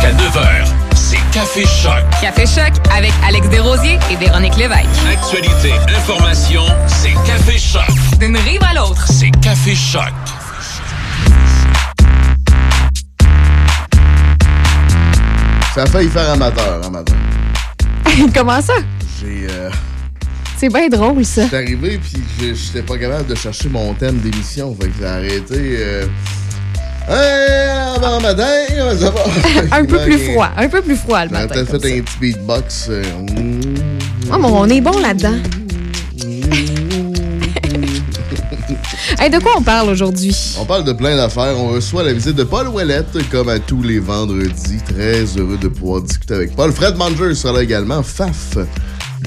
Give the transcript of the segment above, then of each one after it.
Jusqu'à 9h, c'est Café Choc. Café Choc avec Alex Desrosiers et Véronique Lévesque. Actualité, information, c'est Café Choc. D'une rive à l'autre, c'est Café Choc. Ça a failli faire amateur, matin. Comment ça? J'ai. Euh, C'est bien drôle, ça. J'étais arrivé, puis je- j'étais pas capable de chercher mon thème d'émission. Fait que j'ai arrêté. Euh... Hey, bon matin, comment ça va? un peu plus froid, un peu plus froid le matin. peut-être comme fait ça. un petit beatbox. euh, Oh, mais on est bon là-dedans. Hey, de quoi on parle aujourd'hui? On parle de plein d'affaires. On reçoit la visite de Paul Ouellette, comme à tous les vendredis. Très heureux de pouvoir discuter avec Paul. Fred Manger sera là également. Faf, On va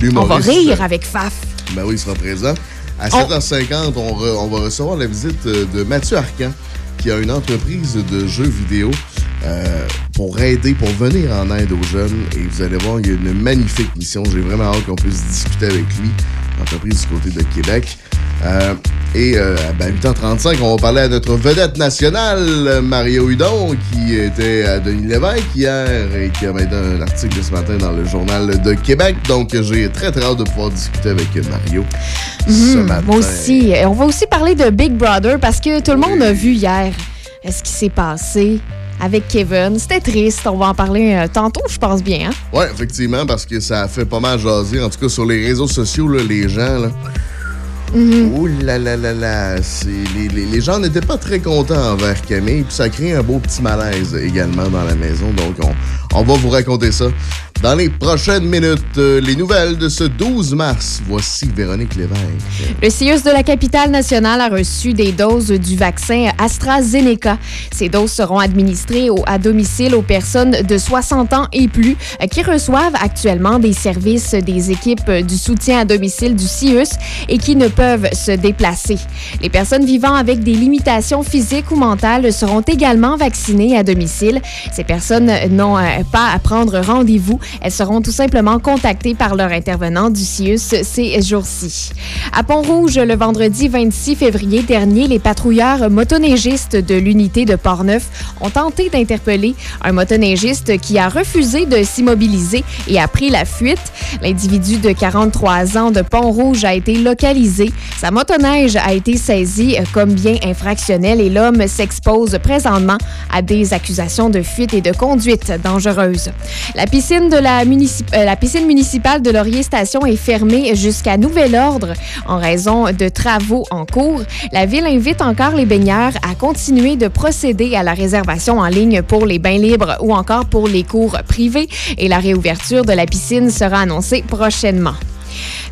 l'humoriste. rire avec Faf. Ben oui, il sera présent. À On- 7h50, on, re- on va recevoir la visite euh, de Mathieu Arcan, qui a une entreprise de jeux vidéo euh, pour aider, pour venir en aide aux jeunes. Et vous allez voir, il y a une magnifique mission. J'ai vraiment hâte qu'on puisse discuter avec lui, entreprise du côté de Québec. Euh, et euh, à 8h35, on va parler à notre vedette nationale, Mario Hudon, qui était à Denis Lévesque hier et qui a maintenant un article ce matin dans le Journal de Québec. Donc, j'ai très, très hâte de pouvoir discuter avec Mario ce Mhm, matin. Moi aussi. Et On va aussi parler de Big Brother parce que tout le monde a vu hier ce qui s'est passé avec Kevin. C'était triste. On va en parler euh, tantôt, je pense bien. hein? Ouais, effectivement, parce que ça a fait pas mal jaser. En tout cas, sur les réseaux sociaux, là, les gens, là. Mhm. Ouh là là là là. Les, les- les gens n'étaient pas très contents envers Camille, puis ça a créé un beau petit malaise également dans la maison. Donc, on, on va vous raconter ça dans les prochaines minutes. Euh, les nouvelles de ce 12 mars. Voici Véronique Lévesque. Le CIUS de la capitale nationale a reçu des doses du vaccin AstraZeneca. Ces doses seront administrées à domicile aux personnes de 60 ans et plus euh, qui reçoivent actuellement des services des équipes euh, du soutien à domicile du CIUS et qui ne peuvent se déplacer. Les personnes vivant avec des limitations physiques ou mentales seront également vaccinées à domicile. Ces personnes n'ont pas à prendre rendez-vous. Elles seront tout simplement contactées par leur intervenant du CIUS ces jours-ci. À Pont-Rouge, le vendredi 26 février dernier, les patrouilleurs motoneigistes de l'unité de Portneuf ont tenté d'interpeller un motoneigiste qui a refusé de s'immobiliser et a pris la fuite. L'individu de 43 ans de Pont-Rouge a été localisé. Sa motoneige a été saisie comme bien infractionnel et l'homme s'expose présentement à des accusations de fuite et de conduite dangereuse. La piscine, la, euh, la piscine municipale de Laurier Station est fermée jusqu'à nouvel ordre en raison de travaux en cours. La ville invite encore les baigneurs à continuer de procéder à la réservation en ligne pour les bains libres ou encore pour les cours privés et la réouverture de la piscine sera annoncée prochainement.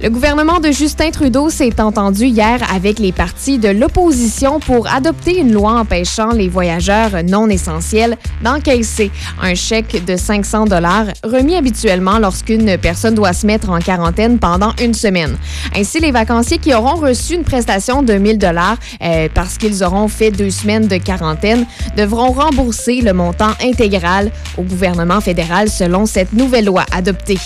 Le gouvernement de Justin Trudeau s'est entendu hier avec les partis de l'opposition pour adopter une loi empêchant les voyageurs non essentiels d'encaisser un chèque de 500 dollars remis habituellement lorsqu'une personne doit se mettre en quarantaine pendant une semaine. Ainsi, les vacanciers qui auront reçu une prestation de 1000 dollars euh, parce qu'ils auront fait deux semaines de quarantaine devront rembourser le montant intégral au gouvernement fédéral selon cette nouvelle loi adoptée.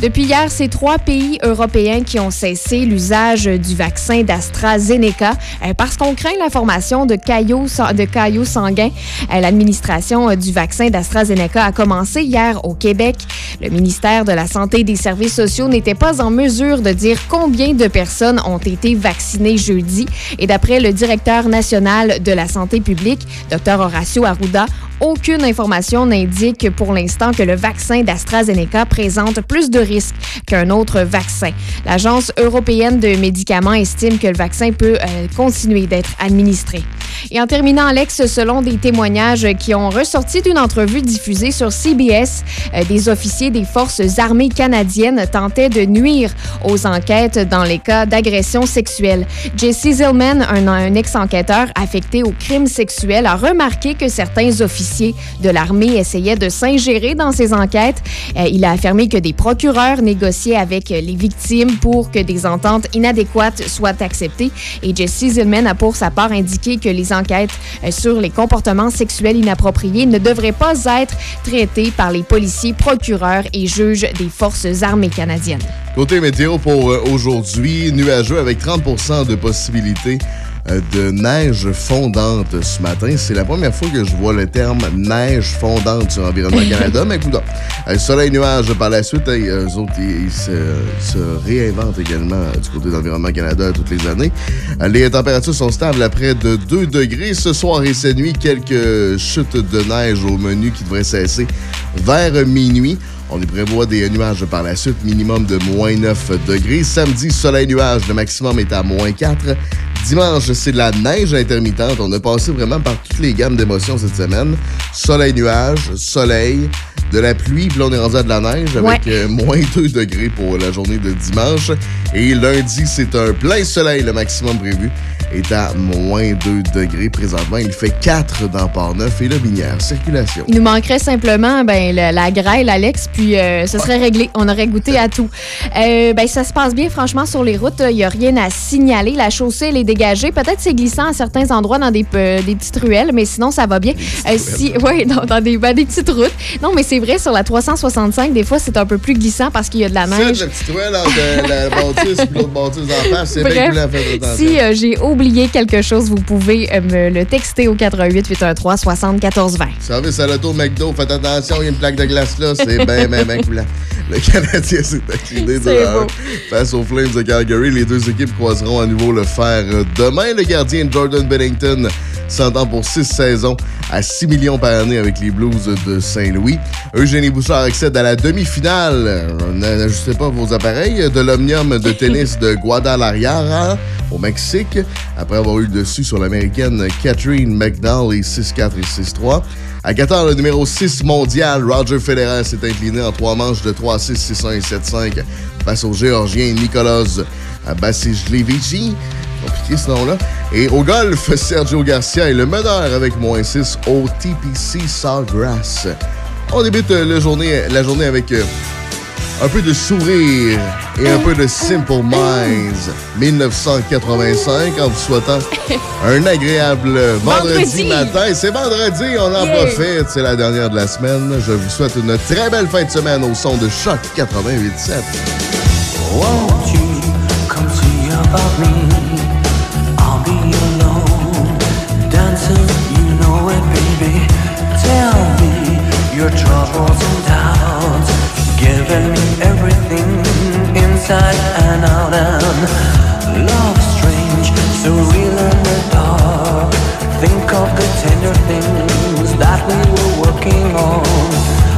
Depuis hier, c'est trois pays européens qui ont cessé l'usage du vaccin d'AstraZeneca euh, parce qu'on craint la formation de caillots, de caillots sanguins. Euh, L'administration euh, du vaccin d'AstraZeneca a commencé hier au Québec. Le ministère de la Santé et des Services sociaux n'était pas en mesure de dire combien de personnes ont été vaccinées jeudi. Et d'après le directeur national de la santé publique, Dr Horacio Arruda, aucune information n'indique pour l'instant que le vaccin d'AstraZeneca présente plus de risques qu'un autre vaccin. L'Agence européenne de médicaments estime que le vaccin peut euh, continuer d'être administré. Et en terminant, Alex, selon des témoignages qui ont ressorti d'une entrevue diffusée sur CBS, euh, des officiers des forces armées canadiennes tentaient de nuire aux enquêtes dans les cas d'agression sexuelle. Jesse Zillman, un, ex-enquêteur affecté aux crimes sexuels, a remarqué que certains officiers de l'armée essayaient de s'ingérer dans ces enquêtes. Euh, il a affirmé que des procureurs négociaient avec les victimes pour que des ententes inadéquates soient acceptées. Et Jesse Zillman a pour sa part indiqué que les enquêtes euh, sur les comportements sexuels inappropriés ne devraient pas être traitées par les policiers, procureurs et juges des forces armées canadiennes. Côté météo pour euh, aujourd'hui, nuageux avec 30% de possibilité euh, de neige fondante ce matin. C'est la première fois que je vois le terme neige fondante sur Environnement Canada, mais écoute, euh, soleil nuage par la suite, hey, eux autres, ils, ils se, se réinventent également euh, du côté d'Environnement Canada toutes les années. Euh, Les températures sont stables à près de 2 degrés. Ce soir et cette nuit, quelques chutes de neige au menu qui devraient cesser vers minuit. On y prévoit des nuages par la suite, minimum de moins 9 degrés. Samedi, soleil nuage, le maximum est à moins 4. Dimanche, c'est de la neige intermittente. On a passé vraiment par toutes les gammes d'émotions cette semaine. Soleil nuage, soleil, de la pluie, puis là on est rendu à de la neige avec Ouais. euh, moins 2 degrés pour la journée de dimanche. Et lundi, c'est un plein soleil, le maximum prévu est à moins 2 degrés présentement. Il fait 4 dans Port-Neuf et le Binière. Circulation. Il nous manquerait simplement ben, la grêle, Alex, puis euh, ce serait réglé. On aurait goûté à tout. Euh, ben, ça se passe bien, franchement, sur les routes. Il n'y a rien à signaler. La chaussée, elle est dégagée. Peut-être c'est glissant à certains endroits dans des, pe- des petites ruelles, mais sinon, ça va bien. Euh, si, ouais, dans, dans des, ben, des petites routes. Non, mais c'est vrai, sur la 365, des fois, c'est un peu plus glissant parce qu'il y a de la neige. le petit toile entre euh, la bâtisse et l'autre bâtisse en face, c'est bien faire attention. si euh, j'ai oublié quelque chose, vous pouvez euh, me le texter au 88 813 74 20. Service à l'auto McDo, faites attention, il y a une plaque de glace là, c'est bien, Le Canadien s'est incliné de C'est 1 beau. face aux Flames de Calgary. Les deux équipes croiseront à nouveau le fer demain. Le gardien Jordan Bennington s'entend pour six saisons à 6 millions par année avec les Blues de Saint-Louis. Eugénie Bouchard accède à la demi-finale. N'ajustez pas vos appareils de l'Omnium de tennis de Guadalajara au Mexique après avoir eu le dessus sur l'américaine Catherine McDowell et 6-4 et 6-3. À 14, le numéro 6 mondial, Roger Federer s'est incliné en trois manches de 3-6, 6-1 et 7-5 face au Géorgien Nicolas Bassijlevici. Compliqué ce nom-là. Et au golf, Sergio Garcia est le meneur avec moins 6 au TPC Sawgrass. On débute euh, la journée, la journée avec euh, un peu de sourire et un peu de Simple Minds 1985 en vous souhaitant un agréable vendredi, Vendredi. matin. Et C'est vendredi, on en Yeah. profite, c'est la dernière de la semaine. Je vous souhaite une très belle fin de semaine au son de Choc 88.7. Won't you come see about me? I'll be alone, dancing, you know it, baby. Tell me your troubles and doubts, giving me everything inside and out. And love strange, so real in the dark. Think of the tender things that we were working on.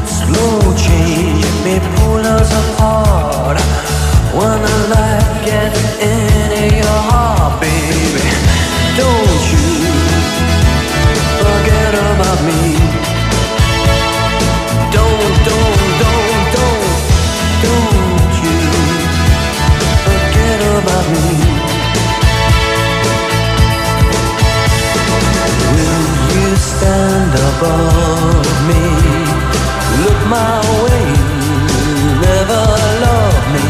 Slow change may pull us apart. When the light gets into your heart, baby, don't you forget about me. Above me? Look my way, never love me.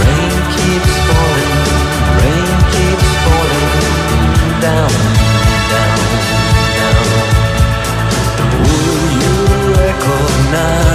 Rain keeps falling, rain keeps falling down, down, down. Will you recognize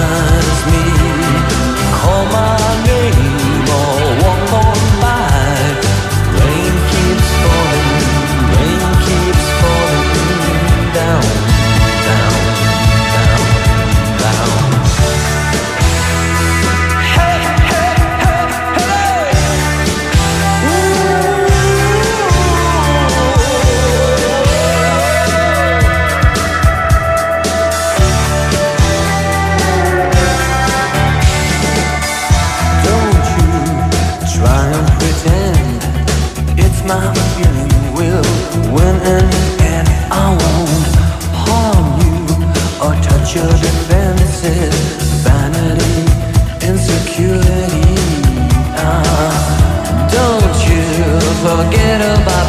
vanity, insecurity. Ah, don't you forget about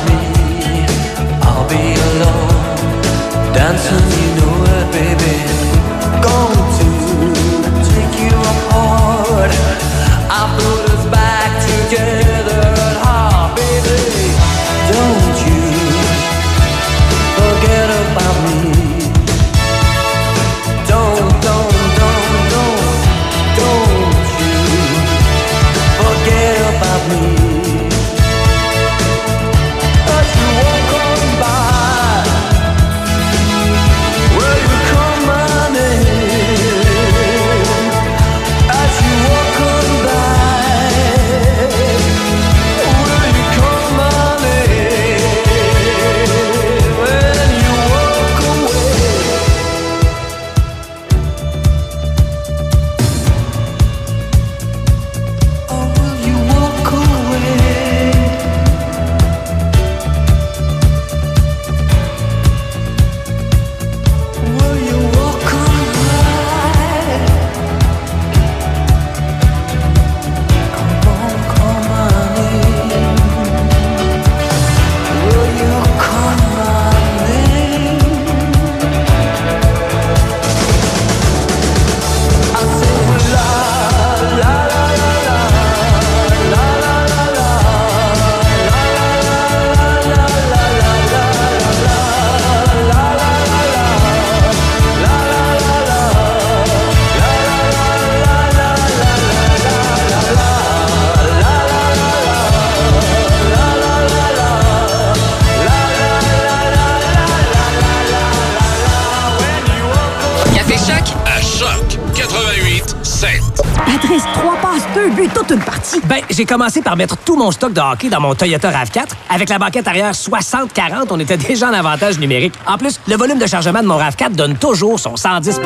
j'ai commencé par mettre tout mon stock de hockey dans mon Toyota RAV4. Avec la banquette arrière 60-40, on était déjà en avantage numérique. En plus, le volume de chargement de mon RAV4 donne toujours son 110%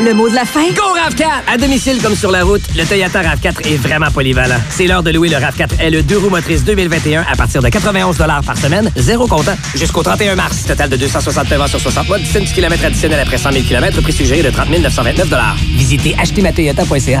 Le mot de la fin? Go RAV4! À domicile comme sur la route, le Toyota RAV4 est vraiment polyvalent. C'est l'heure de louer le RAV4 LE 2 roues motrices 2021 à partir de 91 par semaine, zéro comptant, jusqu'au 31 mars. Total de 269 sur 60 mois, 17 km additionnel après 100 000 km, prix suggéré de 30 929 Visitez achetezmatoyota.ca.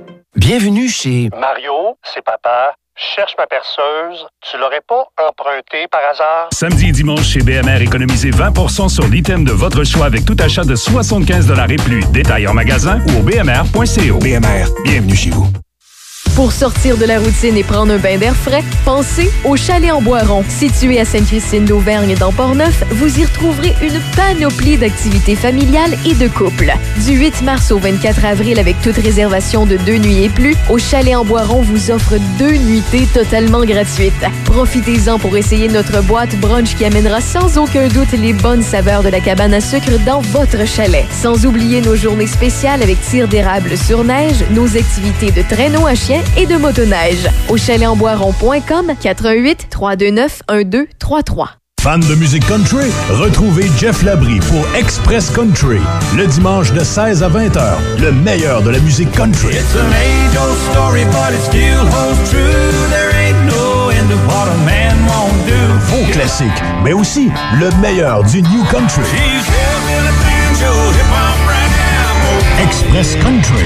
Bienvenue chez Mario, c'est papa. Cherche ma perceuse. Tu l'aurais pas emprunté par hasard? Samedi et dimanche chez BMR, économisez 20% sur l'item de votre choix avec tout achat de 75 et plus. Détail en magasin ou au bmr.co. BMR, bienvenue chez vous. Pour sortir de la routine et prendre un bain d'air frais, pensez au Chalet en Boiron. Situé à Sainte-Christine d'Auvergne dans Port-Neuf, vous y retrouverez une panoplie d'activités familiales et de couples. Du 8 mars au 24 avril, avec toute réservation de deux nuits et plus, au Chalet en Boiron vous offre deux nuitées totalement gratuites. Profitez-en pour essayer notre boîte brunch qui amènera sans aucun doute les bonnes saveurs de la cabane à sucre dans votre chalet. Sans oublier nos journées spéciales avec tir d'érable sur neige, nos activités de traîneau à chien et de motoneige. Au chalet-en-boiron.com 88 329 1233. Fan de musique country? Retrouvez Jeff Labrie pour Express Country, le dimanche de 16 à 20 h le meilleur de la musique country. It's an age-old story, but it still holds true. There ain't no end of what a man won't do. Vos classiques, mais aussi le meilleur du New Country. Express Country.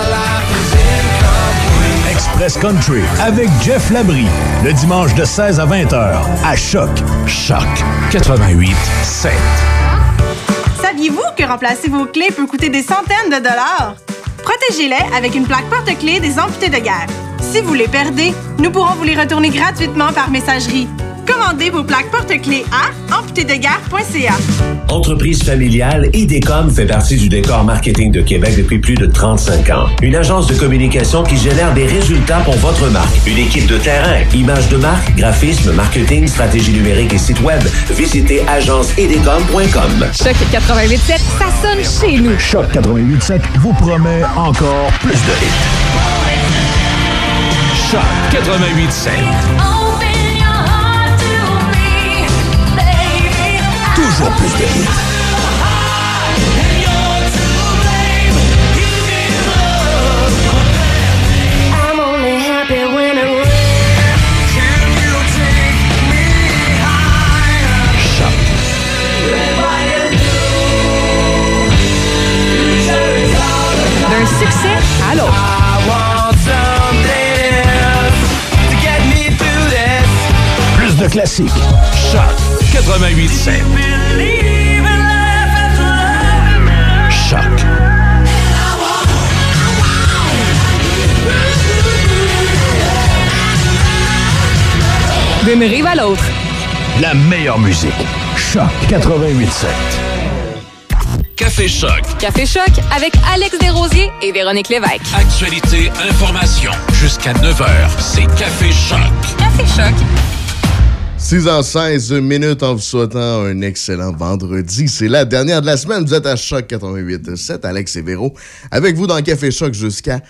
Express Country avec Jeff Labrie, le dimanche de 16 à 20 h à Choc. Choc 88 7. Saviez-vous que remplacer vos clés peut coûter des centaines de dollars? Protégez-les avec une plaque porte-clés des amputés de guerre. Si vous les perdez, nous pourrons vous les retourner gratuitement par messagerie. Commandez vos plaques porte-clés à amputédeguerre.ca. Entreprise familiale, IDECOM fait partie du décor marketing de Québec depuis plus de 35 ans. Une agence de communication qui génère des résultats pour votre marque. Une équipe de terrain, images de marque, graphisme, marketing, stratégie numérique et site web. Visitez agenceidecom.com. Choc 88.7, ça sonne chez nous. Choc 88 7 vous promet encore plus de hits. Choc 88 Toujours plus de hits. I'm only happy when it D'un succès à l'autre. Plus de classiques. Choc 88 D'une rive à l'autre. La meilleure musique. Choc 88 7. Café Choc. Café Choc avec Alex Desrosiers et Véronique Lévesque. Actualité, information. Jusqu'à 9h, c'est Café Choc. Café Choc. 6 h 16 minutes en vous souhaitant un excellent vendredi. C'est la dernière de la semaine. Vous êtes à Choc 88.7, Alex et Véro, avec vous dans Café Choc jusqu'à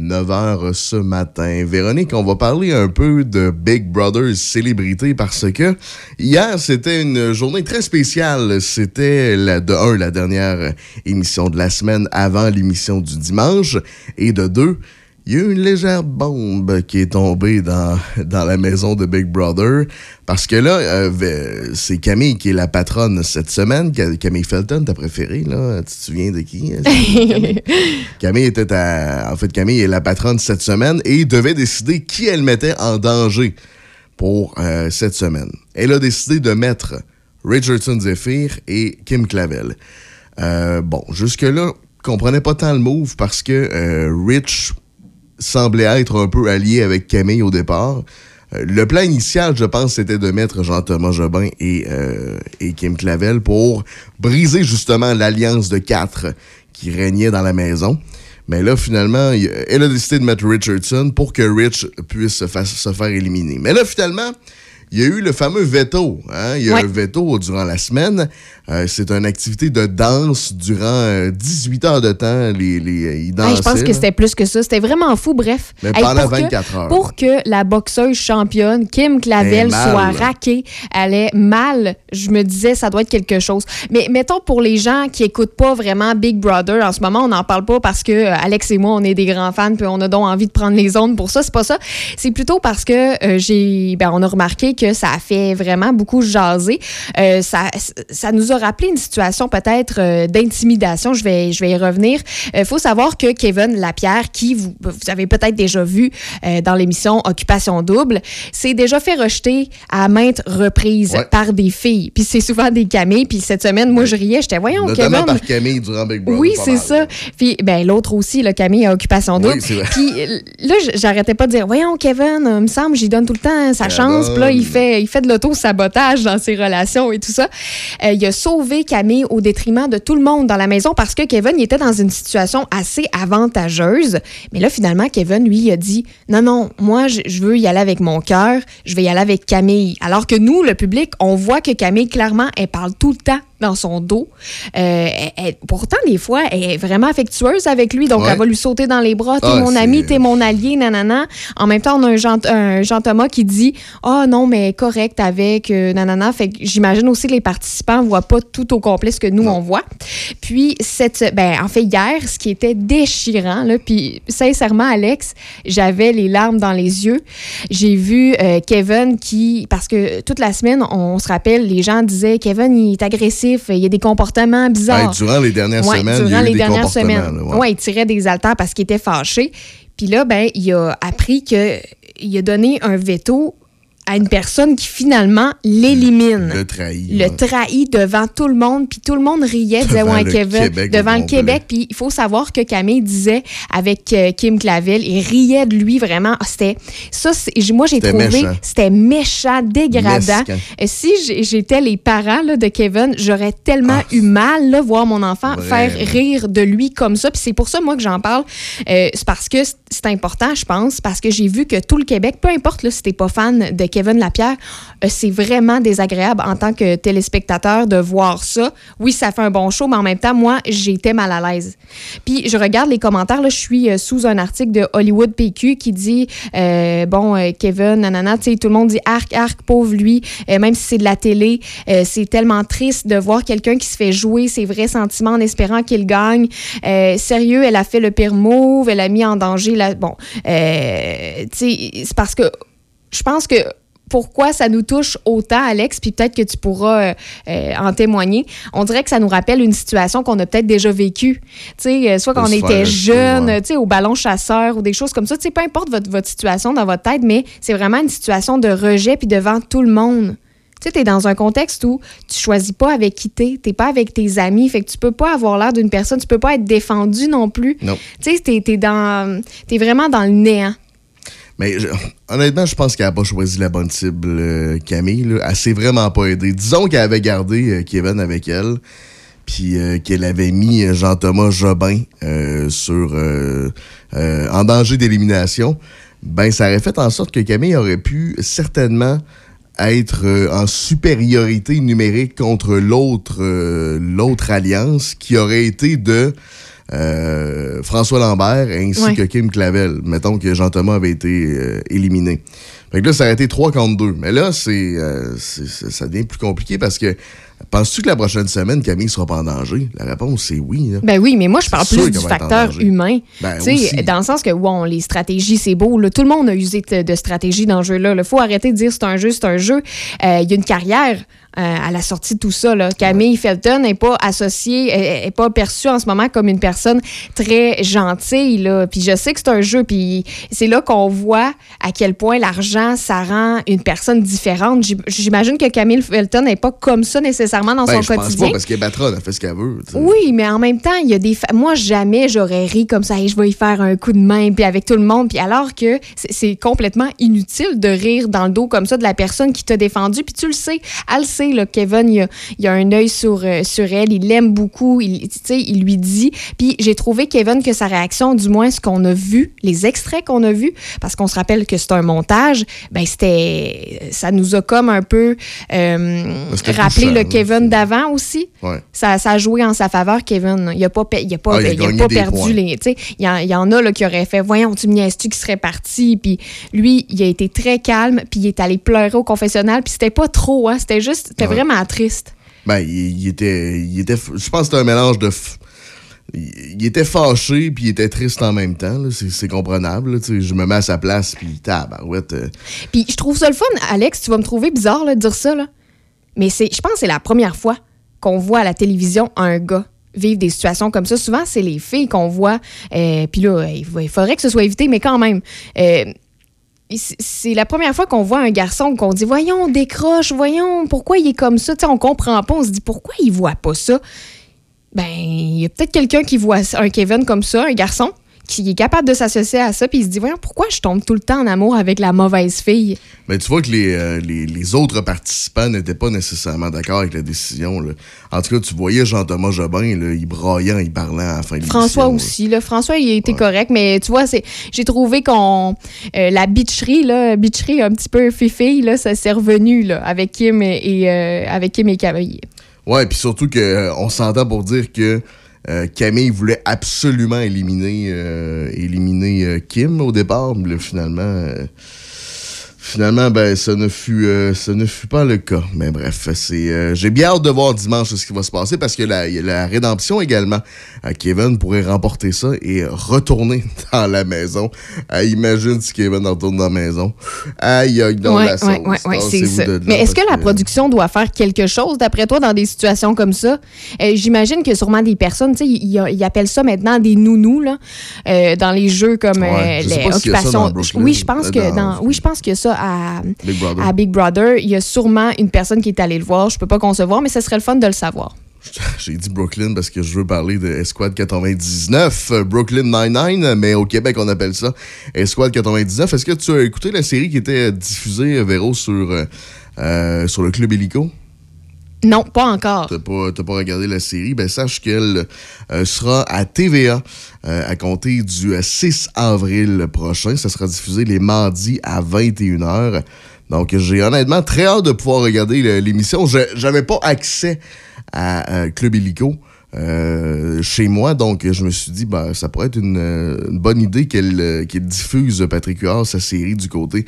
9h ce matin. Véronique, on va parler un peu de Big Brother célébrité parce que hier, c'était une journée très spéciale. C'était la, de un, la dernière émission de la semaine avant l'émission du dimanche et de deux, il y a eu une légère bombe qui est tombée dans, dans la maison de Big Brother. Parce que là, euh, c'est Camille qui est la patronne cette semaine. Camille Felton, ta préférée, là. Tu te souviens de qui? hein? Camille? Camille était à, En fait, Camille est la patronne cette semaine et devait décider qui elle mettait en danger pour euh, cette semaine. Elle a décidé de mettre Richardson Zephyr et Kim Clavel. Euh, bon, jusque-là, comprenais pas tant le move parce que euh, Rich semblait être un peu allié avec Camille au départ. Euh, le plan initial, je pense, c'était de mettre Jean-Thomas Jobin et, euh, et Kim Clavel pour briser justement l'alliance de quatre qui régnait dans la maison. Mais là, finalement, elle a décidé de mettre Richardson pour que Rich puisse se, fa- se faire éliminer. Mais là, finalement, il y a eu le fameux veto. hein. Il y a Ouais. un veto durant la semaine. Euh, c'est une activité de danse durant euh, 18 heures de temps. Les, les, ils Hey, dansaient. je pense que c'était plus que ça. C'était vraiment fou, bref. Mais Hey, pendant pour que- 24 heures. Pour que la boxeuse championne, Kim Clavel, mal, soit raquée, elle est mal, je me disais, ça doit être quelque chose. Mais mettons pour les gens qui écoutent pas vraiment Big Brother, en ce moment, on n'en parle pas parce que euh, Alex et moi, on est des grands fans, puis on a donc envie de prendre les ondes pour ça. C'est pas ça. C'est plutôt parce que euh, j'ai, ben, on a remarqué que ça a fait vraiment beaucoup jaser. Euh, ça, ça nous a rappelé une situation peut-être euh, d'intimidation. Je vais, je vais y revenir. Il faut savoir que Kevin Lapierre, qui vous, vous avez peut-être déjà vu euh, dans l'émission Occupation Double, s'est déjà fait rejeter à maintes reprises Ouais. par des filles. Puis c'est souvent des camés. Puis cette semaine, moi, je riais. J'étais, voyons, Notamment Kevin. par Camille durant Big Brother. Oui, c'est ça. Puis ben l'autre aussi, le Camille à occupation Oui, double. vrai. Puis euh, là, j'arrêtais pas de dire, voyons Kevin, euh, me semble, j'y donne tout le temps sa chance. Puis là, il fait, il fait de l'auto-sabotage dans ses relations et tout ça. Euh, il a sauvé Camille au détriment de tout le monde dans la maison parce que Kevin, était dans une situation assez avantageuse. Mais là, finalement, Kevin, lui, a dit, non, non, moi, je veux y aller avec mon cœur, je vais y aller avec Camille. Alors que nous, le public, on voit que Camille, clairement, elle parle tout le temps dans son dos. Euh, elle- elle- pourtant, des fois, elle est vraiment affectueuse avec lui, donc Ouais. elle va lui sauter dans les bras. T'es Ah, mon ami, t'es mon allié, nanana. En même temps, on a un Jean, un Jean Thomas qui dit Ah non, mais correct avec euh, nanana. Fait que j'imagine aussi que les participants voient pas tout au complet ce que nous, on voit. Puis, cette, ben, en fait, hier, ce qui était déchirant, là, puis sincèrement, Alex, j'avais les larmes dans les yeux. J'ai vu euh, Kevin qui, parce que toute la semaine, on, se rappelle, les gens disaient Kevin, il est agressif, il a des comportements bizarres. Durant les dernières Ouais, semaines, il y durant a eu les des dernières semaines. là, ouais. ouais. il tirait des haltères parce qu'il était fâché. Puis là, ben, il a appris que il a donné un veto à une personne qui finalement l'élimine. Le trahi. Le trahit devant tout le monde, puis tout le monde riait, disait ouais Kevin, Québec devant le. Québec. Puis il faut savoir que Camille disait avec euh, Kim Clavel, il riait de lui vraiment. Ah, c'était ça, moi j'ai trouvé, c'était méchant, dégradant. Mesquin. Si j'étais les parents là, de Kevin, j'aurais tellement eu mal là, voir mon enfant Vraiment. faire rire de lui comme ça. Puis c'est pour ça moi que j'en parle. Euh, c'est parce que c'est- c'est important, je pense, parce que j'ai vu que tout le Québec, peu importe là, si t'es pas fan de Kevin Lapierre, euh, c'est vraiment désagréable en tant que téléspectateur de voir ça. Oui, ça fait un bon show, mais en même temps, moi, j'étais mal à l'aise. Puis je regarde les commentaires, là, je suis euh, sous un article de Hollywood PQ qui dit, euh, bon, Kevin, nanana, tu sais, tout le monde dit arc, arc, pauvre lui, même si c'est de la télé, c'est tellement triste de voir quelqu'un qui se fait jouer ses vrais sentiments en espérant qu'il gagne. Sérieux, elle a fait le pire move, elle a mis en danger la... Bon, tu sais, c'est parce que je pense que pourquoi ça nous touche autant, Alex, puis peut-être que tu pourras euh, euh, en témoigner. On dirait que ça nous rappelle une situation qu'on a peut-être déjà vécue. Tu sais, euh, soit De quand on se était jeune, ouais. tu sais, au ballon chasseur ou des choses comme ça. Tu sais, peu importe votre, votre situation dans votre tête, mais c'est vraiment une situation de rejet puis devant tout le monde. Tu sais, t'es dans un contexte où tu choisis pas avec qui t'es, t'es pas avec tes amis, fait que tu peux pas avoir l'air d'une personne, tu peux pas être défendu non plus. Non. Tu sais, t'es, t'es dans, t'es vraiment dans le néant. Mais honnêtement, je pense qu'elle n'a pas choisi la bonne cible, euh, Camille. là. Elle s'est vraiment pas aidée. Disons qu'elle avait gardé euh, Kevin avec elle, puis euh, qu'elle avait mis Jean-Thomas Jobin sur en danger d'élimination. Ben, ça aurait fait en sorte que Camille aurait pu certainement être en supériorité numérique contre l'autre l'autre alliance qui aurait été de euh, François Lambert ainsi Ouais. que Kim Clavel. Mettons que Jean-Thomas avait été euh, éliminé. Fait que là, ça aurait été 3 contre 2. Mais là, c'est, euh, ça devient plus compliqué parce que penses-tu que la prochaine semaine, Camille sera pas en danger? La réponse, c'est oui. là. Ben oui, mais moi, je parle plus du facteur humain. Ben, dans le sens que, bon, les stratégies, c'est beau. là. Tout le monde a usé de, de stratégie dans le jeu-là. Il faut arrêter de dire c'est un jeu, c'est un jeu. Il y a une carrière. Euh, à la sortie de tout ça, là. Camille Felton n'est pas associée, est, est pas perçue en ce moment comme une personne très gentille. Là. Puis je sais que c'est un jeu, puis c'est là qu'on voit à quel point l'argent, ça rend une personne différente. J'im- J'imagine que Camille Felton n'est pas comme ça nécessairement dans Ben, son je pense quotidien. pas parce que Batron a fait ce qu'elle veut. Oui, mais en même temps, il y a des. Moi, jamais j'aurais ri comme ça. Hey, je vais y faire un coup de main, puis avec tout le monde. Puis alors que c'est- complètement inutile de rire dans le dos comme ça de la personne qui t'a défendu. Puis tu le sais, elle le sait, là, Kevin, il a, il a un œil sur, euh, sur elle. Il l'aime beaucoup. Il, tu il lui dit. Puis j'ai trouvé, Kevin, que sa réaction, du moins ce qu'on a vu, les extraits qu'on a vus, parce qu'on se rappelle que c'est un montage, ben c'était. Ça nous a comme un peu euh, rappelé le. Kevin d'avant aussi. Ouais. Ça, ça a joué en sa faveur, Kevin. Il n'a pas, pa- il a pas, Ah, il a il a pas perdu points. les. tu Il y, en- il y en a là, qui auraient fait Voyons, tu me niaises-tu qui serait parti? Puis lui, il a été très calme, puis il est allé pleurer au confessionnal. Puis c'était pas trop, hein, c'était juste, c'était Ouais. vraiment triste. Ben, il, il était, il était. Je pense que c'était un mélange de. f- Il, il était fâché puis il était triste en même temps. là. C'est comprenable. là. Je me mets à sa place puis tabarouette. euh, Puis je trouve ça le fun, Alex, tu vas me trouver bizarre là, de dire ça, là. Mais c'est, je pense que c'est la première fois qu'on voit à la télévision un gars vivre des situations comme ça. Souvent, c'est les filles qu'on voit. euh, Puis là, il faudrait que ce soit évité, mais quand même. euh, c'est- la première fois qu'on voit un garçon qu'on dit voyons on décroche voyons pourquoi il est comme ça? Tu on comprend pas on se dit pourquoi il voit pas ça? Ben il y a peut-être quelqu'un qui voit un Kevin comme ça un garçon qui est capable de s'associer à ça puis il se dit voyons pourquoi je tombe tout le temps en amour avec la mauvaise fille? Mais tu vois que les, euh, les, les autres participants n'étaient pas nécessairement d'accord avec la décision. là. En tout cas, tu voyais Jean-Thomas Jobin, là, il braillant, il parlait à la fin de François aussi. Là. François, il été correct, mais tu vois, c'est, j'ai trouvé qu'on. euh, la bitcherie, là, bitcherie un petit peu fifille, là, ça s'est revenu là, avec Kim et, et, euh, avec Kim et Camille. Ouais, puis surtout qu'on s'entend pour dire que euh, Camille voulait absolument éliminer, euh, éliminer euh, Kim au départ, mais là, finalement, euh, finalement, ben, ça ne fut, euh, ça ne fut pas le cas. Mais bref, c'est, euh, j'ai bien hâte de voir dimanche ce qui va se passer parce que la, la rédemption également. Euh, Kevin pourrait remporter ça et retourner dans la maison. Euh, imagine si Kevin retourne dans la maison. Aïe, aïe, dans Ouais, la sauce. ouais, ouais, ouais, c'est Tassez-vous ça. de là Mais est-ce que la production doit faire quelque chose, d'après toi, dans des situations comme ça? Euh, J'imagine que sûrement des personnes, tu sais, ils, appellent ça maintenant des nounous, là, euh, dans les jeux comme euh, les occupations. oui, je pense euh, que dans, oui, je pense que ça à Big Brother. à Big Brother, il y a sûrement une personne qui est allée le voir. Je peux pas concevoir, mais ce serait le fun de le savoir. J'ai dit Brooklyn parce que je veux parler de Esquad 99, euh, Brooklyn 99, mais au Québec, on appelle ça Esquad 99. Est-ce que tu as écouté la série qui était diffusée, euh, Véro, sur, euh, sur le Club Illico? Non, pas encore. T'as pas, pas regardé la série, ben sache qu'elle euh, sera à TVA euh, à compter du euh, 6 avril prochain. Ça sera diffusé les mardis à 21h. Donc, j'ai honnêtement très hâte de pouvoir regarder l'émission. J'avais pas accès à euh, Club Illico. Euh, chez moi, donc je me suis dit ben, ça pourrait être une, bonne idée qu'elle euh, qu'elle diffuse Patrick Huard, sa série du côté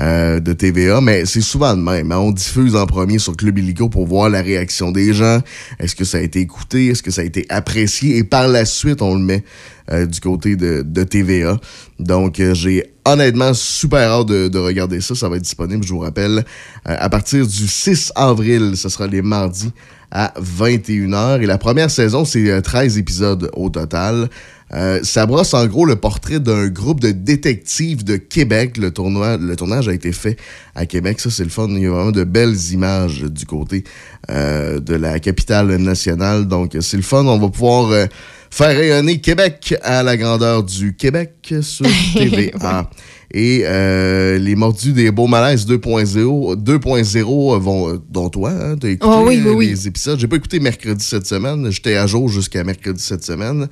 euh, de TVA, mais c'est souvent de même. hein. On diffuse en premier sur Club Illico pour voir la réaction des gens. Est-ce que ça a été écouté? Est-ce que ça a été apprécié? Et par la suite, on le met euh, du côté de, de TVA. Donc, euh, j'ai honnêtement super hâte de, de regarder ça. Ça va être disponible, je vous rappelle, euh, à partir du 6 avril. Ce sera les mardis à 21h. Et la première saison, c'est euh, 13 épisodes au total. Euh, ça brosse en gros le portrait d'un groupe de détectives de Québec. Le, tournoi, le tournage a été fait à Québec. Ça, c'est le fun. Il y a vraiment de belles images du côté euh, de la capitale nationale. Donc, c'est le fun. On va pouvoir euh, faire rayonner Québec à la grandeur du Québec sur TVA. Et euh, les mordus des beaux malaises 2.0 2.0 vont, euh, dont toi, hein, t'as écouté Oh oui, oui, euh, oui. les épisodes. J'ai pas écouté mercredi cette semaine. J'étais à jour jusqu'à mercredi cette semaine.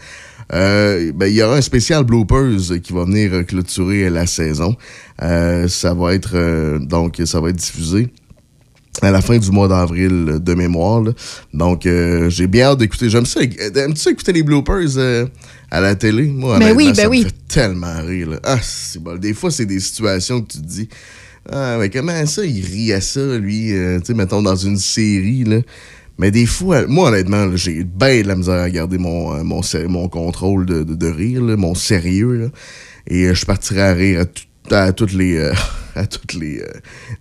Euh, ben, il y aura un spécial bloopers qui va venir euh, clôturer la saison. Euh, ça va être euh, donc ça va être diffusé à la fin du mois d'avril euh, de mémoire. là. Donc, euh, j'ai bien hâte d'écouter. J'aime ça. euh, Aimes-tu écouter les bloopers euh, à la télé? Moi, Ben oui, ben ça me oui. fait tellement rire. là. Ah, c'est bon. Des fois, c'est des situations que tu te dis. Ah, mais comment ça, il rit à ça, lui? euh, tu sais, mettons, dans une série, là. Mais des fois, moi, honnêtement, j'ai bien de la misère à garder mon, mon, mon contrôle de, de- de rire, là, mon sérieux. là. Et je partirais à rire à, tout- à toutes les, euh, à toutes les, euh,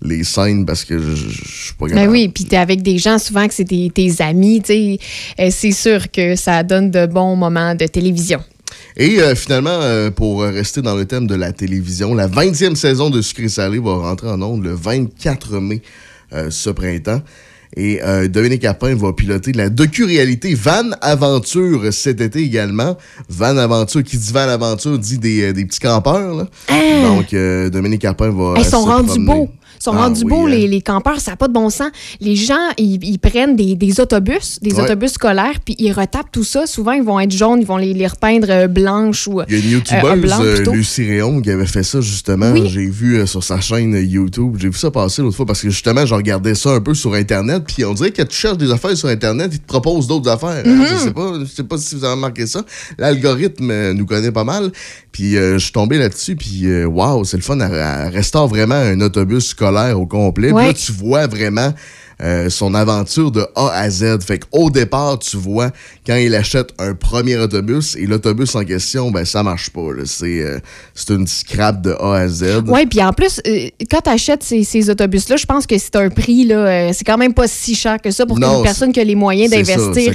les scènes parce que je je- je suis pas Ben oui, puis t'es avec des gens souvent que c'est tes, tes amis, tu sais. Euh, c'est sûr que ça donne de bons moments de télévision. Et euh, finalement, euh, pour rester dans le thème de la télévision, la 20e saison de Sucré Salé va rentrer en ondes le 24 mai euh, ce printemps. Et euh, Dominique Appin va piloter la docu-réalité Van Aventure cet été également. Van Aventure, qui dit Van Aventure, dit des, euh, des petits campeurs. là. Donc, euh, Dominique Appin va. Ils euh, sont se rendus promener. beaux. Sont Ah rendus oui, beaux, hein. les, les campeurs. Ça n'a pas de bon sens. Les gens, ils, ils prennent des, des autobus, des Ouais. autobus scolaires, puis ils retapent tout ça. Souvent, ils vont être jaunes, ils vont les, les repeindre euh, blanches ou. Il y a une euh, YouTubeuse, euh. Lucie Réon, qui avait fait ça justement. Oui. J'ai vu euh, sur sa chaîne YouTube. J'ai vu ça passer l'autre fois parce que justement, je regardais ça un peu sur Internet. Puis on dirait que tu cherches des affaires sur Internet, ils te proposent d'autres affaires. hein. Mhm. Je sais pas, je sais pas si vous avez remarqué ça. L'algorithme nous connaît pas mal. Puis euh, je suis tombé là-dessus. Puis euh, waouh, c'est le fun. Elle, elle restaure vraiment un autobus scolaire au complet. Puis Ouais. là, tu vois vraiment. Euh, son aventure de A à Z. Fait qu'au départ, tu vois quand il achète un premier autobus et l'autobus en question, ben ça marche pas. C'est euh, c'est une scrap de A à Z. Oui, puis en plus, euh, quand tu achètes ces, ces autobus-là, je pense que c'est un prix, là, c'est quand même pas si cher que ça pour Non, une personne qui a les moyens d'investir.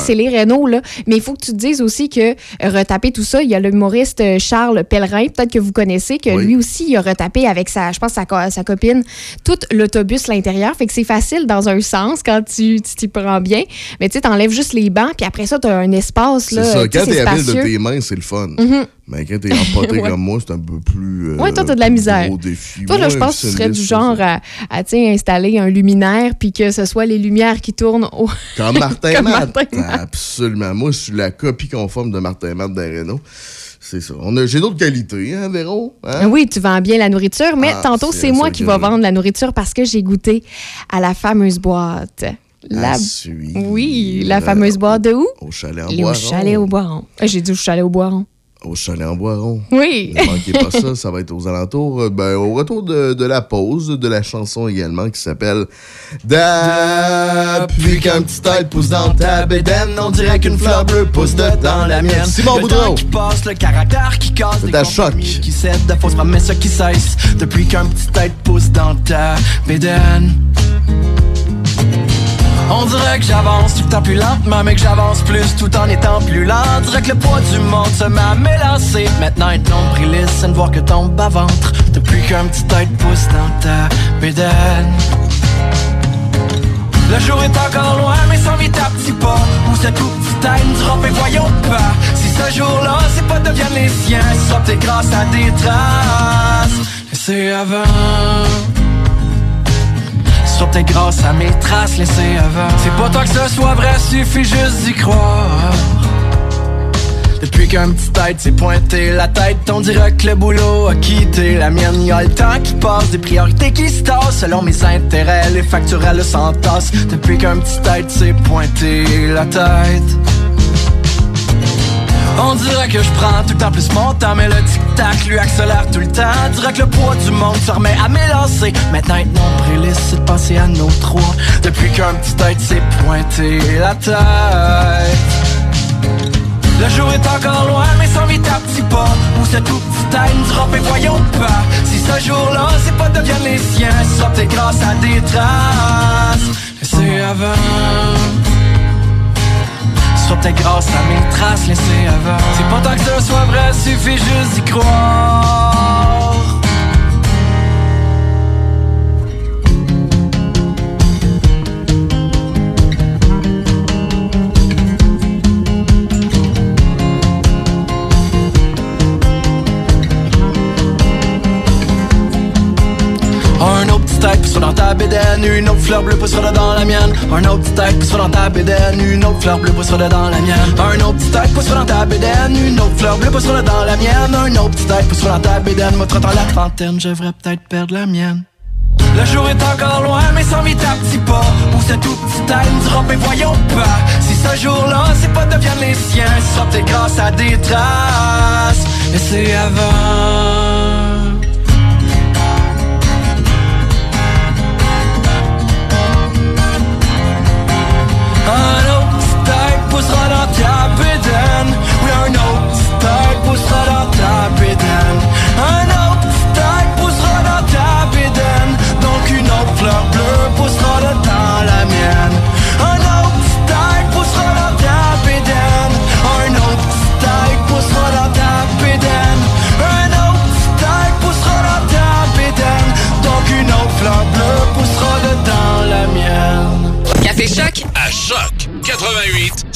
c'est les Renault, là. Mais il faut que tu te dises aussi que retaper tout ça, il y a l'humoriste Charles Pellerin, peut-être que vous connaissez, que Oui. lui aussi, il a retapé avec sa, je pense, sa, sa copine, tout l'autobus, l'intérieur. Fait que c'est facile dans un sens quand tu t'y prends bien. Mais tu sais, t'enlèves juste les bancs, puis après ça, t'as un espace, C'est ça. Quand t'es habile de tes mains, c'est le fun. Mhm. Mais quand t'es empoté Ouais. comme moi, c'est un peu plus. euh, Ouais, toi, t'as de la misère. Défi. Toi, là, Ouais, je pense que tu serais du genre à, à, installer un luminaire puis que ce soit les lumières qui tournent au. Comme Martin Comme. Martin Matt. Absolument. Moi, je suis la copie conforme de Martin Matt Renault. C'est ça. On a- J'ai d'autres qualités, hein, Véro? Hein? Oui, tu vends bien la nourriture, mais Ah, tantôt, c'est c'est moi qui que va j'aime. vendre la nourriture parce que j'ai goûté à la fameuse boîte. La... À. Oui, la fameuse boîte de où? Au chalet au Boiron. chalet au Boiron. Euh, J'ai dit au chalet au Boiron. Au chalet en Boiron. Oui. Ne manquez pas ça, ça va être aux alentours, euh, ben, au retour de, de la pause, de la chanson également qui s'appelle Depuis qu'un petit tête pousse dans ta bédaine, on dirait qu'une fleur bleue pousse dedans la mienne. Simon le Boudreau. qui passe, le caractère qui casse, à choc. qui cèdent, de fausses promesses qui cessent. Depuis qu'un petit tête pousse dans ta bédaine. On dirait que j'avance tout le temps plus lentement, mais que j'avance plus tout en étant plus lent. On dirait que le poids du monde se m'a mélancé. Maintenant, être nombriliste, c'est ne voir que ton bas-ventre. Depuis qu'un petit tête pousse dans ta bédaine. Le jour est encore loin, mais sans vite à petits pas. Où cette titane du rap et voyons pas. Si ce jour-là, c'est pas deviennent les siens, ce sera peut-être grâce à des traces. Laissez avant. Ce sera peut-être grâce à mes traces laissées avant. C'est pas toi que ce soit vrai, suffit juste d'y croire. Depuis qu'un petit tête s'est pointé la tête, on dirait que le boulot a quitté la mienne. Y a le temps qui passe, des priorités qui se tassent selon mes intérêts, les factures elles s'entassent. Depuis qu'un petit tête s'est pointé la tête. On dirait que je prends tout le temps plus mon temps, mais le tic-tac lui accélère tout le temps. On dirait que le poids du monde se remet à m'élancer. Maintenant, être nombriliste, c'est de passer à nos trois. Depuis qu'un petit tête s'est pointé la tête. Le jour est encore loin, mais sans vite à petits pas. Où cette coupe titane du rap et voyons pas. Si ce jour-là, c'est pas deviennent les siens, ce sera peut-être grâce à des traces. Laissez avant. Ce sera peut-être grâce à mes traces laissées avant. C'est pas tant que ce soit vrai, suffit juste d'y croire. Petit tête poussera dans ta bédaine Une autre fleur bleue poussera dans la mienne Un autre petit tête poussera dans ta bédaine Une autre fleur bleue poussera dans la mienne Un autre petit tête poussera dans ta bédaine Une autre fleur bleue poussera dans la mienne Un autre petit tête poussera dans ta bédaine Moi, trottant la trentaine, je devrais peut-être perdre la mienne Le jour est encore loin, mais sans vite à petits pas. Pousse un tout petit time du et voyons pas. Si ce jour-là, c'est pas deviennent les siens, ce sera peut-être grâce à des traces. Et c'est avant.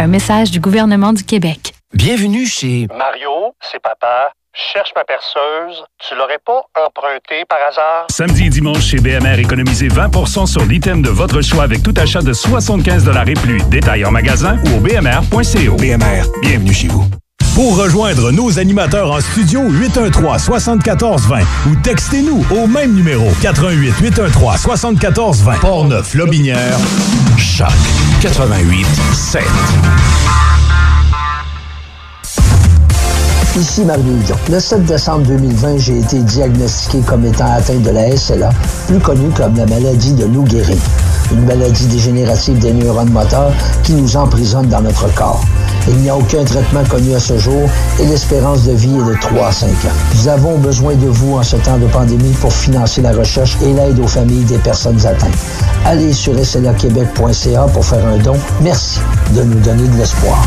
Un message du gouvernement du Québec. Bienvenue chez Mario, c'est papa. Cherche ma perceuse. Tu l'aurais pas empruntée par hasard? Samedi et dimanche chez BMR, économisez 20% sur l'item de votre choix avec tout achat de 75 et plus. Détail en magasin ou au bmr.co. BMR, bienvenue chez vous. Pour rejoindre nos animateurs en studio 813 74 20 ou textez-nous au même numéro 88 813 74 20 Portneuf Lobinière Choc 88 7. Ici Mario Hudon. Le 7 décembre 2020, j'ai été diagnostiqué comme étant atteint de la SLA, plus connue comme la maladie de Lou Gehrig, une maladie dégénérative des neurones moteurs qui nous emprisonne dans notre corps. Il n'y a aucun traitement connu à ce jour et l'espérance de vie est de 3 à 5 ans. Nous avons besoin de vous en ce temps de pandémie pour financer la recherche et l'aide aux familles des personnes atteintes. Allez sur slaquebec.ca pour faire un don. Merci de nous donner de l'espoir.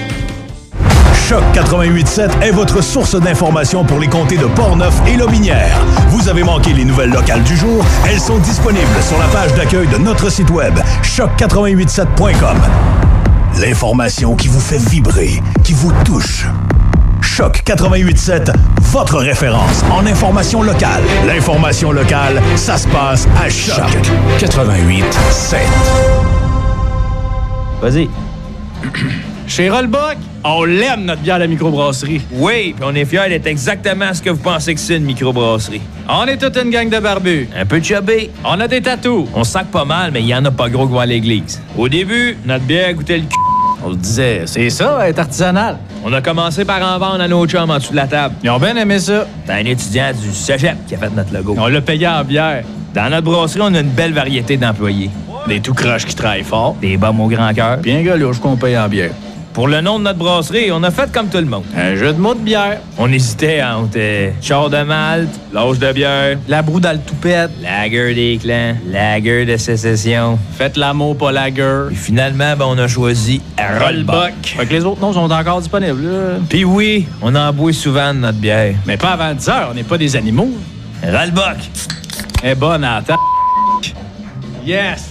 Choc 88.7 est votre source d'information pour les comtés de Portneuf et Lobinière. Vous avez manqué les nouvelles locales du jour? Elles sont disponibles sur la page d'accueil de notre site web choc887.com. L'information qui vous fait vibrer, qui vous touche. Choc 88.7, votre référence en information locale. L'information locale, ça se passe à Choc 88.7. Vas-y. Chez Rollbuck, on l'aime notre bière à la microbrasserie. Oui, puis on est fiers d'être exactement ce que vous pensez que c'est une microbrasserie. On est toute une gang de barbus. Un peu chubby. On a des tatous. On sac pas mal, mais il y en a pas gros qui vont à l'église. Au début, notre bière goûtait le cul. On se disait, c'est ça, être artisanal. On a commencé par en vendre à nos chums en dessous de la table. Ils ont bien aimé ça. C'est un étudiant du cégep qui a fait notre logo. On l'a payé en bière. Dans notre brasserie, on a une belle variété d'employés. Des tout croches qui travaillent fort. Des bombes au grand cœur. Un gars qu'on paye en bière. Pour le nom de notre brasserie, on a fait comme tout le monde. Un jeu de mots de bière. On hésitait entre char de malte, l'âge de bière, la broue dans le toupette, lager des clans, lager de sécession. Faites l'amour, pas lager. Et finalement, ben, on a choisi Rollbuck. Fait que les autres noms sont encore disponibles. Là. Puis oui, on en boit souvent de notre bière. Mais pas avant 10 heures, on n'est pas des animaux. Rollbuck. est bonne à. Yes!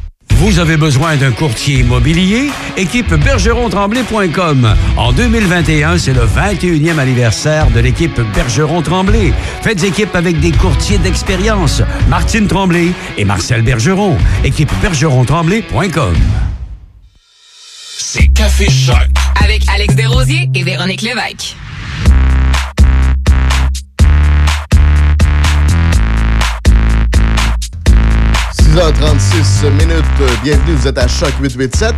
Vous avez besoin d'un courtier immobilier? Équipe bergeron-tremblay.com. En 2021, c'est le 21e anniversaire de l'équipe Bergeron-Tremblay. Faites équipe avec des courtiers d'expérience. Martine Tremblay et Marcel Bergeron. Équipe bergeron-tremblay.com. C'est Café Choc. Avec Alex Desrosiers et Véronique Lévesque. Minutes. Bienvenue, vous êtes à Choc 887.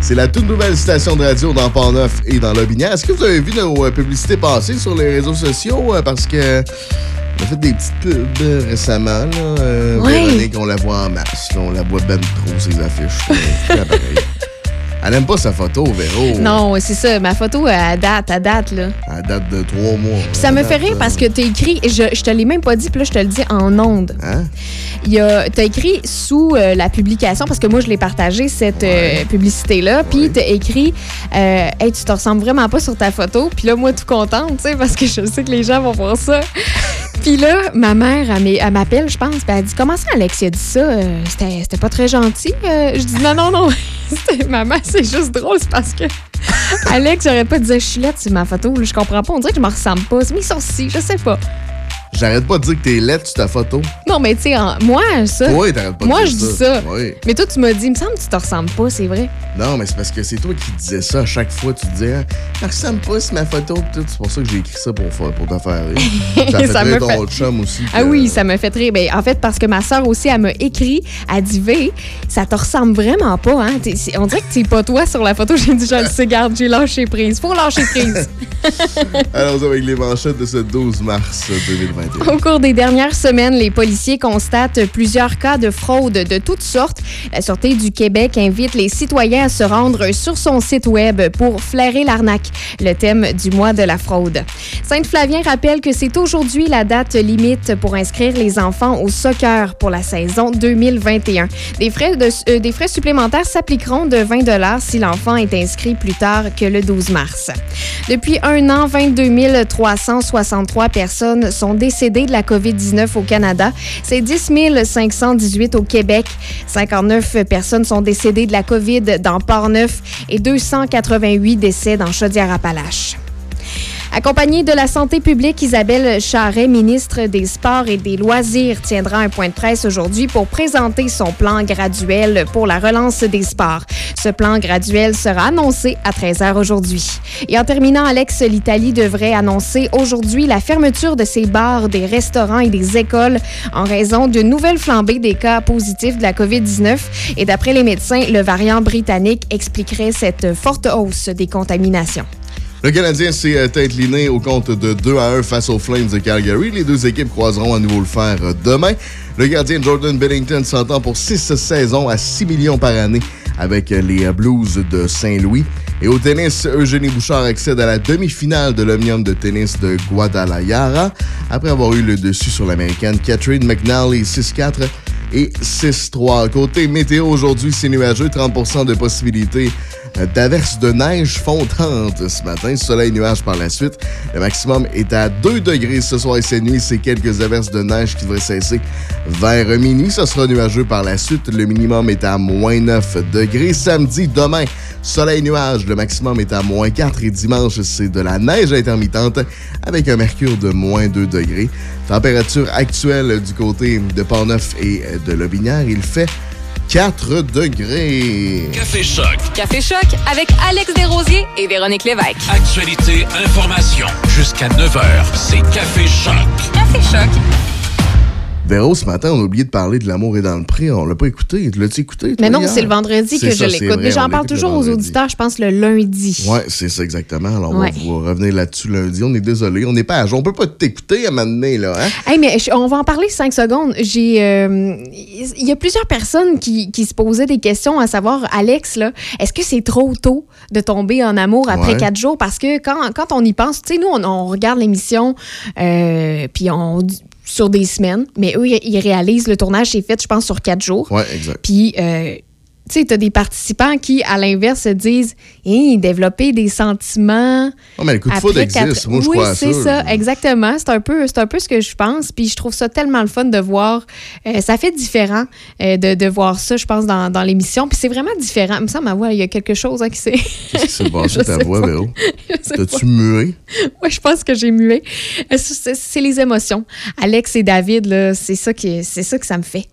C'est la toute nouvelle station de radio dans Port-Neuf et dans Lobinière. Est-ce que vous avez vu nos euh, publicités passer sur les réseaux sociaux? Euh, Parce que on a fait des petites pubs euh, récemment. Là. Oui. Véronique, on la voit en masse. on la voit ben trop, ses affiches. Elle aime pas sa photo, Véro. Non, c'est ça. Ma photo, à date, à date, là. Elle date de trois mois. Puis ça me fait rire parce que t'as écrit, je, je te l'ai même pas dit, puis là, je te le dis en ondes. Hein? T'as écrit sous euh, la publication, parce que moi, je l'ai partagé, cette euh, publicité-là, puis t'as écrit euh, Hey, tu te ressembles vraiment pas sur ta photo. Puis là, moi, tout contente, tu sais, parce que je sais que les gens vont voir ça. Puis là, ma mère, elle m'appelle, je pense, puis elle dit Comment ça, Alex, il a dit ça? Euh, C'était pas très gentil. Euh, je dis Non, non, non. C'était- Maman, c'est juste drôle, c'est parce que. Alex, j'aurais pas suis laide sur ma photo. Je comprends pas. On dirait que je me ressemble pas. C'est mes sourcils, je sais pas. J'arrête pas de dire que t'es laide sur ta photo. Non, mais tu sais, en- moi, ça. Oui, t'arrêtes pas de Moi, dire je dis ça. ça. Oui. Mais toi, tu m'as dit, il me semble que tu te ressembles pas, c'est vrai. Non, mais c'est parce que c'est toi qui disais ça à chaque fois. Tu disais, ah, ça ressemble pas sur ma photo. C'est pour ça que j'ai écrit ça pour, faire- pour te faire rire. ça fait Ça rire me ton fait- autre chum aussi. Ah oui, ça me fait très. Ben, en fait, parce que ma soeur aussi, elle m'a écrit, elle dit V, ça te ressemble vraiment pas, hein. C'est- On dirait que t'es pas toi sur la photo. J'ai dit, je le sais, garde, j'ai lâché prise. Faut lâcher prise. Allons avec les manchettes de ce 12 mars 2021. Au cours des dernières semaines, les policiers constatent plusieurs cas de fraude de toutes sortes. La Sûreté du Québec invite les citoyens à se rendre sur son site web pour flairer l'arnaque, le thème du mois de la fraude. Sainte-Flavien rappelle que c'est aujourd'hui la date limite pour inscrire les enfants au soccer pour la saison 2021. Des frais, euh, des frais supplémentaires s'appliqueront de 20 si l'enfant est inscrit plus tard que le 12 mars. Depuis un an, 22 363 personnes sont décédées de la COVID-19 au Canada. C'est 10 518 au Québec. 59 personnes sont décédées de la COVID dans Port-Neuf et 288 décès dans Chaudière-Appalaches. Accompagnée de la santé publique, Isabelle Charret, ministre des Sports et des Loisirs, tiendra un point de presse aujourd'hui pour présenter son plan graduel pour la relance des sports. Ce plan graduel sera annoncé à 13h aujourd'hui. Et en terminant, Alex, l'Italie devrait annoncer aujourd'hui la fermeture de ses bars, des restaurants et des écoles en raison d'une nouvelle flambée des cas positifs de la COVID-19. Et d'après les médecins, le variant britannique expliquerait cette forte hausse des contaminations. Le Canadien s'est euh, incliné au compte de 2 à 1 face aux Flames de Calgary. Les deux équipes croiseront à nouveau le fer euh, demain. Le gardien Jordan Bennington s'entend pour 6 saisons à 6 millions par année avec euh, les Blues de Saint-Louis. Et au tennis, Eugénie Bouchard accède à la demi-finale de l'Omnium de tennis de Guadalajara après avoir eu le dessus sur l'américaine Catherine McNally 6-4 et 6-3. Côté météo, aujourd'hui, c'est nuageux, 30% de possibilité euh, d'averses de neige fondante ce matin. Soleil, nuage par la suite. Le maximum est à 2 degrés ce soir et cette nuit. C'est quelques averses de neige qui devraient cesser vers minuit. Ce sera nuageux par la suite. Le minimum est à moins 9 degrés. Samedi, demain, soleil, nuage. Le maximum est à moins 4 et dimanche, c'est de la neige intermittente avec un mercure de moins 2 degrés. Température actuelle du côté de Port-Neuf et de Lobinière, il fait 4 degrés. Café Choc. Café Choc avec Alex Desrosiers et Véronique Lévesque. Actualité, information. Jusqu'à 9h, c'est Café Choc. Café Choc. Véro, ce matin, on a oublié de parler de l'amour est dans le prix. On l'a pas écouté. Tu l'as-tu écouté? toi, Mais non, c'est le vendredi que je ça, l'écoute. Mais j'en parle toujours aux auditeurs, je pense, le lundi. Ouais, c'est ça exactement. Alors, Ouais. on va revenir là-dessus lundi. On est désolé, on n'est pas à jour. On peut pas t'écouter à donné, là. Hein? Hey, mais on va en parler cinq secondes. J'ai, euh, il y a plusieurs personnes qui, qui se posaient des questions à savoir, Alex, là, est-ce que c'est trop tôt de tomber en amour après Ouais. quatre jours? Parce que quand, quand on y pense, tu sais, nous, on, on regarde l'émission, euh, puis on sur des semaines, mais eux, ils réalisent le tournage, c'est fait, je pense, sur quatre jours. Ouais, exact. Puis, euh, tu sais, t'as des participants qui, à l'inverse, se disent, hey, développer des sentiments. Non, mais le coup de foudre existe. Moi, je oui, crois c'est ça. ça, exactement. C'est un, peu, c'est un peu ce que je pense. Puis je trouve ça tellement le fun de voir. euh, ça fait différent euh, de, de voir ça, je pense, dans, dans l'émission. Puis c'est vraiment différent. Il me semble, ma voix, il y a quelque chose hein, qui s'est. Qu'est-ce qui s'est passé, ta voix. Véro? T'as-tu mué? Oui, je pense que j'ai mué. Euh, C'est c'est les émotions. Alex et David, là, c'est ça, qui, c'est ça que ça me fait.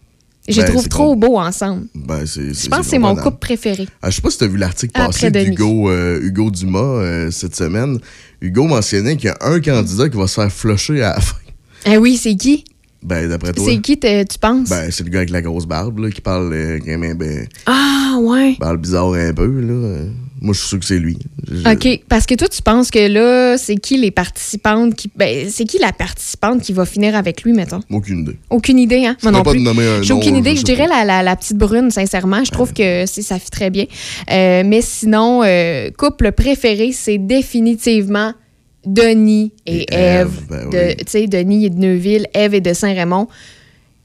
Je les Ben, trouve trop beaux ensemble. Ben, c'est, Je pense que c'est mon couple préféré. Ah, je sais pas si tu as vu l'article Denis. d'Hugo euh, Hugo Dumas euh, cette semaine. Hugo mentionnait qu'il y a un candidat qui va se faire flusher à la fin. Ah oui, c'est qui? Ben, d'après toi. C'est qui tu penses? Ben, c'est le gars avec la grosse barbe, là, qui parle, euh, aime, ben, Ah, ouais. parle bizarre un peu, là. Moi, je suis sûr que c'est lui. Je- OK. Parce que toi, tu penses que là, c'est qui les participantes qui. Ben, c'est qui la participante qui va finir avec lui, mettons? Aucune idée. Aucune idée, hein? Je Moi pourrais non pas plus. te nommer un J'ai nom, aucune idée. Je dirais la, la- la petite brune, sincèrement. Je trouve que c'est- ça fit très bien. Euh, mais sinon, euh, couple préféré, c'est définitivement Denis et, Et Ève. Ève, ben de-. Tu sais, Denis est de Neuville, Ève est de Saint-Raymond.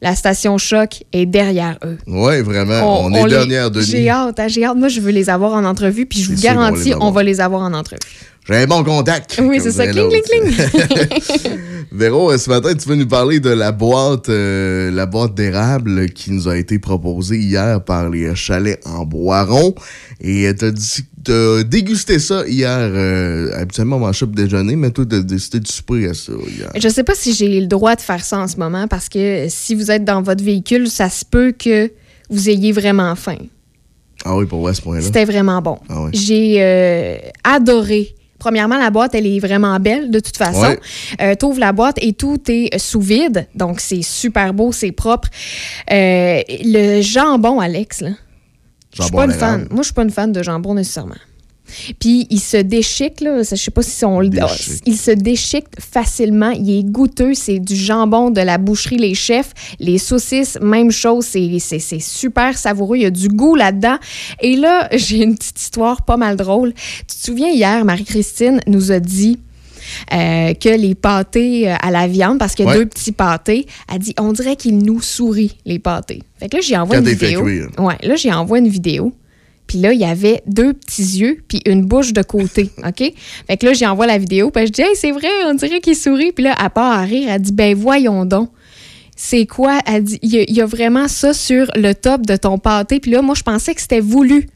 La station Choc est derrière eux. Ouais, vraiment. On, est les- dernière, Denis. J'ai hâte, hein, j'ai hâte. Moi, je veux les avoir en entrevue, puis je vous garantis, on va les avoir en entrevue. J'ai un bon contact. Oui, c'est ça. Cling, cling, cling. Véro, euh, ce matin, tu veux nous parler de la boîte, euh, la boîte d'érable qui nous a été proposée hier par les chalets en Boiron. Et tu as dégusté ça hier. euh, habituellement, on mange ça pour déjeuner, mais toi, tu as décidé de souper à ça hier. Je sais pas si j'ai le droit de faire ça en ce moment parce que si vous êtes dans votre véhicule, ça se peut que vous ayez vraiment faim. Ah oui, pour à ce point-là. C'était vraiment bon. Ah. J'ai euh, adoré. Premièrement, la boîte, elle est vraiment belle de toute façon. Ouais. Euh, T'ouvres la boîte et tout est sous vide. Donc, c'est super beau, c'est propre. Euh, le jambon, Alex, là. Je suis Jambon pas une fan. Moi, je suis pas une fan de jambon nécessairement. Puis il se déchique, là. Je sais pas si on le Déchique. Il se déchique facilement. Il est goûteux. C'est du jambon de la boucherie Les Chefs. Les saucisses, même chose. C'est- super savoureux. Il y a du goût là-dedans. Et là, j'ai une petite histoire pas mal drôle. Tu te souviens, hier, Marie-Christine nous a dit. euh, que les pâtés euh, à la viande, parce qu'il y a Ouais. deux petits pâtés, elle dit on dirait qu'ils nous sourient, les pâtés. Fait que là, j'y envoie Quand une fait vidéo. cuire. Ouais, là, j'y envoie une vidéo. Puis là, il y avait deux petits yeux, puis une bouche de côté, OK? Fait que là, j'y envoie la vidéo, puis je dis, hey, c'est vrai, on dirait qu'il sourit. Puis là, à part à rire, elle dit, ben voyons donc. C'est quoi? Elle dit, il y, a- vraiment ça sur le top de ton pâté. Puis là, moi, je pensais que c'était voulu.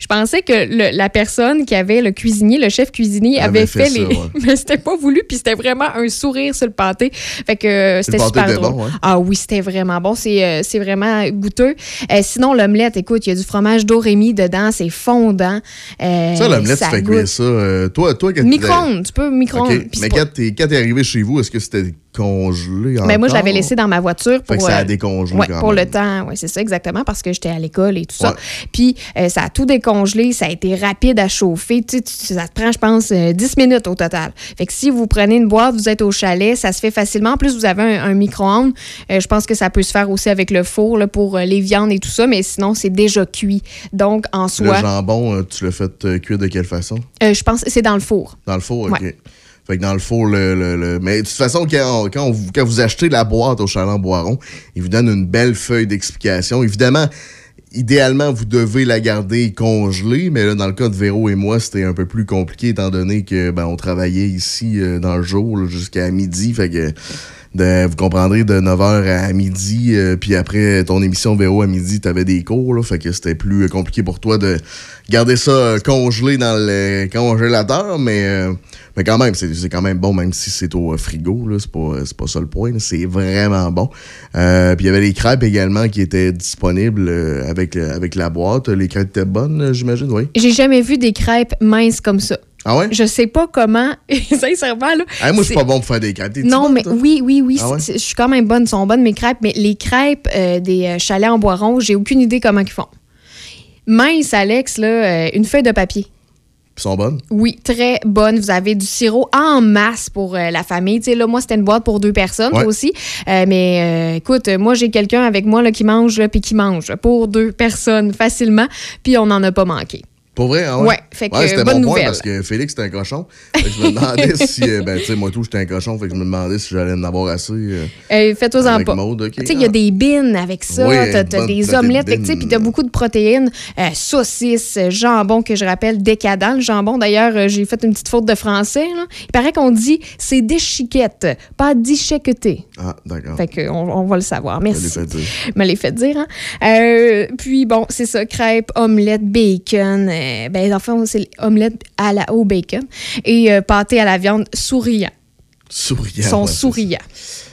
Je pensais que le- la personne qui avait le cuisinier, le chef cuisinier, Elle avait, fait, fait les. ça, ouais. Mais c'était pas voulu, puis c'était vraiment un sourire sur le pâté. Fait que euh, c'était super drôle. bon? Ah oui, c'était vraiment bon. C'est euh, vraiment goûteux. Euh, sinon, l'omelette, écoute, il y a du fromage d'Orémy dedans, c'est fondant. Ça, l'omelette, tu fais cuire ça. toi, toi, quand Micro-ondes, tu peux micro-ondes. OK. Puis c'est Mais pas- quand t'es arrivé chez vous, est-ce que c'était congelé Ben, moi, je l'avais laissé dans ma voiture pour. Fait que ça a euh, décongelé ouais, quand pour même. le temps. Oui, c'est ça, exactement, parce que j'étais à l'école et tout ça. Puis, euh, ça a tout décongelé, ça a été rapide à chauffer. Tu sais, tu- ça te prend, je pense, euh, 10 minutes au total. Fait que si vous prenez une boîte, vous êtes au chalet, ça se fait facilement. En plus, vous avez un, un micro-ondes. Euh, je pense que ça peut se faire aussi avec le four là, pour euh, les viandes et tout ça, mais sinon, c'est déjà cuit. Donc, en Le soi, jambon, euh, tu l'as fait euh, cuire de quelle façon? euh, je pense que c'est dans le four. Dans le four, OK. Ouais. Fait que dans le four, le, le- le- Mais de toute façon, quand, quand, on- quand vous achetez la boîte au chaland Boiron, il vous donne une belle feuille d'explication. Évidemment, idéalement, vous devez la garder congelée, mais là, dans le cas de Véro et moi, c'était un peu plus compliqué étant donné que ben, on travaillait ici euh, dans le jour jusqu'à midi. Fait que de- vous comprendrez de 9h à midi, euh, puis après ton émission Véro à midi, tu avais des cours, là, fait que c'était plus euh, compliqué pour toi de garder ça euh, congelé dans le congélateur, mais, mais quand même, c'est quand même bon, même si c'est au frigo, c'est pas, pas ça le point, c'est vraiment bon. Puis il y avait les crêpes également qui étaient disponibles avec, avec la boîte. Les crêpes étaient bonnes, j'imagine, oui. J'ai jamais vu des crêpes minces comme ça. Ah ouais? Je sais pas comment, sincèrement, là. Ah, moi, je suis pas bon pour faire des crêpes. Non, mais toi? oui, oui, oui. Ah ouais? Je suis quand même bonne. sont bonnes mes crêpes, mais les crêpes euh, des euh, chalets en Boiron, j'ai aucune idée comment ils font. Mince, Alex, là, euh, une feuille de papier. Ils sont bonnes? Oui, très bonne. Vous avez du sirop en masse pour euh, la famille. Tu sais, là, moi, c'était une boîte pour deux personnes, Ouais. aussi. Euh, mais euh, écoute, moi, j'ai quelqu'un avec moi là, qui mange, puis qui mange pour deux personnes facilement, puis on n'en a pas manqué. Pour vrai, hein, ouais? Ouais, fait que, c'était bonne mon point nouvelle. parce que Félix était un cochon. Fait que je me demandais si, euh, ben, tu sais, moi tout, j'étais un cochon, fait que je me demandais si j'allais en avoir assez. euh, Euh, Fais-toi-en Avec pas. Tu sais, il y a des bines avec ça. Oui, t'as des omelettes, tu sais, puis t'as beaucoup de protéines. Euh, saucisses, jambon, que je rappelle décadent. Le jambon, d'ailleurs, j'ai fait une petite faute de français. là. Il paraît qu'on dit c'est déchiquette, pas déchiqueté. Ah, d'accord. Fait que on, on va le savoir. Merci. Je l'ai fait dire. Me les fait dire. Hein? Puis bon, c'est ça, crêpes, omelette, bacon. Euh, ben, enfin, c'est omelette à la, au bacon. Et euh, pâté à la viande souriant. Souriant. Sont ouais, c'est souriants.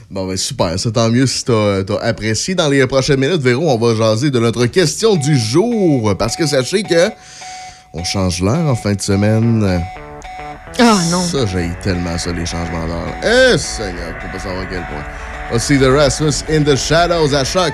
Bon, ben super, ça tant mieux si t'as as apprécié. Dans les prochaines minutes, Véro, on va jaser de notre question du jour. Parce que sachez que on change l'heure en fin de semaine. Ah non. Ça, j'ai tellement ça, les changements d'heure. Eh, Seigneur, faut pas savoir à quel point. Aussi The Rasmus in the Shadows à choc.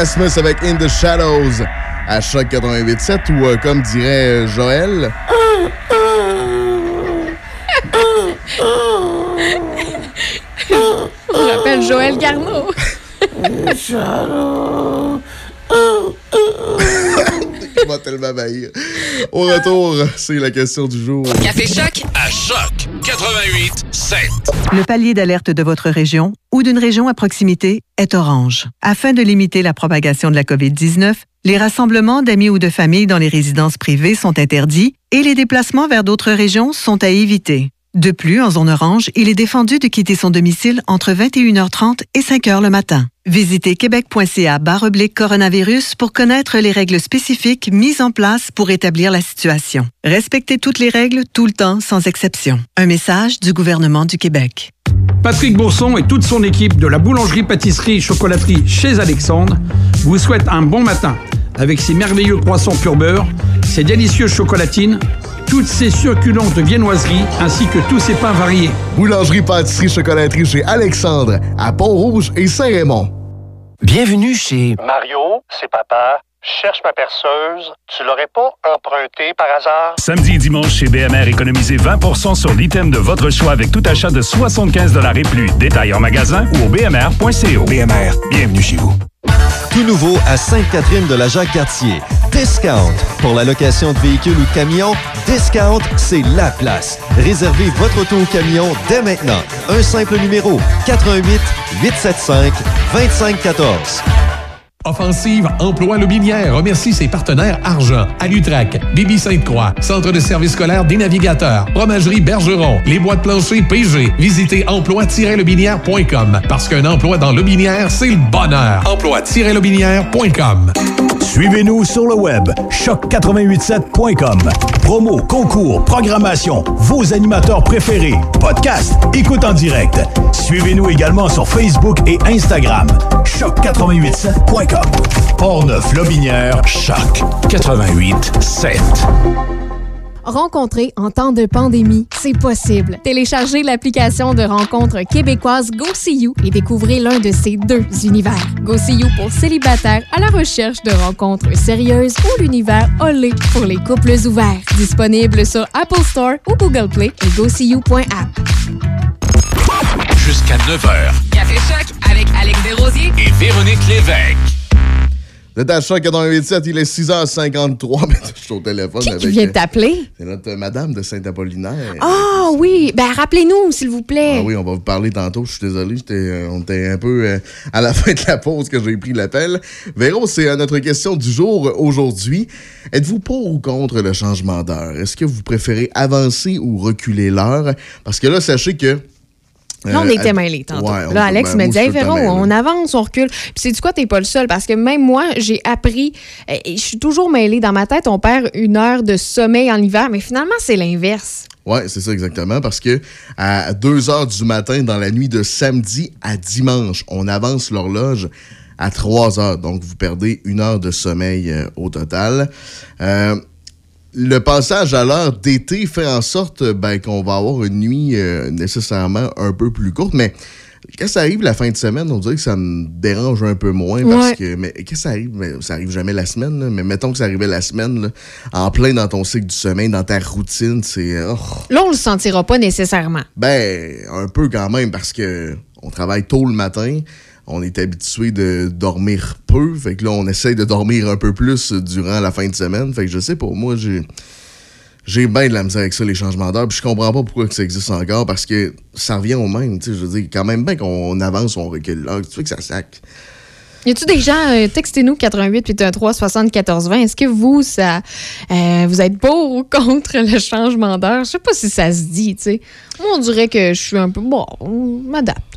Rasmus avec In the Shadows à choc 88.7 ou euh, comme dirait euh, Joël? Je m'appelle Joël Garneau. Il m'a tellement bailli. Au retour, c'est la question du jour. Café Choc à Choc 88 7. Le palier d'alerte de votre région ou d'une région à proximité est orange. Afin de limiter la propagation de la COVID-19, les rassemblements d'amis ou de familles dans les résidences privées sont interdits et les déplacements vers d'autres régions sont à éviter. De plus, en zone orange, il est défendu de quitter son domicile entre 21h30 et 5h le matin. Visitez québec.ca coronavirus pour connaître les règles spécifiques mises en place pour établir la situation. Respectez toutes les règles tout le temps sans exception. Un message du gouvernement du Québec. Patrick Bourson et toute son équipe de la boulangerie-pâtisserie-chocolaterie chez Alexandre vous souhaitent un bon matin avec ses merveilleux croissants pur beurre, ses délicieuses chocolatines toutes ses succulentes viennoiseries ainsi que tous ses pains variés. Boulangerie, pâtisserie, chocolaterie chez Alexandre, à Pont-Rouge et Saint-Raymond. Bienvenue chez Mario, c'est papa. Cherche ma perceuse. Tu l'aurais pas empruntée par hasard? Samedi et dimanche chez BMR, économisez 20% sur l'item de votre choix avec tout achat de 75 et plus. Détail en magasin ou au bmr.co. BMR. Bienvenue chez vous. Tout nouveau à Sainte-Catherine de la Jacques-Cartier. Discount. Pour la location de véhicules ou de camions, Discount, c'est la place. Réservez votre auto ou camion dès maintenant. Un simple numéro 88 875 2514. Offensive Emploi Lobinière remercie ses partenaires Argent, Alutrac, Bibi Sainte-Croix, Centre de services scolaires des navigateurs, Fromagerie Bergeron, les bois de plancher PG. Visitez emploi-lobinière.com parce qu'un emploi dans Lobinière, c'est le bonheur. Emploi-lobinière.com. Suivez-nous sur le web choc887.com. Promo, concours, programmation, vos animateurs préférés, podcast, écoute en direct. Suivez-nous également sur Facebook et Instagram. choc887.com. Portneuf Lobinière, Choc 88.7. Rencontrer en temps de pandémie, c'est possible. Téléchargez l'application de rencontre québécoise GoSeeYou et découvrez l'un de ces deux univers. GoSeeYou pour célibataires à la recherche de rencontres sérieuses ou l'univers Olé pour les couples ouverts. Disponible sur Apple Store ou Google Play et GoSeeYou.app. Jusqu'à 9h. Café Choc avec Alex Desrosiers Et Véronique Lévesque. Vous êtes à Choc 88.7, il est 6h53, mais je suis au téléphone Qui avec... qui vient de t'appeler? C'est notre euh, madame de Saint-Apollinaire. Ah oui, ben rappelez-nous, s'il vous plaît. Ah oui, on va vous parler tantôt. Je suis désolé, j'étais, euh, on était un peu euh, à la fin de la pause que j'ai pris l'appel. Véro, c'est euh, notre question du jour aujourd'hui. Êtes-vous pour ou contre le changement d'heure? Est-ce que vous préférez avancer ou reculer l'heure? Parce que là, sachez que Là, on euh, était mêlés tantôt. Ouais, on- là, Alex ben, me dit, hey, Véro, mêlé. on avance, on recule. Puis, sais-tu quoi, t'es pas le seul, parce que même moi, j'ai appris, euh, et je suis toujours mêlée dans ma tête, on perd une heure de sommeil en hiver, mais finalement, c'est l'inverse. Ouais, c'est ça exactement, parce que à 2 heures du matin, dans la nuit de samedi à dimanche, on avance l'horloge à 3 heures. Donc, vous perdez une heure de sommeil euh, au total. Euh, le passage à l'heure d'été fait en sorte ben, qu'on va avoir une nuit euh, nécessairement un peu plus courte, mais quand ça arrive la fin de semaine, on dirait que ça me dérange un peu moins parce Ouais. que mais quand ça arrive, mais ça arrive jamais la semaine, là, mais mettons que ça arrivait la semaine, là, en plein dans ton cycle du sommeil, dans ta routine, c'est oh, Là, on le sentira pas nécessairement. ben, un peu quand même, parce que on travaille tôt le matin. On est habitué de dormir peu. Fait que là, on essaye de dormir un peu plus durant la fin de semaine. Fait que je sais pas, moi, j'ai. J'ai bien de la misère avec ça, les changements d'heure. Puis je comprends pas pourquoi ça existe encore, parce que ça revient au même. Je veux dire, quand même bien qu'on avance on recule l'heure. Tu sais que ça sac. Y a-tu des gens, euh, textez-nous 88 813 74 20. Est-ce que vous, ça, euh, vous êtes pour ou contre le changement d'heure? Je sais pas si ça se dit, tu sais. Moi, on dirait que je suis un peu, bon, on m'adapte.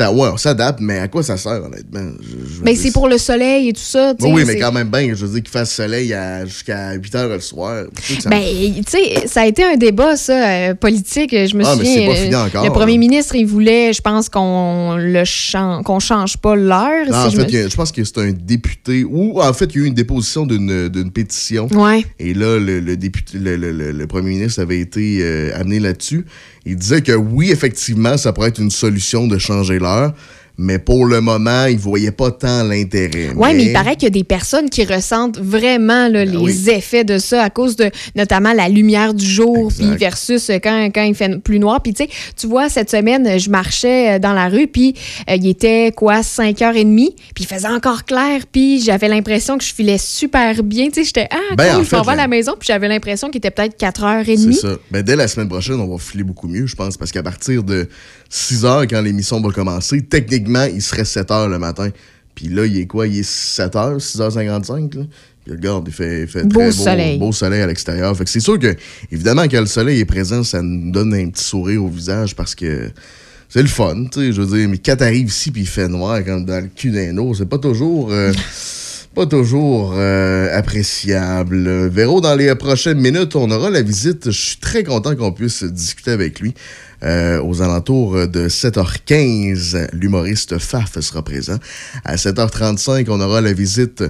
Ouais, on s'adapte, mais à quoi ça sert, honnêtement? Je- je veux Mais c'est pour le soleil et tout ça, sais. Oui, oui, mais quand même bien, je veux dire qu'il fasse soleil jusqu'à 8 h le soir. Ça Ben, tu sais, ça a été un débat, ça, euh, politique. Je me Ah, souviens. pas euh, fini encore, Le premier ministre, il voulait, je pense, qu'on le chan- qu'on change pas l'heure. Si en je fait, me- a- je pense que c'est un député, ou en fait, il y a eu une déposition d'une d'une pétition. Ouais. Et là, le, le député, le, le- le- le premier ministre avait été euh, amené là-dessus. Il disait que oui, effectivement, ça pourrait être une solution de changer l'heure, mais pour le moment, il voyait pas tant l'intérêt. Oui, mais il paraît qu'il y a des personnes qui ressentent vraiment là, les Ben oui. effets de ça à cause de notamment la lumière du jour puis versus euh, quand, quand il fait plus noir. Puis tu sais, tu vois, cette semaine, je marchais euh, dans la rue puis euh, il était quoi, 5h30, puis il faisait encore clair, puis j'avais l'impression que je filais super bien. Tu sais, j'étais, ah, Ben, cool, en je fait, vais à la- maison, puis j'avais l'impression qu'il était peut-être C'est 4h30. ça. Ben, dès la semaine prochaine, on va filer beaucoup mieux, je pense, parce qu'à partir de 6 heures, quand l'émission va commencer, techniquement, il serait 7 heures le matin. Puis là, il est quoi? Il est 7 heures, 6h55, là? Puis regarde, il fait, il fait Beau très beau soleil. beau soleil à l'extérieur. Fait que c'est sûr que, évidemment, quand le soleil est présent, ça nous donne un petit sourire au visage parce que c'est le fun, tu sais. Je veux dire, mais quand t'arrives ici puis il fait noir comme dans le cul d'un eau, c'est pas toujours. euh, pas toujours euh, appréciable. Véro, dans les prochaines minutes, on aura la visite. Je suis très content qu'on puisse discuter avec lui. Euh, aux alentours de 7h15, l'humoriste Faf sera présent. À 7h35, on aura la visite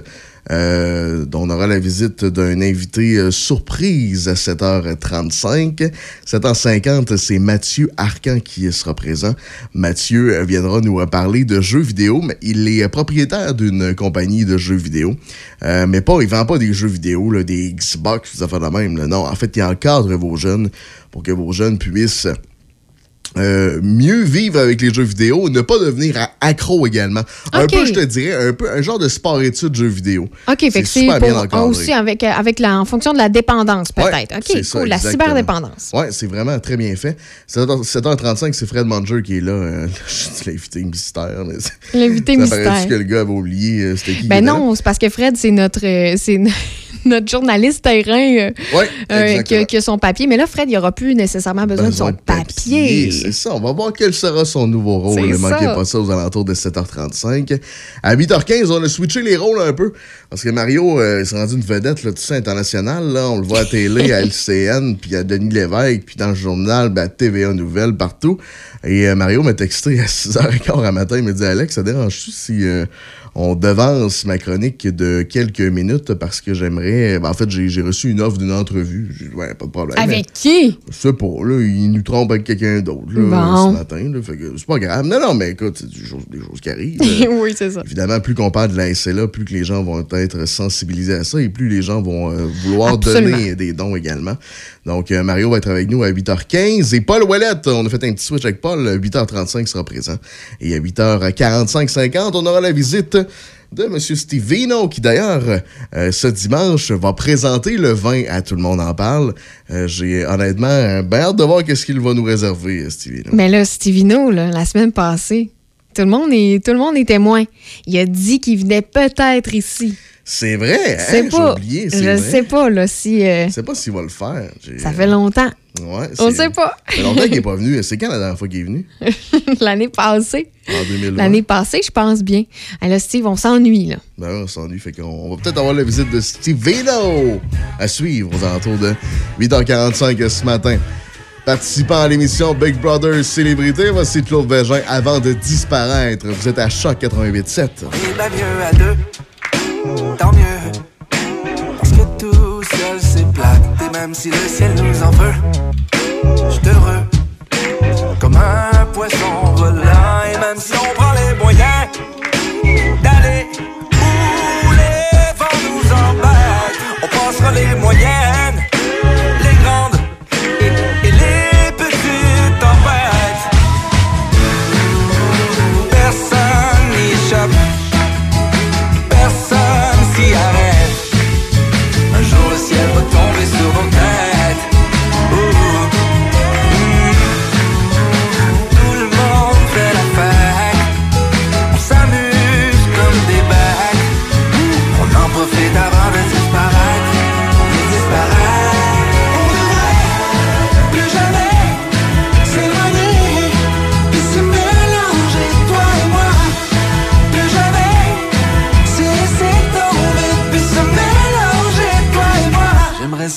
euh, on aura la visite d'un invité euh, surprise à 7h35. 7h50, c'est Mathieu Arcan qui sera présent. Mathieu euh, viendra nous parler de jeux vidéo, mais il est propriétaire d'une compagnie de jeux vidéo. Euh, mais pas, il vend pas des jeux vidéo, des Xbox, ça fait de même. Non, en fait, il encadre vos jeunes pour que vos jeunes puissent euh, mieux vivre avec les jeux vidéo, ne pas devenir accro également. Un peu, je te dirais, un peu un genre de sport-étude jeux vidéo. OK, fait que c'est aussi avec, euh, avec la, en fonction de la dépendance, peut-être. OK, cool. ça, la cyberdépendance. Ouais, c'est vraiment très bien fait. 7h- 7h35, c'est Fred Manger qui est là. euh, l'invité mystère. L'invité ça mystère. paraît-tu que le gars avait oublié euh, c'était qui Ben non, c'est parce que Fred, c'est notre, euh, c'est notre journaliste terrain Ouais, qui, a, qui a son papier. Mais là, Fred, il aura plus nécessairement besoin, de son papier. C'est ça. On va voir quel sera son nouveau rôle. Ne manquez pas ça aux alentours de 7h35. À 8h15, on a switché les rôles un peu. Parce que Mario euh, s'est rendu une vedette, là, tout ça, internationale. Là. On le voit à télé, à LCN, puis à Denis Lévesque, puis dans le journal, ben, à TVA Nouvelles, partout. Et euh, Mario m'a texté à 6h15 à matin. Il m'a dit Alex, ça dérange-tu si euh, on devance ma chronique de quelques minutes parce que j'aimerais. ben, en fait, j'ai reçu une offre d'une entrevue. J'ai ouais, pas de problème. Avec qui? Je sais pas, là, il nous trompe avec quelqu'un d'autre, Bon. ce matin, là, fait que c'est pas grave. Non, non, mais écoute, c'est des choses, des choses qui arrivent. Oui, c'est ça. Évidemment, plus qu'on parle de la SLA, plus que les gens vont être sensibilisés à ça et plus les gens vont euh, vouloir Absolument. donner des dons également. Donc, euh, Mario va être avec nous à 8h15 et Paul Ouellette, on a fait un petit switch avec Paul, 8h35 sera présent. Et à 8h45-50, on aura la visite de M. Stevino, qui d'ailleurs, euh, ce dimanche, va présenter le vin à Tout le monde en parle. Euh, J'ai honnêtement euh, ben hâte de voir qu'est-ce qu'il va nous réserver, Stevino. Mais là, Stevino, là, la semaine passée, tout le monde est, tout le monde est témoin. Il a dit qu'il venait peut-être ici. C'est vrai, Je hein? pas. oublié, Je vrai. sais pas là, si. euh, Je sais pas s'il va le faire. Ça fait longtemps. Ouais, On sait pas. Ça fait longtemps qu'il n'est pas venu. C'est quand la dernière fois qu'il est venu? L'année passée. En 2020. L'année passée, je pense bien. Là, Steve, on s'ennuie, là. Ben ouais, on s'ennuie. Fait qu'on on va peut-être avoir la visite de Stevino à suivre aux alentours de 8h45 ce matin. Participant à l'émission Big Brother Célébrité, voici Claude Végin avant de disparaître. Vous êtes à Choc 88.7. Il va mieux à deux, tant mieux. Même si le ciel nous en veut, je suis heureux. Comme un poisson volant, et même si on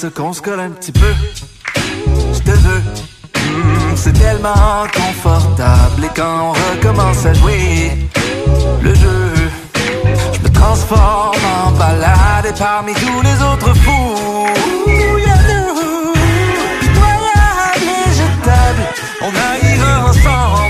Qu'on se colle un petit peu. Je te veux. Mm, c'est tellement confortable. Et quand on recommence à jouer le jeu, je me transforme en balade. Et parmi tous les autres fous. On haïra ensemble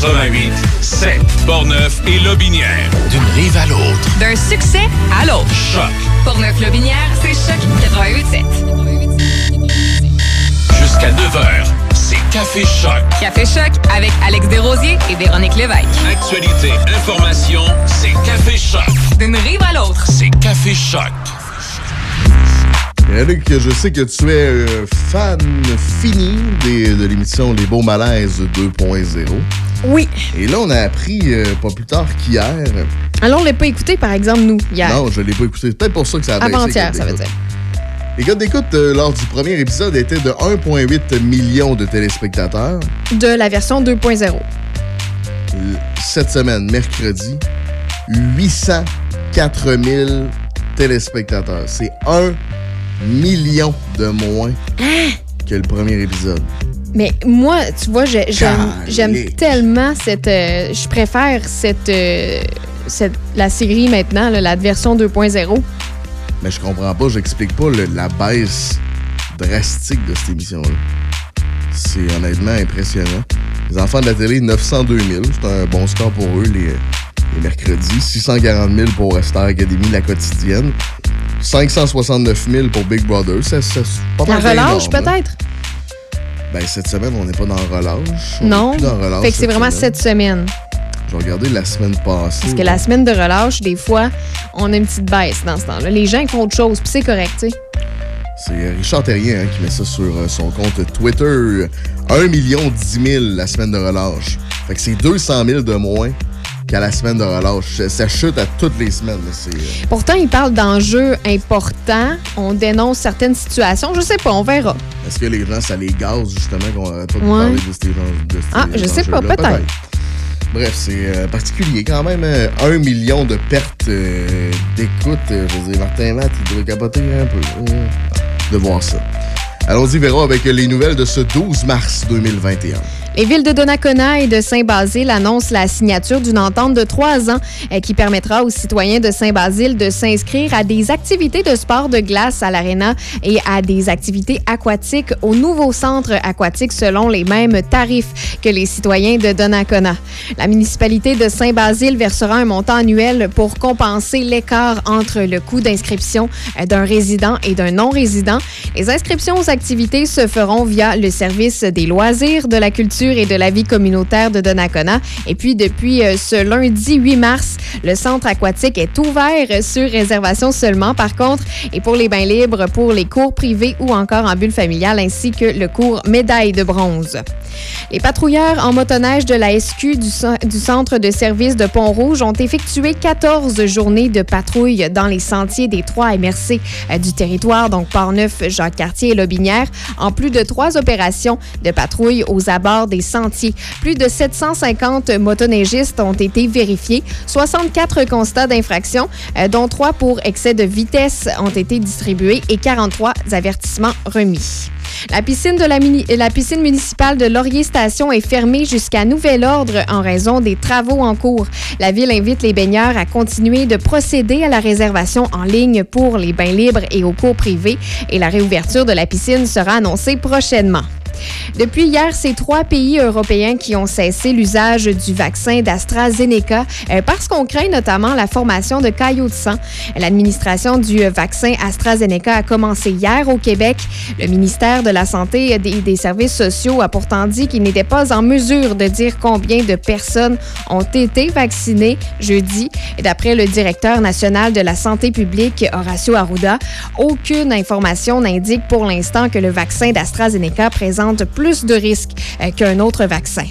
88 7 Portneuf et Lobinière. D'une rive à l'autre. D'un succès à l'autre. Choc. Portneuf-Lobinière, c'est Choc 88.7. Jusqu'à 9h, c'est Café Choc. Café Choc avec Alex Desrosiers et Véronique Lévesque. Actualité, information, c'est Café Choc. D'une rive à l'autre. C'est Café Choc. Et Luc, je sais que tu es euh, fan fini des- de l'émission Les Beaux Malaises 2.0. Oui. Et là, on a appris euh, pas plus tard qu'hier. Alors, on l'a pas écouté, par exemple, nous, hier. Non, je l'ai pas écouté. C'est peut-être pour ça que ça a. Avant-hier, les ça veut dire. d'écoute. Les codes d'écoute euh, lors du premier épisode étaient de 1,8 million de téléspectateurs. De la version 2.0. Euh, Cette semaine, mercredi, 804 000 téléspectateurs. C'est 1 million de moins que le premier épisode. Mais moi, tu vois, j'ai- j'aime tellement cette. euh, je préfère cette, euh, cette- la série maintenant, là, la version 2.0. Mais je comprends pas, j'explique pas le- la baisse drastique de cette émission-là. C'est honnêtement impressionnant. Les enfants de la télé, 902 000. C'est un bon score pour eux les, les mercredis. 640 000 pour Star Academy, la quotidienne. 569 000 pour Big Brother. Ça, ça, pas La relâche, hein. Ben, cette semaine, on n'est pas dans relâche. On Non. plus dans relâche Fait que c'est vraiment semaine. cette semaine. Je vais regarder la semaine passée. Parce que la semaine de relâche, des fois, on a une petite baisse dans ce temps-là. Les gens font autre chose, puis c'est correct, tu sais. C'est Richard Terrien hein, qui met ça sur euh, son compte Twitter. 1 million 10 000 la semaine de relâche. Fait que c'est 200 000 de moins qu'à la semaine de relâche. Ça chute à toutes les semaines. euh, Pourtant, ils parlent d'enjeux importants. On dénonce certaines situations. Je sais pas, on verra. Est-ce que les gens, ça les gaze justement qu'on pas de Ouais. parler de ces, gens- de ces Ah, je sais pas, peut-être. Bref, c'est euh, particulier quand même. euh, un million de pertes euh, d'écoute. euh, je veux dire, Martin Matt, il devrait capoter un peu euh, de voir ça. Allons-y, verrons avec les nouvelles de ce 12 mars 2021. Les villes de Donnacona et de Saint-Basile annoncent la signature d'une entente de trois ans euh, qui permettra aux citoyens de Saint-Basile de s'inscrire à des activités de sport de glace à l'Arena et à des activités aquatiques au nouveau centre aquatique selon les mêmes tarifs que les citoyens de Donnacona. La municipalité de Saint-Basile versera un montant annuel pour compenser l'écart entre le coût d'inscription euh, d'un résident et d'un non-résident. Les inscriptions aux activités se feront via le service des loisirs, de la culture et de la vie communautaire de Donnacona. Et puis, depuis euh, ce lundi 8 mars, le centre aquatique est ouvert sur réservation seulement, par contre, et pour les bains libres, pour les cours privés ou encore en bulle familiale, ainsi que le cours médaille de bronze. Les patrouilleurs en motoneige de la SQ du, du centre de service de Pont-Rouge ont effectué 14 journées de patrouille dans les sentiers des trois MRC euh, du territoire, donc Port-Neuf, Jacques-Cartier et Lobinière, en plus de trois opérations de patrouille aux abords des sentiers. Plus de 750 motoneigistes ont été vérifiés, 64 constats d'infraction, euh, dont trois pour excès de vitesse ont été distribués et 43 avertissements remis. La piscine, de la piscine municipale de Laurier Station est fermée jusqu'à nouvel ordre en raison des travaux en cours. La ville invite les baigneurs à continuer de procéder à la réservation en ligne pour les bains libres et aux cours privés et la réouverture de la piscine sera annoncée prochainement. Depuis hier, c'est trois pays européens qui ont cessé l'usage du vaccin d'AstraZeneca euh, parce qu'on craint notamment la formation de caillots de sang. L'administration du vaccin AstraZeneca a commencé hier au Québec. Le ministère de la Santé et des Services sociaux a pourtant dit qu'il n'était pas en mesure de dire combien de personnes ont été vaccinées jeudi. D'après le directeur national de la santé publique, Horacio Arruda, aucune information n'indique pour l'instant que le vaccin d'AstraZeneca présente plus de risques euh, qu'un autre vaccin.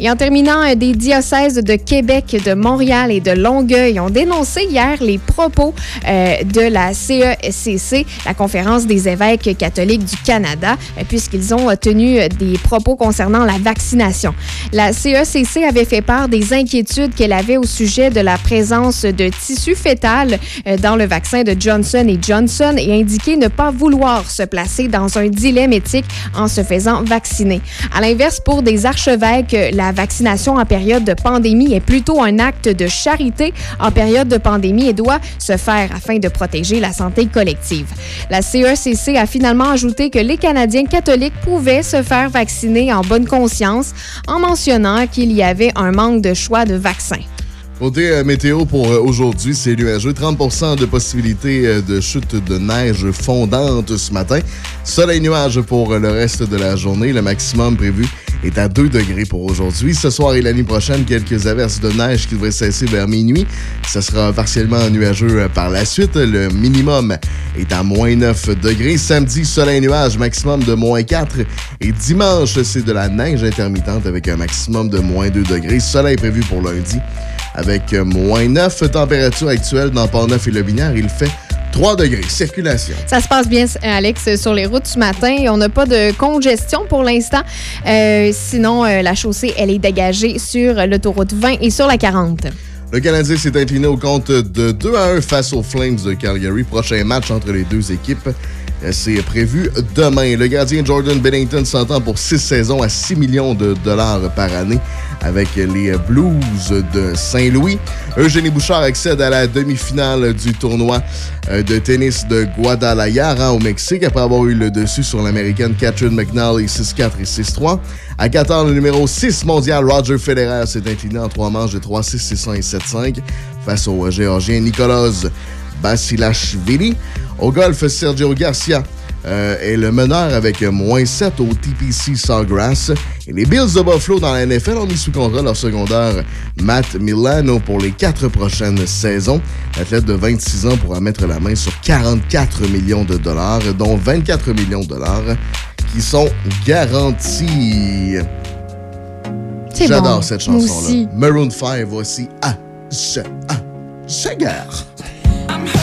Et en terminant, euh, des diocèses de Québec, de Montréal et de Longueuil ont dénoncé hier les propos euh, de la CECC, la Conférence des évêques catholiques du Canada, euh, puisqu'ils ont tenu des propos concernant la vaccination. La CECC avait fait part des inquiétudes qu'elle avait au sujet de la présence de tissu fœtal dans le vaccin de Johnson et Johnson et indiqué ne pas vouloir se placer dans un dilemme éthique en se faisant vacciner. À l'inverse, pour des archevêques, la vaccination en période de pandémie est plutôt un acte de charité en période de pandémie et doit se faire afin de protéger la santé collective. La CECC a finalement ajouté que les Canadiens catholiques pouvaient se faire vacciner en bonne conscience en mentionnant qu'il y avait un manque de choix de vaccins. Côté euh, météo pour euh, aujourd'hui, c'est nuageux. 30% de possibilité euh, de chute de neige fondante ce matin. Soleil nuage pour le reste de la journée. Le maximum prévu est à 2 degrés pour aujourd'hui. Ce soir et la nuit prochaine, quelques averses de neige qui devraient cesser vers minuit. Ce sera partiellement nuageux par la suite. Le minimum est à moins 9 degrés. Samedi, soleil nuage, maximum de moins 4. Et dimanche, c'est de la neige intermittente avec un maximum de moins 2 degrés. Soleil prévu pour lundi avec moins 9. Température actuelle dans Port-Neuf et Le il fait 3 degrés. Circulation. Ça se passe bien, Alex, sur les routes ce matin. On n'a pas de congestion pour l'instant. Euh, sinon, euh, la chaussée, elle est dégagée sur l'autoroute 20 et sur la 40. Le Canadien s'est incliné au compte de 2 à 1 face aux Flames de Calgary. Prochain match entre les deux équipes. C'est prévu demain. Le gardien Jordan Bennington s'entend pour six saisons à 6 millions de dollars par année avec les Blues de Saint-Louis. Eugénie Bouchard accède à la demi-finale du tournoi euh, de tennis de Guadalajara au Mexique après avoir eu le dessus sur l'américaine Catherine McNally 6-4 et 6-3. À 14, le numéro 6 mondial Roger Federer s'est incliné en trois manches de 3-6, 6-1 et 7-5 face au géorgien Nicolas Basilashvili. Au golf, Sergio Garcia euh, est le meneur avec moins 7 au TPC Sawgrass. Et les Bills de Buffalo dans la NFL ont mis sous contrat leur secondaire Matt Milano pour les quatre prochaines saisons. L'athlète de 26 ans pourra mettre la main sur 44 millions de dollars, dont 24 millions de dollars qui sont garantis. J'adore cette chanson-là. Maroon 5, voici à ce, à ce gare. velvet.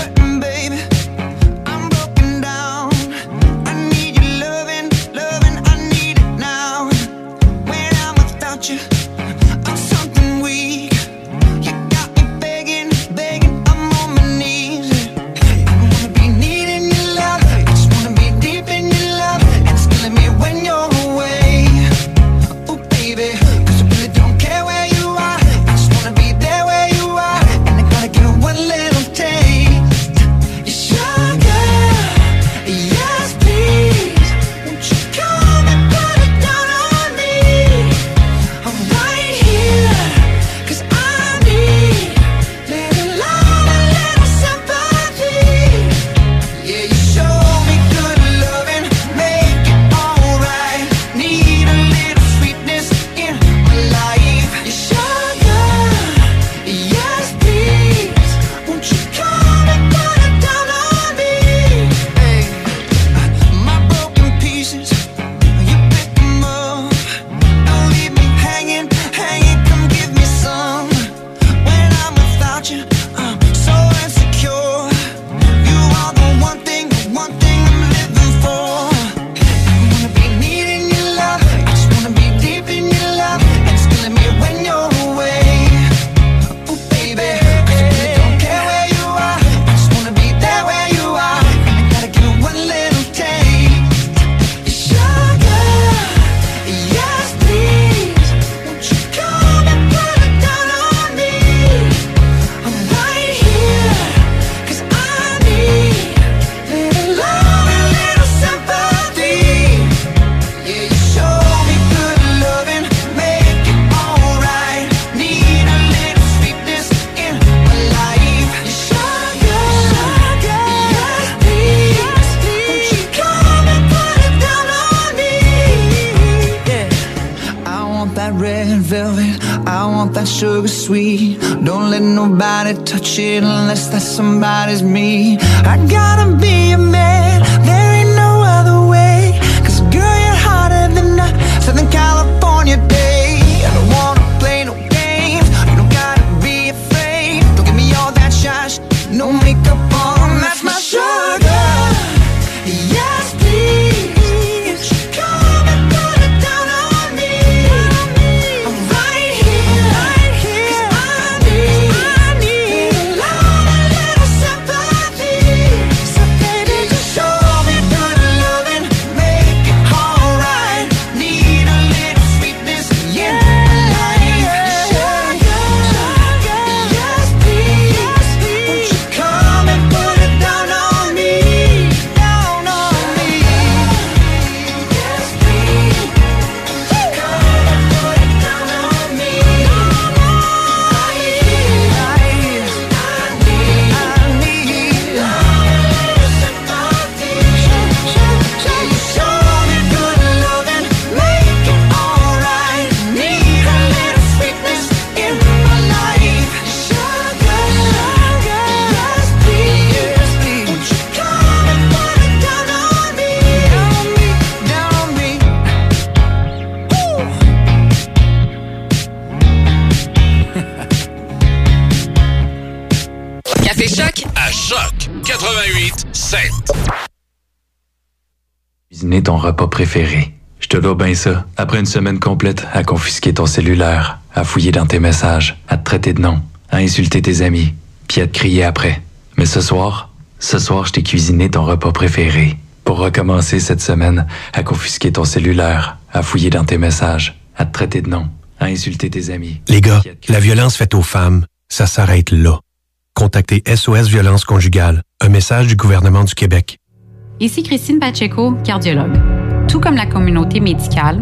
Une semaine complète à confisquer ton cellulaire, à fouiller dans tes messages, à te traiter de nom, à insulter tes amis, puis à te crier après. Mais ce soir, ce soir, je t'ai cuisiné ton repas préféré. Pour recommencer cette semaine à confisquer ton cellulaire, à fouiller dans tes messages, à te traiter de nom, à insulter tes amis. Les gars, la violence faite aux femmes, ça s'arrête là. Contactez SOS Violence Conjugale, un message du gouvernement du Québec. Ici Christine Pacheco, cardiologue. Tout comme la communauté médicale,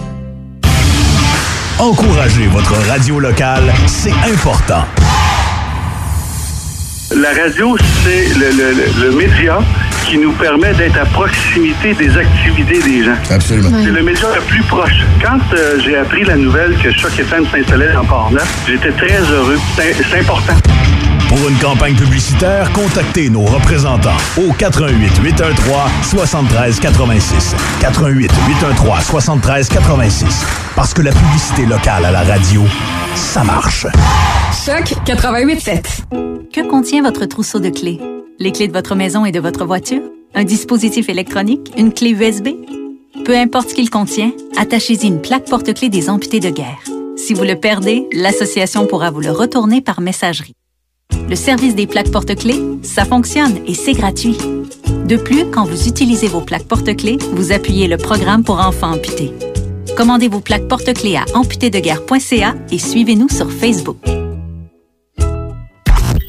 Encouragez votre radio locale, c'est important. La radio, c'est le, le- le- le média qui nous permet d'être à proximité des activités des gens. Absolument. C'est le média le plus proche. Quand euh, j'ai appris la nouvelle que Choc FM s'installait en Port-Neuf, j'étais très heureux. C'est important. Pour une campagne publicitaire, contactez nos représentants au 88 813 73 86. 88 813 73 86. Parce que la publicité locale à la radio, ça marche. Choc 88.7. Que contient votre trousseau de clés? Les clés de votre maison et de votre voiture? Un dispositif électronique? Une clé USB? Peu importe ce qu'il contient, attachez-y une plaque porte-clés des amputés de guerre. Si vous le perdez, l'association pourra vous le retourner par messagerie. Le service des plaques porte-clés, ça fonctionne et c'est gratuit. De plus, quand vous utilisez vos plaques porte-clés, vous appuyez le programme pour enfants amputés. Commandez vos plaques porte-clés à amputédeguerre.ca et suivez-nous sur Facebook.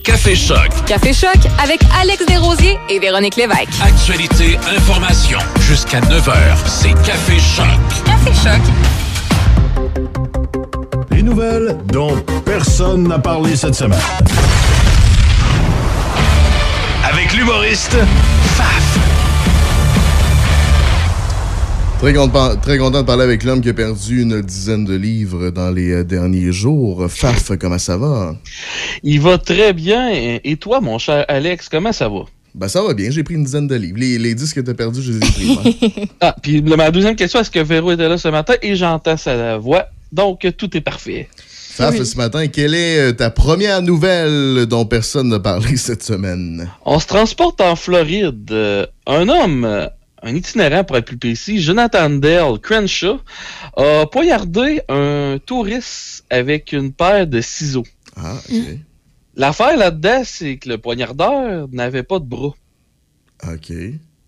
Café Choc. Café Choc avec Alex Desrosiers et Véronique Lévesque. Actualité, information. Jusqu'à 9h, c'est Café Choc. Café Choc. Les nouvelles dont personne n'a parlé cette semaine. Avec l'humoriste Faf. Très content, très content de parler avec l'homme qui a perdu une dizaine de livres dans les euh, derniers jours. Faf, comment ça va? Il va très bien. Et toi, mon cher Alex, comment ça va? Ben ça va bien, j'ai pris une dizaine de livres. Les, les disques que t'as perdus, je les ai pris. Ah, puis ma deuxième question, est-ce que Véro était là ce matin? Et j'entends sa voix. Donc, tout est parfait. Faf, Oui. ce matin, quelle est euh, ta première nouvelle dont personne n'a parlé cette semaine? On se transporte en Floride. Euh, un homme, euh, un itinérant pour être plus précis, Jonathan Dale Crenshaw, a poignardé un touriste avec une paire de ciseaux. Ah, ok. L'affaire là-dedans, c'est que le poignardeur n'avait pas de bras. OK.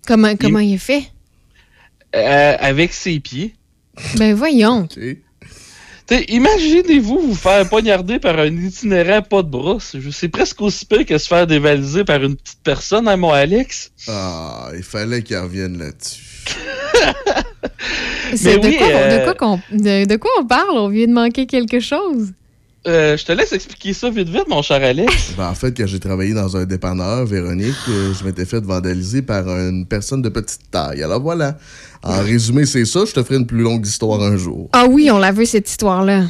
Comment, comment il est fait? Euh, avec ses pieds. Ben voyons. Imaginez-vous vous faire poignarder par un itinérant pas de bras. C'est presque aussi pire que se faire dévaliser par une petite personne, hein, mon Alex? Ah, il fallait qu'il revienne là-dessus. C'est de, oui, quoi, euh, de, quoi qu'on- de, de quoi on parle? On vient de manquer quelque chose. Euh, je te laisse expliquer ça vite vite, mon cher Alex. Ben, en fait, quand j'ai travaillé dans un dépanneur, Véronique, euh, je m'étais fait vandaliser par une personne de petite taille. Alors voilà. En résumé, c'est ça. Je te ferai une plus longue histoire un jour. Ah oui, on l'a vu cette histoire-là.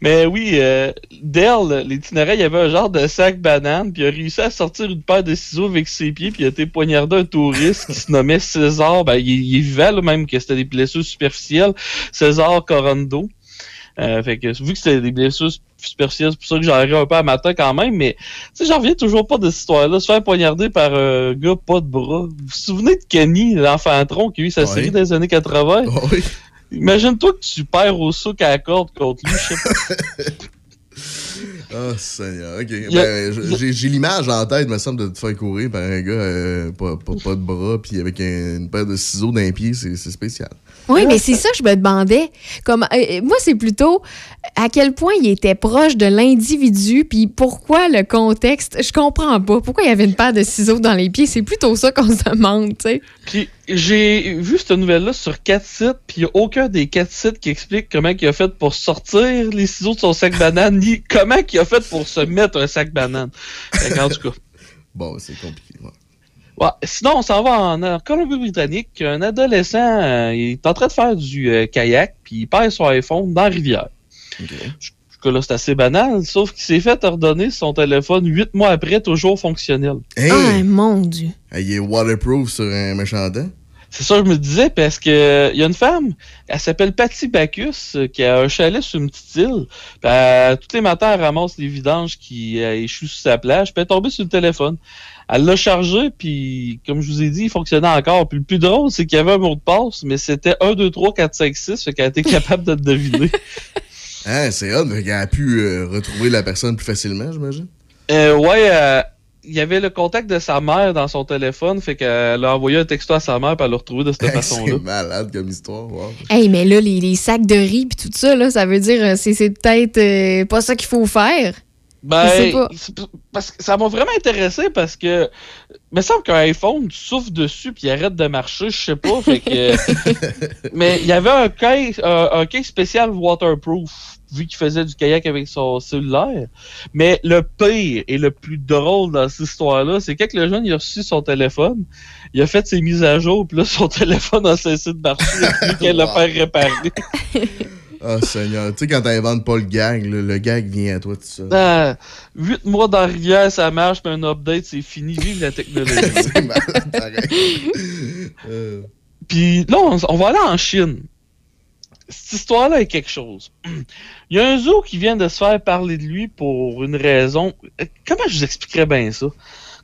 Mais oui, euh, Dale, l'itinérant, il avait un genre de sac banane, puis il a réussi à sortir une paire de ciseaux avec ses pieds, puis il a été poignardé un touriste qui se nommait César. Ben, il, vivant, là, même que c'était des blessures superficielles. César Corondo. Euh, fait que vu que c'était des blessures superficielles, c'est pour ça que j'en ris un peu à matin quand même, mais tu sais, j'en reviens toujours pas de cette histoire-là. Se faire poignarder par un gars pas de bras. Vous vous souvenez de Kenny, l'enfant tronc qui a eu sa série des années 80? Imagine-toi que tu perds au souk à la corde contre lui, je sais pas. Oh, Seigneur. Ben, j'ai l'image en tête, me semble, de te faire courir par un gars euh, pas, pas, pas de bras, puis avec un- une paire de ciseaux d'un pied. C'est spécial. Oui, mais c'est ça que je me demandais. Comme, euh, moi, c'est plutôt à quel point il était proche de l'individu, puis pourquoi le contexte. Je comprends pas. Pourquoi il y avait une paire de ciseaux dans les pieds? C'est plutôt ça qu'on se demande, tu sais. Puis j'ai vu cette nouvelle-là sur quatre sites, puis il n'y a aucun des quatre sites qui explique comment il a fait pour sortir les ciseaux de son sac banane, ni comment il a fait pour se mettre un sac banane. Qu'en tout cas. Bon, c'est compliqué. ouais. Ouais, sinon, on s'en va en, en Colombie-Britannique. Un adolescent euh, il est en train de faire du euh, kayak, puis il perd son iPhone dans la rivière. Jusque là, c'est assez banal, sauf qu'il s'est fait ordonner son téléphone huit mois après, toujours fonctionnel. Hey! Ah, mon Dieu. Hey, il est waterproof sur un méchant dent. C'est ça que je me disais parce que il y a une femme, elle s'appelle Patty Bacchus, euh, qui a un chalet sur une petite île. Puis elle- tous les matins, elle ramasse les vidanges qui euh, échouent sur sa plage, puis elle est tombée sur le téléphone. Elle l'a chargé, puis comme je vous ai dit, il fonctionnait encore. Puis le plus drôle, c'est qu'il y avait un mot de passe, mais c'était 1, 2, 3, 4, 5, 6, fait qu'elle a été capable de le deviner. Hein, c'est hot, mais qu'elle a pu euh, retrouver la personne plus facilement, j'imagine. Euh, ouais, euh, il y avait le contact de sa mère dans son téléphone, fait qu'elle a envoyé un texto à sa mère, puis elle l'a retrouvé de cette Hey, façon-là. c'est malade comme histoire. Wow. Hey, mais là, les, les sacs de riz puis tout ça, là, ça veut dire euh, c'est c'est peut-être euh, pas ça qu'il faut faire. Ben, Je sais pas. c'est p- parce que ça m'a vraiment intéressé parce que il me semble qu'un iPhone, tu souffles dessus puis il arrête de marcher, je sais pas. Fait que, mais il y avait un case, un, un case spécial waterproof vu qu'il faisait du kayak avec son cellulaire. Mais le pire et le plus drôle dans cette histoire-là, c'est quand le jeune il a reçu son téléphone, il a fait ses mises à jour, puis là son téléphone a cessé de marcher, fallu qu'elle le faire réparer. Oh, Seigneur. Tu sais, quand t'inventes pas le gag, là, le gag vient à toi tout seul. Ah, Huit mois dans la rivière, ça marche, puis un update, c'est fini. Vive la technologie. c'est malade, pareil. Euh, Puis là, on, on va aller en Chine. Cette histoire-là est quelque chose. Il y a un zoo qui vient de se faire parler de lui pour une raison. Comment je vous expliquerais bien ça?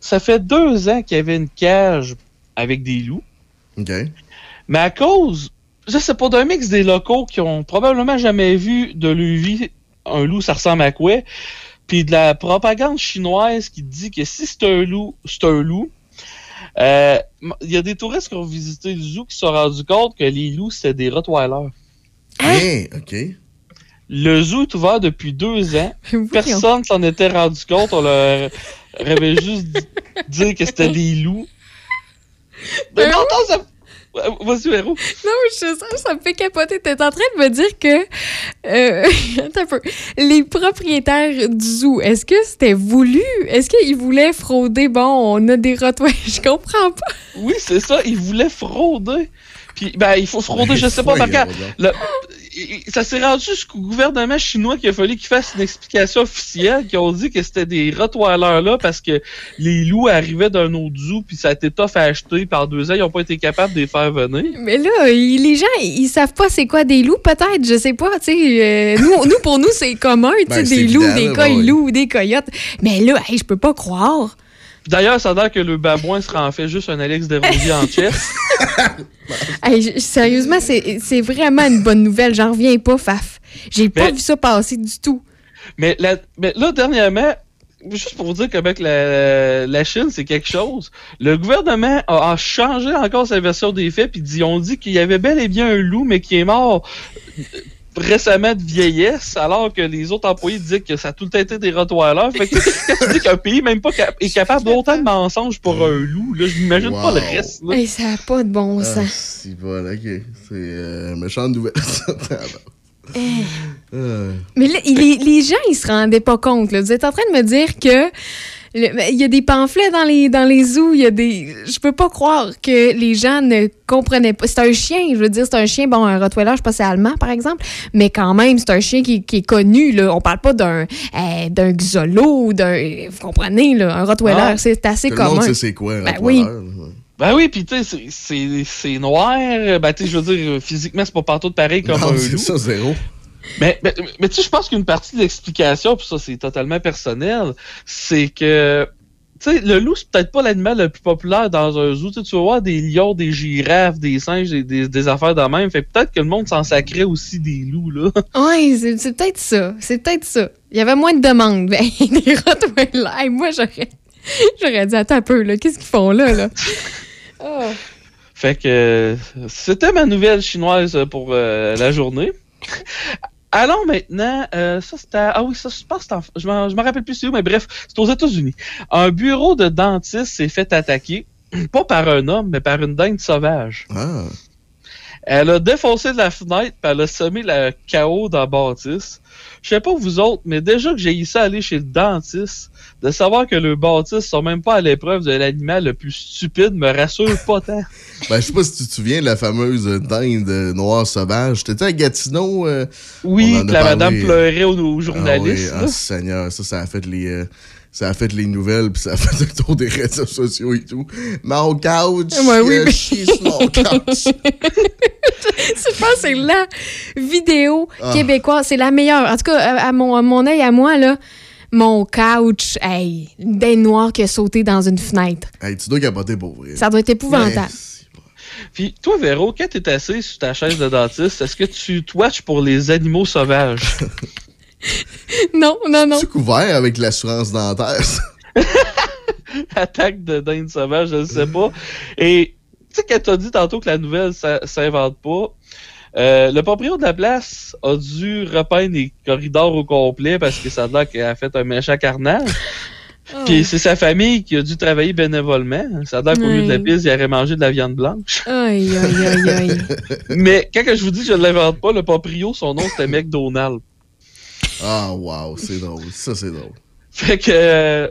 Ça fait deux ans qu'il y avait une cage avec des loups. OK. Mais à cause, je sais pas, d'un mix des locaux qui ont probablement jamais vu de leur vie un loup, ça ressemble à quoi? Puis de la propagande chinoise qui dit que si c'est un loup, c'est un loup. Euh, Il y a des touristes qui ont visité le zoo qui se sont rendus compte que les loups, c'était des Rottweilers. Hein? OK. Le zoo est ouvert depuis deux ans. Personne s'en était rendu compte. On leur avait juste dit- que c'était des loups. Mais non, non, ça... Vas-y, Véro. Non, mais je, ça, ça me fait capoter. T'es en train de me dire que. euh, attends un peu. Les propriétaires du zoo, est-ce que c'était voulu? Est-ce qu'ils voulaient frauder? Bon, on a des rottweilers. Je comprends pas. Oui, c'est ça. Ils voulaient frauder. Puis, ben, il faut frauder, je sais pas, par ça s'est rendu jusqu'au gouvernement chinois qu'il a fallu qu'il fasse une explication officielle, qui ont dit que c'était des rottweilers là parce que les loups arrivaient d'un autre zoo puis ça a été tough à acheter par deux ans, ils ont pas été capables de les faire venir. Mais là, les gens, ils savent pas c'est quoi des loups, peut-être, je sais pas, tu sais. euh, nous, nous, pour nous, c'est commun, tu sais, Ben, des loups, évident, des coils ouais. loups, des coyotes. Mais là, hey, je peux pas croire. D'ailleurs, ça a l'air que le babouin sera en fait juste un Alex Desrosiers en chess. Hey, sérieusement, c'est c'est vraiment une bonne nouvelle. J'en reviens pas, Faf. J'ai pas Mais- vu ça passer du tout. Mais, la- mais là, dernièrement, juste pour vous dire que la, la Chine, c'est quelque chose, le gouvernement a, a changé encore sa version des faits, puis ils ont dit qu'il y avait bel et bien un loup, mais qui est mort récemment de vieillesse, alors que les autres employés disaient que ça a tout le temps été des rottweilers. Fait que quand tu dis qu'un pays même pas cap- est capable d'autant de mensonges pour un loup, là, je m'imagine pas le reste. là. Hey, ça a pas de bon Ah, sens. si, voilà, ok. C'est euh, méchante nouvelle. Hey. Euh, Mais là, les, les gens, ils se rendaient pas compte. là. Vous êtes en train de me dire que il y a des pamphlets dans les, dans les zoos, il y a des. Je peux pas croire que les gens ne comprenaient pas. C'est un chien, je veux dire, c'est un chien, bon, un Rottweiler, je sais pas si c'est allemand, par exemple, mais quand même, c'est un chien qui, qui est connu, là. On parle pas d'un euh, d'un Xolo ou d'un. Vous comprenez, là, un Rottweiler, Ah. c'est assez Tout le commun. monde sait c'est quoi, un Ben Rottweiler, oui. Ben oui, pis tu sais, c'est- noir. Ben tu sais, je veux dire, physiquement, c'est pas partout pareil comme Non, un c'est loup. ça, zéro. Mais, mais, mais tu sais, je pense qu'une partie de l'explication, puis ça, c'est totalement personnel, c'est que, tu sais, le loup, c'est peut-être pas l'animal le plus populaire dans un zoo. Tu vas voir des lions, des girafes, des singes, des, des, des affaires de même. Fait peut-être que le monde s'en sacrait aussi des loups, là. Oui, c'est peut-être ça. C'est peut-être ça. Il y avait moins de demandes. Ben, des Rottweilers. Hey, Moi, j'aurais. J'aurais dit, attends un peu, là. Qu'est-ce qu'ils font là, là? Oh. Fait que c'était ma nouvelle chinoise pour euh, la journée. Allons maintenant, euh, ça c'était, ah oui, ça je pense, je m'en- rappelle plus c'est où, mais bref, c'est aux États-Unis. Un bureau de dentiste s'est fait attaquer, pas par un homme, mais par une dinde sauvage. Ah. Elle a défoncé de la fenêtre, puis elle a semé le chaos dans la bâtisse. Je sais pas vous autres, mais déjà que j'ai eu ça aller chez le dentiste, de savoir que le bâtisse sont même pas à l'épreuve de l'animal le plus stupide me rassure pas tant. Ben, je sais pas si tu te souviens de la fameuse dinde noire sauvage. T'étais à Gatineau? euh, Oui, que la parlé. madame pleurait aux, aux Ah journalistes. oui, ah, là. Seigneur, ça, ça a fait les... euh, ça a fait les nouvelles, puis ça a fait le tour des réseaux sociaux et tout. Mon couch, Ouais, oui, euh, mais- chie sur mon couch. je pense que c'est la vidéo Ah. québécoise. C'est la meilleure. En tout cas, à, mon, à mon œil, à moi, là, mon couch, hey, une noire qui a sauté dans une fenêtre. Hey, tu dois capoter pour vrai. Ça doit être épouvantable. Puis toi, Véro, quand t'es assis sur ta chaise de dentiste, est-ce que tu te watches pour les animaux sauvages? Non, non, non. Tu couvert avec l'assurance dentaire? ça? Attaque de dinde sauvage, je ne sais pas. Et tu sais, quand t'as dit tantôt que la nouvelle ça s'invente pas, euh, le propriétaire de la place a dû repeindre les corridors au complet parce que ça a l'air qu'il a fait un méchant carnage. Puis c'est sa famille qui a dû travailler bénévolement. Ça a l'air qu'au lieu de la piste, il aurait mangé de la viande blanche. Aïe, aïe, aïe, aïe. Mais quand je vous dis que je ne l'invente pas, le proprio, son nom c'était McDonald. Ah, wow, c'est drôle. Ça, c'est drôle. Fait que euh,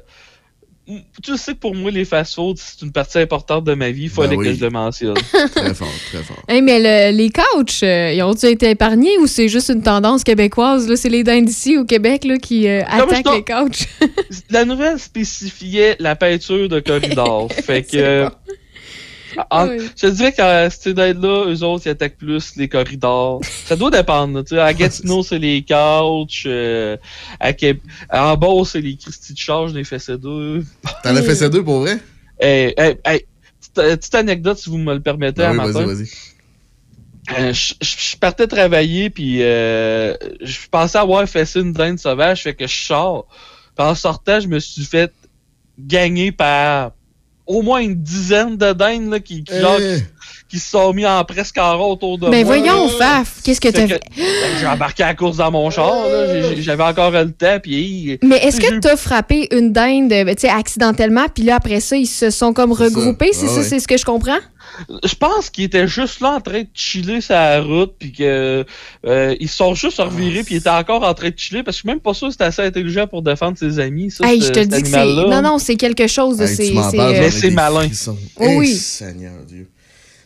tu sais que pour moi, les fast-foods, c'est une partie importante de ma vie. Il fallait Ben oui. que je le mentionne. Très fort, très fort. Hey, mais le- les couches, euh, ils ont-ils été épargnés ou c'est juste une tendance québécoise? Là, c'est les dindes ici au Québec là, qui euh, attaquent les couches. La nouvelle spécifiait la peinture de corridor. fait que. Euh, en- Oui. Je te dirais qu'à cette là eux autres, ils attaquent plus les corridors. Ça doit dépendre. là, tu sais. À Gatineau, c'est les couches. euh, à Québec, en bas, c'est les Christy de charge des FSC2. T'en as fait ces deux pour vrai? Hey, hey, hey, petite, petite anecdote, si vous me le permettez, Ah oui, matin. vas-y, vas-y. Euh, je, je- je partais travailler, puis euh, je pensais avoir fait ça une dinde sauvage, fait que je sors. Puis en sortant, je me suis fait gagner par au moins une dizaine de dindes là, qui, qui, genre, qui, se sont mis en presque en rond autour de Ben moi. voyons, Faf, qu'est-ce que que, fait? ben, J'ai embarqué à la course dans mon char, J'avais encore le temps, puis... Mais est-ce que j'ai- t'as frappé une dinde, ben, tu sais, accidentellement, puis là, après ça, ils se sont comme regroupés? C'est Ah ça, ouais. c'est ce que je comprends? Je pense qu'ils étaient juste là en train de chiller la route, puis que euh, ils se sont juste revirés, puis ils étaient encore en train de chiller, parce que je suis même pas sûr que c'était assez intelligent pour défendre ses amis, ça, Hey, ce- je te dis que c'est. Non, non, c'est quelque chose de. Hey, tu c'est- euh, mais c'est malin. Oh oui. Seigneur Dieu.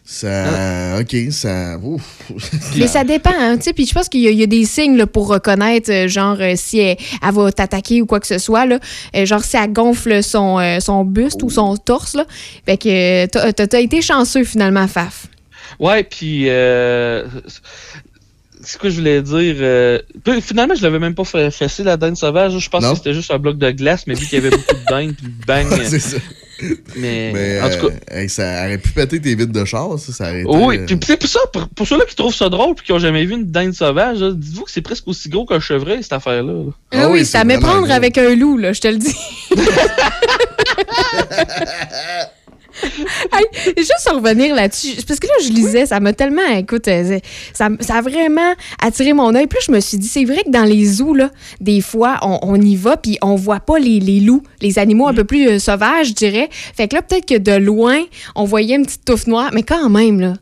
Ça. OK, ça. ouf. Mais ça dépend, hein, tu sais. Puis je pense qu'il y, a- il y a des signes là, pour reconnaître, euh, genre, euh, si elle, elle va t'attaquer ou quoi que ce soit. Là. Euh, genre, si elle gonfle son, son buste ou son torse. Là. Fait que t'as- t'as été chanceux, finalement, Faf. Ouais, puis euh, c'est quoi je voulais dire euh, Finalement, je l'avais même pas fait fessé la dinde sauvage. Je pense Non. que c'était juste un bloc de glace, mais vu qu'il y avait beaucoup de dinde, puis bang. Ouais, c'est ça. Mais, Mais en tout cas. euh, ça aurait pu péter tes vitres de char, ça, ça aurait été. Oui, euh, puis c'est pour ça, pour, pour ceux-là qui trouvent ça drôle puis qui ont jamais vu une dinde sauvage, dites-vous que c'est presque aussi gros qu'un chevreuil, cette affaire-là. là. Ah, oui, ça met prendre avec un loup, là, je te le dis. Hey, juste en revenir là-dessus, parce que là, je lisais, ça m'a tellement, écoute, euh, ça, ça a vraiment attiré mon œil. Puis là, je me suis dit, c'est vrai que dans les zoos, là, des fois, on, on y va, puis on voit pas les, les loups, les animaux un peu plus euh, sauvages, je dirais. Fait que là, peut-être que de loin, on voyait une petite touffe noire, mais quand même, là.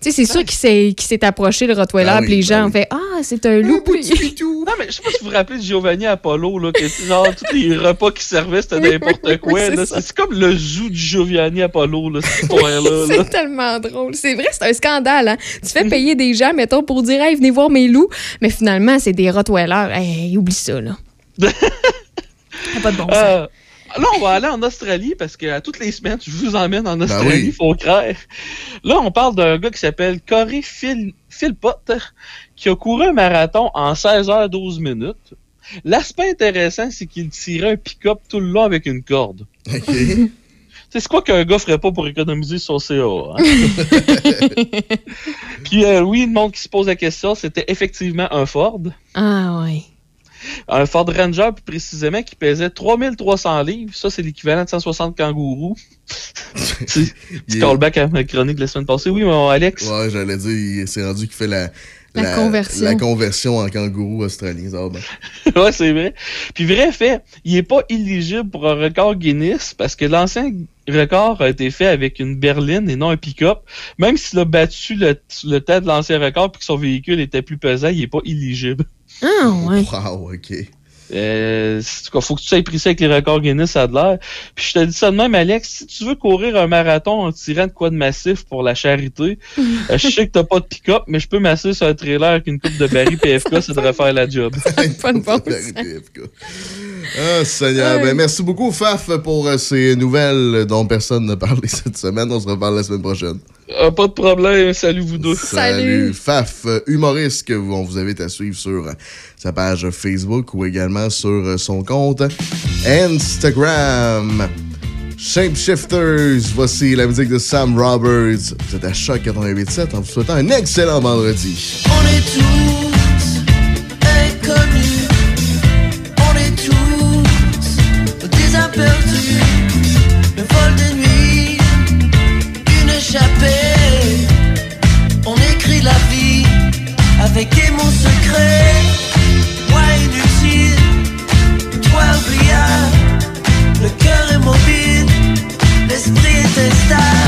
Tu sais, c'est sûr qu'il s'est qu'il s'est approché, le Rottweiler, Ah oui, puis les gens ben ont fait Ah, c'est un loup. Non, mais je sais pas si vous vous rappelez de Giovanni Apollo, là, que genre, tous les repas qu'il servait, c'était n'importe Oui, quoi. c'est là. ça. c'est c'est comme le zoo du Giovanni Apollo, là, cette histoire-là. là. c'est tellement drôle. C'est vrai, c'est un scandale. Hein? Tu fais payer des gens, mettons, pour dire Hey, venez voir mes loups, mais finalement, c'est des Rottweilers. Hey, oublie ça, là. Pas de bon sens. Euh, là, on va aller en Australie parce que à toutes les semaines, je vous emmène en Australie, oui. faut croire. Là, on parle d'un gars qui s'appelle Corey Phil, Philpott qui a couru un marathon en 16 h 12 minutes. L'aspect intéressant, c'est qu'il tirait un pick-up tout le long avec une corde. C'est quoi qu'un gars ferait pas pour économiser son CA. hein? Puis euh, oui, le monde qui se pose la question, c'était effectivement un Ford. Ah, ouais. Un Ford Ranger, plus précisément, qui pesait 3300 livres. Ça, c'est l'équivalent de 160 kangourous. Petit Il est- callback à ma chronique de la semaine passée. Oui, mon Alex. Ouais, j'allais dire, il s'est rendu qu'il fait la. La conversion. la conversion en kangourou australien. Ça va bien. ouais, c'est vrai. Puis vrai fait, il est pas éligible pour un record Guinness parce que l'ancien record a été fait avec une berline et non un pick-up. Même s'il a battu le, le temps de l'ancien record puis que son véhicule était plus pesant, il est pas éligible. Ah, ouais. Wow, OK. Euh, en tout cas, faut que tu sois pris ça avec les records Guinness, ça a de l'air. Puis je te dis ça de même, Alex, si tu veux courir un marathon en tirant de quoi de massif pour la charité, euh, je sais que t'as pas de pick-up, mais je peux masser sur un trailer avec une coupe de baril PFK, ça devrait faire la job. pas de bon Ah, Seigneur. Ouais. Ben, merci beaucoup, Faf, pour euh, ces nouvelles dont personne n'a parlé cette semaine. On se reparle la semaine prochaine. Euh, pas de problème, salut vous deux. Salut. Faf, humoriste que vous- on vous invite à suivre sur euh, sa page Facebook ou également sur euh, son compte Instagram. Shapeshifters, voici la musique de Sam Roberts. Vous êtes à Choc 88.7 en vous souhaitant un excellent vendredi. On est tous inconnus, on est tous des aperçus, le vol de nuit, une échappée. On écrit la vie avec secrets, stars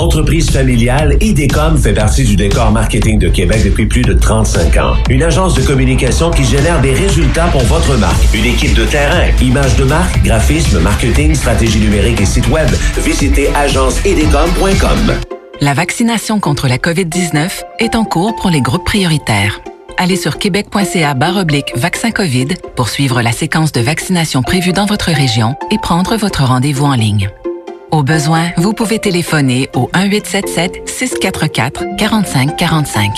Entreprise familiale, IDECOM fait partie du décor marketing de Québec depuis plus de 35 ans. Une agence de communication qui génère des résultats pour votre marque. Une équipe de terrain, images de marque, graphisme, marketing, stratégie numérique et site web. Visitez agenceidecom.com. La vaccination contre la COVID-19 est en cours pour les groupes prioritaires. Allez sur québec.ca oblique vaccin COVID pour suivre la séquence de vaccination prévue dans votre région et prendre votre rendez-vous en ligne. Au besoin, vous pouvez téléphoner au 1-877-644-4545.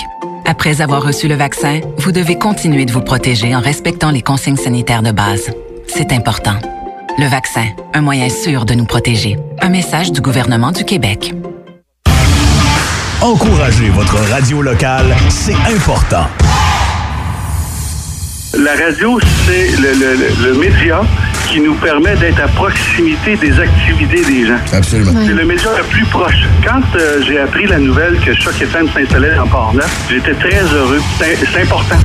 Après avoir reçu le vaccin, vous devez continuer de vous protéger en respectant les consignes sanitaires de base. C'est important. Le vaccin, un moyen sûr de nous protéger. Un message du gouvernement du Québec. Encouragez votre radio locale, c'est important. La radio, c'est le, le- le- le média qui nous permet d'être à proximité des activités des gens. Absolument. C'est le média le plus proche. Quand euh, j'ai appris la nouvelle que Choc FM s'installait en Port-Neuf, j'étais très heureux. C'est important.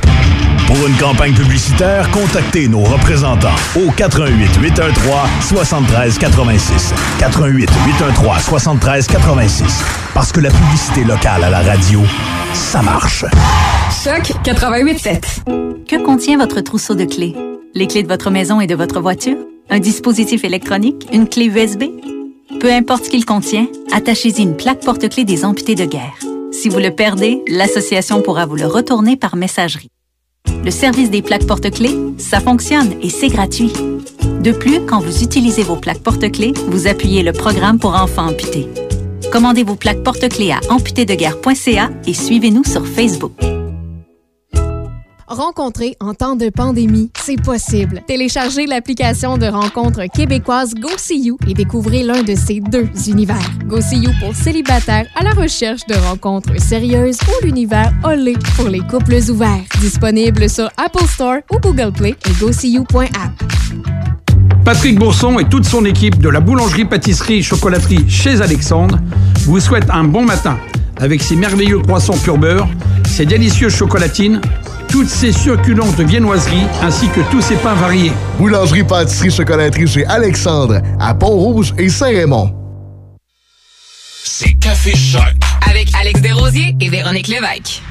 Pour une campagne publicitaire, contactez nos représentants au 88 813 73 86. 88 813 73 86. Parce que la publicité locale à la radio, ça marche. Choc 88.7. Que contient votre trousseau de clés? Les clés de votre maison et de votre voiture? Un dispositif électronique? Une clé USB? Peu importe ce qu'il contient, attachez-y une plaque porte-clés des amputés de guerre. Si vous le perdez, l'association pourra vous le retourner par messagerie. Le service des plaques porte-clés, ça fonctionne et c'est gratuit. De plus, quand vous utilisez vos plaques porte-clés, vous appuyez le programme pour enfants amputés. Commandez vos plaques porte-clés à amputédeguerre.ca et suivez-nous sur Facebook. Rencontrer en temps de pandémie, c'est possible. Téléchargez l'application de rencontre québécoise Go See You et découvrez l'un de ces deux univers. Go See You pour célibataires à la recherche de rencontres sérieuses ou l'univers Olé pour les couples ouverts. Disponible sur Apple Store ou Google Play et GoSeeYou.app. Patrick Bourson et toute son équipe de la boulangerie-pâtisserie-chocolaterie chez Alexandre vous souhaitent un bon matin avec ses merveilleux croissants pur beurre, ses délicieuses chocolatines, toutes ses succulentes viennoiseries ainsi que tous ses pains variés. Boulangerie, pâtisserie, chocolaterie chez Alexandre, à Pont-Rouge et Saint-Raymond. C'est Café Choc. Avec Alex Desrosiers et Véronique Lévesque.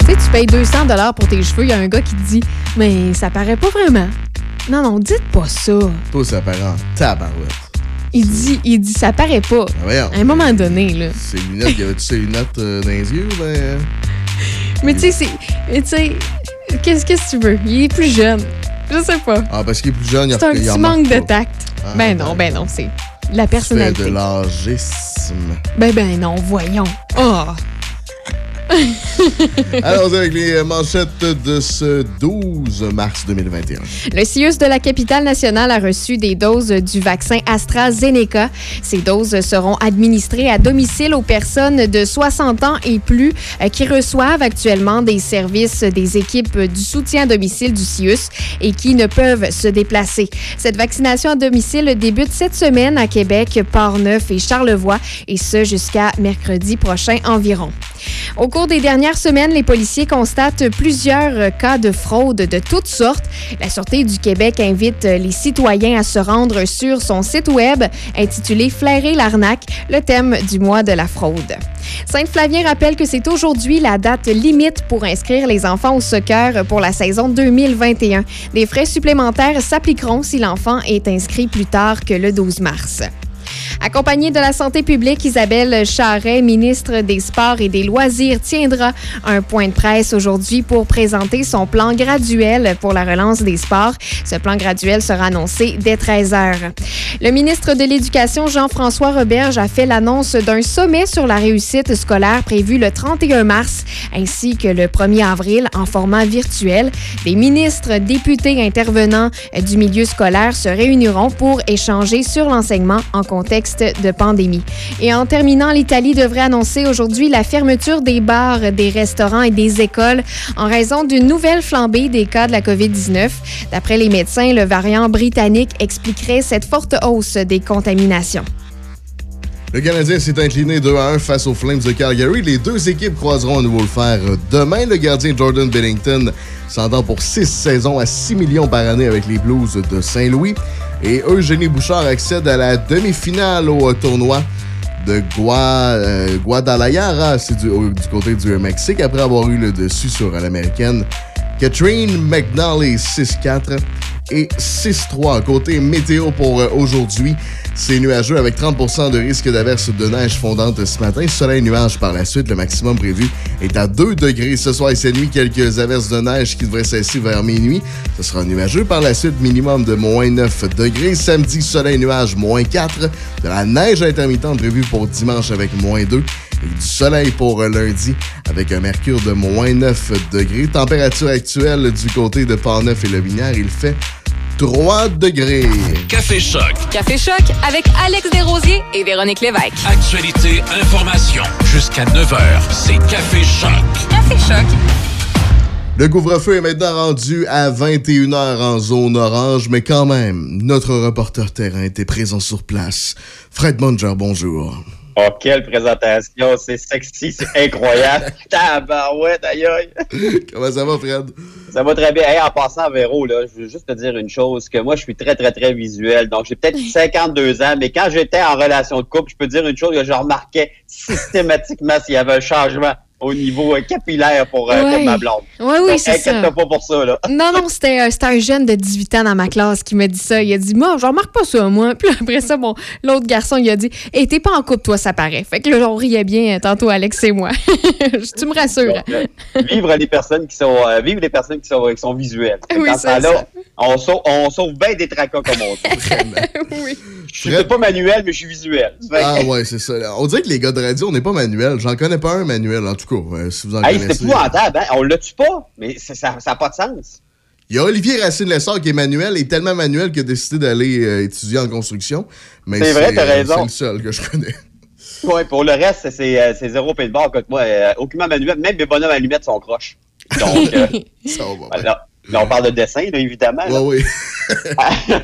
Tu sais, tu payes 200 pour tes cheveux, il y a un gars qui te dit Mais ça paraît pas vraiment. Non, non, dites pas ça. Toi, ça paraît en tabarouette. Il dit, il dit ça paraît pas. Ah, voyons. À un moment donné, là. Ses lunettes, y avait-tu ses lunettes euh, dans les yeux? Ben, Mais tu sais, c'est. mais tu sais, qu'est-ce que tu veux? Il est plus jeune. Je sais pas. ah, parce qu'il est plus jeune, il C'est un petit manque de tact. Ah, ben non, ben non, c'est la personnalité. de l'âgisme. Ben ben non, voyons. Oh! Allons avec les manchettes de ce 12 mars 2021. Le CIUS de la capitale nationale a reçu des doses du vaccin AstraZeneca. Ces doses seront administrées à domicile aux personnes de 60 ans et plus euh, qui reçoivent actuellement des services des équipes du soutien à domicile du CIUS et qui ne peuvent se déplacer. Cette vaccination à domicile débute cette semaine à Québec, Port-Neuf et Charlevoix et ce jusqu'à mercredi prochain environ. Au cours des dernières semaines, les policiers constatent plusieurs cas de fraude de toutes sortes. La Sûreté du Québec invite les citoyens à se rendre sur son site web intitulé Flairer l'arnaque, le thème du mois de la fraude. Sainte-Flavien rappelle que c'est aujourd'hui la date limite pour inscrire les enfants au soccer pour la saison 2021. Des frais supplémentaires s'appliqueront si l'enfant est inscrit plus tard que le 12 mars. Accompagnée de la santé publique, Isabelle Charret, ministre des Sports et des Loisirs, tiendra un point de presse aujourd'hui pour présenter son plan graduel pour la relance des sports. Ce plan graduel sera annoncé dès 13 heures. Le ministre de l'Éducation, Jean-François Roberge, a fait l'annonce d'un sommet sur la réussite scolaire prévu le 31 mars ainsi que le 1er avril en format virtuel. Les ministres, députés intervenants du milieu scolaire se réuniront pour échanger sur l'enseignement en contexte de pandémie. Et en terminant, l'Italie devrait annoncer aujourd'hui la fermeture des bars, des restaurants et des écoles en raison d'une nouvelle flambée des cas de la COVID-19. D'après les médecins, le variant britannique expliquerait cette forte hausse des contaminations. Le Canadien s'est incliné 2 à 1 face aux Flames de Calgary. Les deux équipes croiseront à nouveau le fer demain. Le gardien Jordan Bennington s'entend pour 6 saisons à 6 millions par année avec les Blues de Saint-Louis. Et Eugénie Bouchard accède à la demi-finale au tournoi de euh, Guadalajara, c'est du, du côté du Mexique, après avoir eu le dessus sur l'américaine Catherine McNally 6-4 et 6-3. Côté météo pour euh, aujourd'hui, c'est nuageux avec 30% de risque d'averse de neige fondante ce matin. Soleil nuage par la suite. Le maximum prévu est à 2 degrés ce soir et cette nuit. Quelques averses de neige qui devraient cesser vers minuit. Ce sera nuageux par la suite. Minimum de moins 9 degrés. Samedi, soleil nuage moins 4. De la neige intermittente prévue pour dimanche avec moins 2 et du soleil pour lundi avec un mercure de moins 9 degrés. Température actuelle du côté de Port-Neuf et Le il fait 3 degrés. Café Choc. Café Choc avec Alex Desrosiers et Véronique Lévesque. Actualité, information. Jusqu'à 9h, c'est Café Choc. Café Choc. Le couvre-feu est maintenant rendu à 21h en zone orange, mais quand même, notre reporter terrain était présent sur place. Fred Munger, bonjour. Oh, quelle présentation, c'est sexy, c'est incroyable. Tabarouette, aïe aïe. Comment ça va, Fred? Ça va très bien. Hey, en passant, Véro, là, je veux juste te dire une chose, que moi, je suis très, très, très visuel. Donc, j'ai peut-être 52 ans, mais quand j'étais en relation de couple, je peux dire une chose que je remarquais systématiquement s'il y avait un changement au niveau euh, capillaire pour, euh, Ouais. pour ma blonde. Oui, Donc, c'est ça. inquiète-toi pas pour ça, là. Non, non, c'était euh, c'était un jeune de 18 ans dans ma classe qui m'a dit ça. Il a dit, moi, je remarque pas ça, moi. Puis après ça, bon, l'autre garçon, il a dit, hé, t'es pas en couple, toi, ça paraît. Fait que là, on riait bien tantôt, Alex et moi. tu me rassures. Donc, euh, vivre les personnes qui sont euh, vivre les personnes qui sont, qui sont visuelles. Oui, Dans ce ça. on sauve, on sauve bien des tracas comme on dit. Je suis pas manuel, mais je suis visuel. Ah ouais, c'est ça. On dirait que les gars de radio, on n'est pas manuel. J'en connais pas un manuel, en tout cas, euh, si vous en Hey, c'est épouvantable, hein? On l'a tue pas, mais ça n'a pas de sens. Il y a Olivier Racine-Lessard qui est manuel, et tellement manuel qu'il a décidé d'aller euh, étudier en construction. Mais C'est vrai, t'as euh, raison. C'est le seul que je connais. Ouais, pour le reste, c'est- zéro pain de barre. Écoute, moi, euh, aucunement manuel, même mes bonhommes allumettes sont croches. Donc, euh, voilà. Là, on parle de dessin, là, évidemment. là. oui.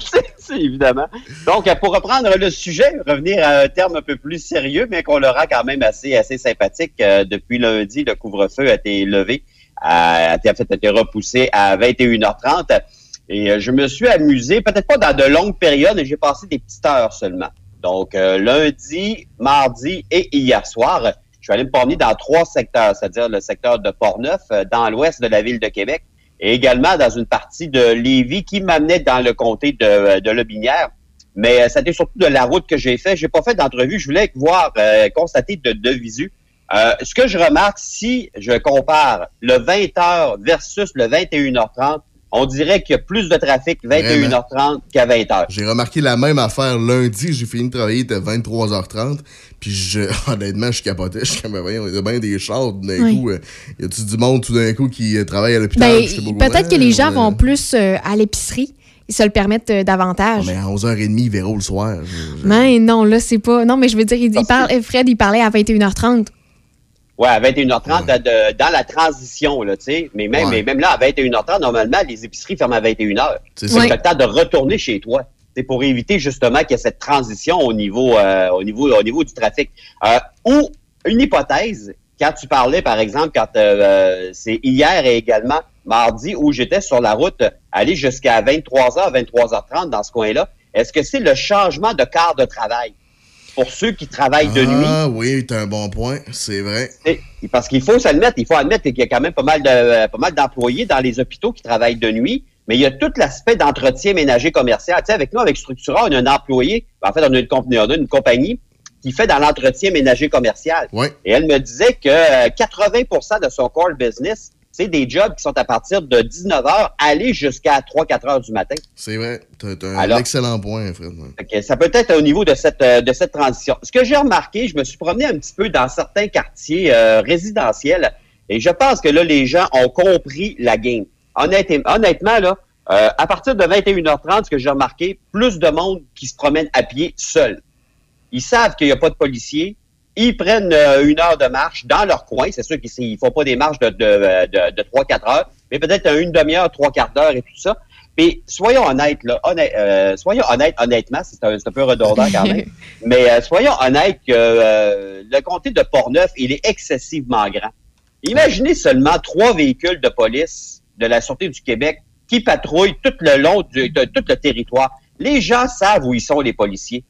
c'est c'est évidemment. Donc, pour reprendre le sujet, revenir à un terme un peu plus sérieux, mais qu'on le rend quand même assez, assez sympathique. euh, depuis lundi, le couvre-feu a été levé, a, a été, a été repoussé à 21h30. Et euh, je me suis amusé, peut-être pas dans de longues périodes, mais j'ai passé des petites heures seulement. Donc, euh, lundi, mardi et hier soir, je suis allé me promener dans trois secteurs, c'est-à-dire le secteur de Portneuf, dans l'ouest de la ville de Québec, et également dans une partie de Lévis qui m'amenait dans le comté de, de Lobinière. Mais euh, ça a été surtout de la route que j'ai fait. J'ai pas fait d'entrevue. Je voulais voir, euh, constater de, de visu. Euh, ce que je remarque, si je compare le 20h versus le 21h30, on dirait qu'il y a plus de trafic 21h30 qu'à 20h. J'ai remarqué la même affaire lundi. J'ai fini de travailler, il était 23h30. Puis je, honnêtement, je capotais. Je suis comme, voyons, il y a bien des chars d'un Oui. coup. euh, y a-tu du monde tout d'un coup qui euh, travaille à l'hôpital? Ben, peut-être que les gens euh, vont plus euh, à l'épicerie. Ils se le permettent euh, davantage. Mais à 11h30, il verra le soir. Je- je- Mais non, là, c'est pas. Non, mais je veux dire, il, il parle, Fred, il parlait à 21h30. Ouais, à 21h30 de- dans la transition, là, tu sais. Mais même, Ouais. mais même là, à 21h30, normalement, les épiceries ferment à 21h. C'est ça. le temps de retourner chez toi. C'est pour éviter justement qu'il y ait cette transition au niveau, euh, au niveau, au niveau du trafic. Euh, ou une hypothèse, quand tu parlais, par exemple, quand euh, euh, c'est hier et également mardi où j'étais sur la route, aller jusqu'à 23h, 23h30 dans ce coin-là, est-ce que c'est le changement de quart de travail? Pour ceux qui travaillent de nuit? Ah oui, t'as un bon point. C'est vrai. Parce qu'il faut s'admettre, il faut admettre qu'il y a quand même pas mal de euh, pas mal d'employés dans les hôpitaux qui travaillent de nuit, mais il y a tout l'aspect d'entretien ménager commercial. Tu sais, avec nous, avec Structura, on a un employé, en fait, on a une, on a une compagnie qui fait dans l'entretien ménager commercial. Ouais. Et elle me disait que euh, 80% de son core business, c'est des jobs qui sont à partir de 19h, aller jusqu'à 3-4 heures du matin. C'est vrai. T'as t'as un excellent point, Fred. ça peut être au niveau de cette, euh, de cette transition. Ce que j'ai remarqué, je me suis promené un petit peu dans certains quartiers euh, résidentiels et je pense que là, les gens ont compris la game. Honnêtement, honnêtement là, euh, à partir de 21h30, ce que j'ai remarqué, plus de monde qui se promène à pied seul. Ils savent qu'il n'y a pas de policiers. Ils prennent euh, une heure de marche dans leur coin. C'est sûr qu'ils ne font pas des marches de, de, de, de 3-4 heures, mais peut-être une demi-heure, trois quarts d'heure et tout ça. Puis soyons honnêtes, là, honnête- euh, soyons honnêtes, honnêtement, c'est un, c'est un peu redondant quand même, mais euh, soyons honnêtes que euh, le comté de Portneuf, il est excessivement grand. Imaginez seulement trois véhicules de police de la Sûreté du Québec qui patrouillent tout le long du, de tout le territoire. Les gens savent où ils sont, les policiers,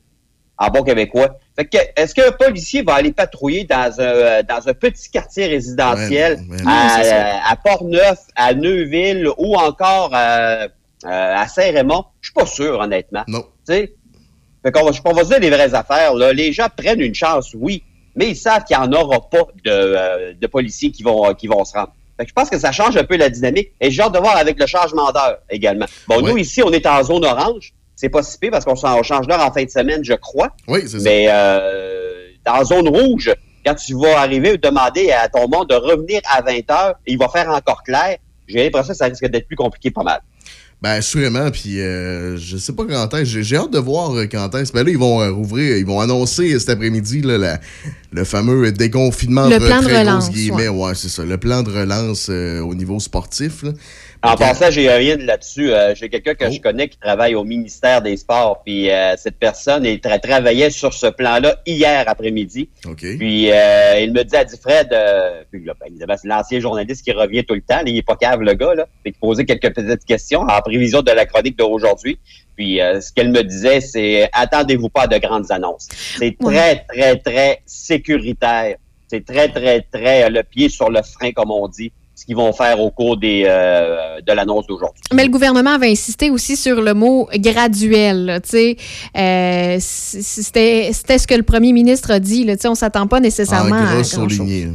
en bon québécois. Fait que, est-ce qu'un policier va aller patrouiller dans un, euh, dans un petit quartier résidentiel Ouais, à, à Portneuf, à Neuville ou encore euh, euh, à Saint-Raymond? Je suis pas sûr, honnêtement. Non. Tu sais? Fait qu'on va, on va se dire les vraies affaires. Là. Les gens prennent une chance, oui, mais ils savent qu'il n'y en aura pas de, de policiers qui vont, qui vont se rendre. Fait que je pense que ça change un peu la dynamique. Et j'ai hâte de voir avec le changement d'heure également. Bon, nous, ici, on est en zone orange. C'est pas si pire parce qu'on change d'heure en fin de semaine, je crois. Oui, c'est ça. Mais euh, dans zone rouge, quand tu vas arriver demander à ton monde de revenir à 20 heures, et il va faire encore clair, j'ai l'impression que ça risque d'être plus compliqué pas mal. Ben, assurément, puis euh, je sais pas quand est-ce. J'ai- J'ai hâte de voir euh, quand est-ce. Ben là, ils vont euh, rouvrir, ils vont annoncer cet après-midi là, la- le fameux déconfinement. Le plan de relance, guillemets. Ouais, c'est ça. Le plan de relance euh, au niveau sportif. Là. En passant, j'ai rien là-dessus. Euh, j'ai quelqu'un Oh. que je connais qui travaille au ministère des Sports, puis euh, cette personne il tra- travaillait sur ce plan-là hier après-midi. OK. Puis euh, il me dit, a dit Fred, euh, puis là, ben, c'est l'ancien journaliste qui revient tout le temps. là, il est pas cave, le gars, là. Fait qu'il posait quelques petites questions en prévision de la chronique d'aujourd'hui. Puis euh, ce qu'elle me disait, c'est attendez-vous pas à de grandes annonces. C'est très, très, très sécuritaire. C'est très, très, très le pied sur le frein, comme on dit, ce qu'ils vont faire au cours des, euh, de l'annonce d'aujourd'hui. Mais le gouvernement avait insisté aussi sur le mot graduel. là, Tu sais, Euh, c'était c'était ce que le premier ministre a dit. Là, tu sais, on s'attend pas nécessairement En à souligné.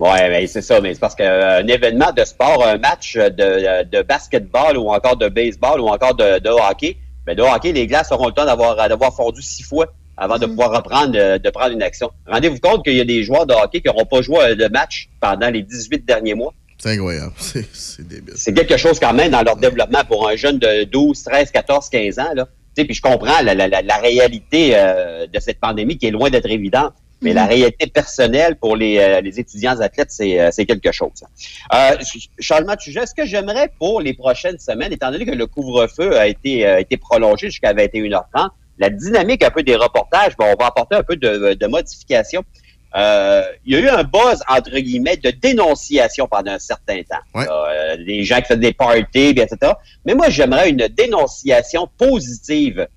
Ouais, ben, c'est ça, mais c'est parce qu'un événement de sport, un match de, de basketball ou encore de baseball ou encore de, de hockey, ben de hockey, les glaces auront le temps d'avoir d'avoir fondu six fois avant de pouvoir reprendre euh, de prendre une action. Rendez-vous compte qu'il y a des joueurs de hockey qui n'auront pas joué de match pendant les 18 derniers mois. C'est incroyable. C'est c'est débile. C'est quelque chose quand même dans leur développement pour un jeune de 12, 13, 14, 15 ans. Là. Tu sais, puis je comprends la, la, la, la réalité euh, de cette pandémie qui est loin d'être évidente. Mais la réalité personnelle pour les, euh, les étudiants athlètes, c'est, euh, c'est quelque chose. Euh, ch- changement de sujet, ce que j'aimerais pour les prochaines semaines, étant donné que le couvre-feu a été, euh, été prolongé jusqu'à 21h30, la dynamique un peu des reportages, bon, on va apporter un peu de, de modification. Euh, il y a eu un buzz, entre guillemets, de dénonciation pendant un certain temps. Euh, des gens qui faisaient des parties, etc. Mais moi, j'aimerais une dénonciation positive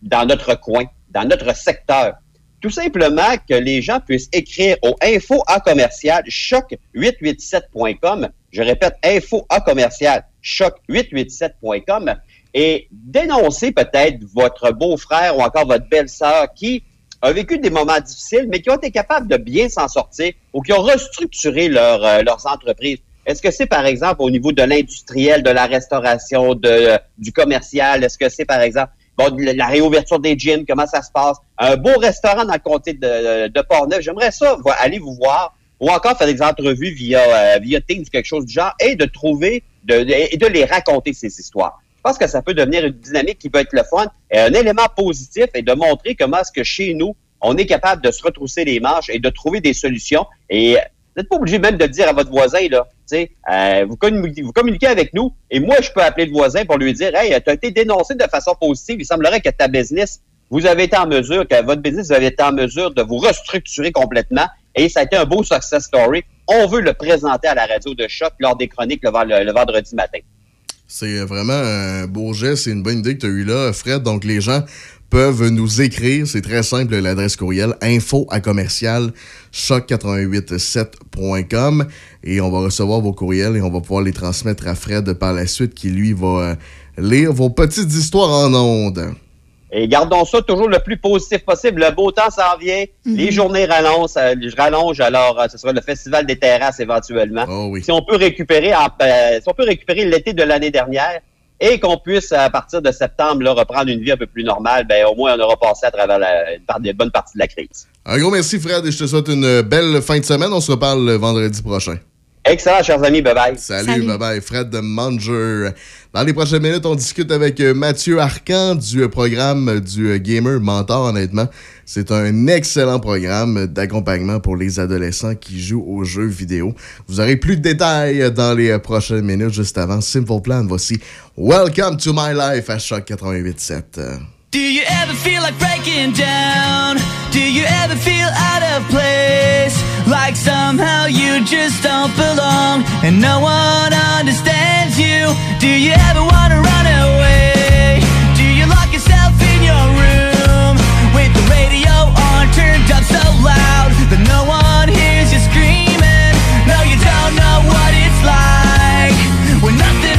dans notre coin, dans notre secteur. Tout simplement que les gens puissent écrire au info à commercial choc887.com. Je répète, info à commercial choc887.com et dénoncer peut-être votre beau-frère ou encore votre belle-sœur qui a vécu des moments difficiles, mais qui ont été capables de bien s'en sortir ou qui ont restructuré euh, leurs entreprises. Est-ce que c'est, par exemple, au niveau de l'industriel, de la restauration, de, du commercial? Est-ce que c'est, par exemple, bon, la réouverture des gyms, comment ça se passe? Un beau restaurant dans le comté de, de Portneuf, j'aimerais ça, aller vous voir ou encore faire des entrevues via, euh, via Teams, quelque chose du genre, et de trouver, de- et de les raconter, ces histoires. Je pense que ça peut devenir une dynamique qui peut être le fun, et un élément positif, et de montrer comment est-ce que chez nous, on est capable de se retrousser les manches et de trouver des solutions. Et vous n'êtes pas obligé même de dire à votre voisin, là, euh, vous, communiquez, avec nous, et moi, je peux appeler le voisin pour lui dire, hey, tu as été dénoncé de façon positive, il semblerait que ta business, vous avez été en mesure, que votre business, vous avez été en mesure de vous restructurer complètement, et ça a été un beau success story. On veut le présenter à la radio de choc lors des chroniques le vendredi matin. C'est vraiment un beau geste, c'est une bonne idée que tu as eue là, Fred. Donc, les gens peuvent nous écrire. C'est très simple, l'adresse courriel info à commercial choc887.com et on va recevoir vos courriels et on va pouvoir les transmettre à Fred par la suite qui, lui, va euh, lire vos petites histoires en ondes. Et gardons ça toujours le plus positif possible. Le beau temps s'en vient, les journées rallongent, euh, je rallonge, alors euh, ce sera le festival des terrasses éventuellement. Si on peut récupérer en- euh, si on peut récupérer l'été de l'année dernière et qu'on puisse à partir de septembre là, reprendre une vie un peu plus normale, ben au moins on aura passé à travers la, une, part- une bonne partie de la crise. Un gros merci, Fred, et je te souhaite une belle fin de semaine. On se reparle le vendredi prochain. Excellent, chers amis. Bye bye. Salut, bye bye. Fred de Manger. Dans les prochaines minutes, on discute avec euh, Mathieu Arcan du euh, programme du euh, Gamer Mentor, honnêtement. C'est un excellent programme d'accompagnement pour les adolescents qui jouent aux jeux vidéo. Vous aurez plus de détails dans les prochaines minutes. Juste avant, Simple Plan, voici Welcome to My Life à Choc 88.7. Do you ever feel like breaking down? Do you ever feel out of place? Like somehow you just don't belong and no one understands you? Do you ever wanna run away? Do you lock yourself in your room with the radio on turned up so loud that no one hears you screaming? No, you don't know what it's like when nothing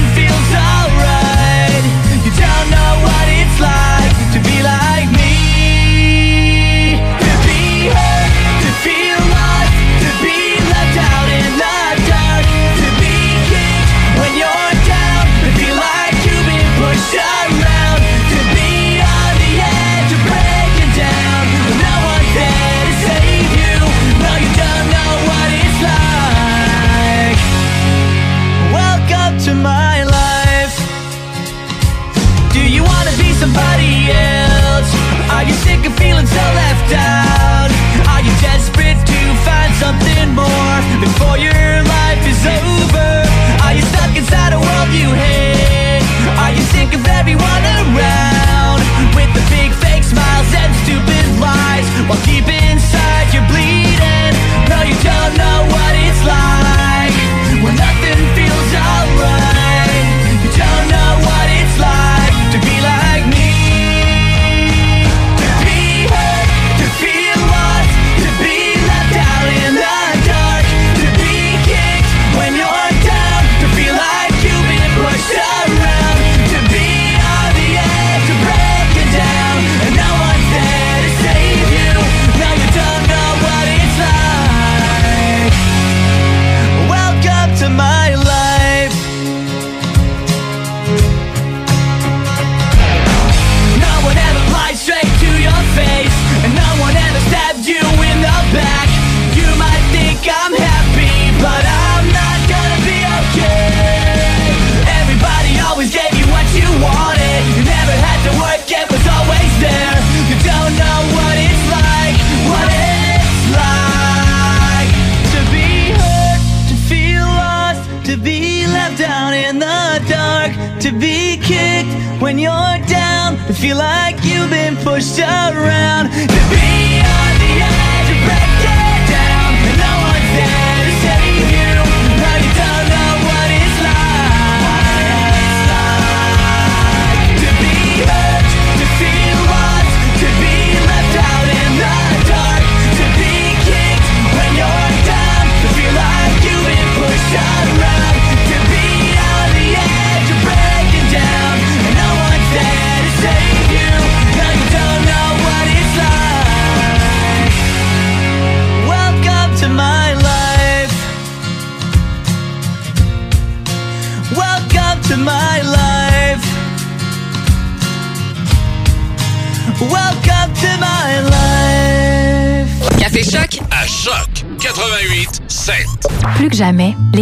die.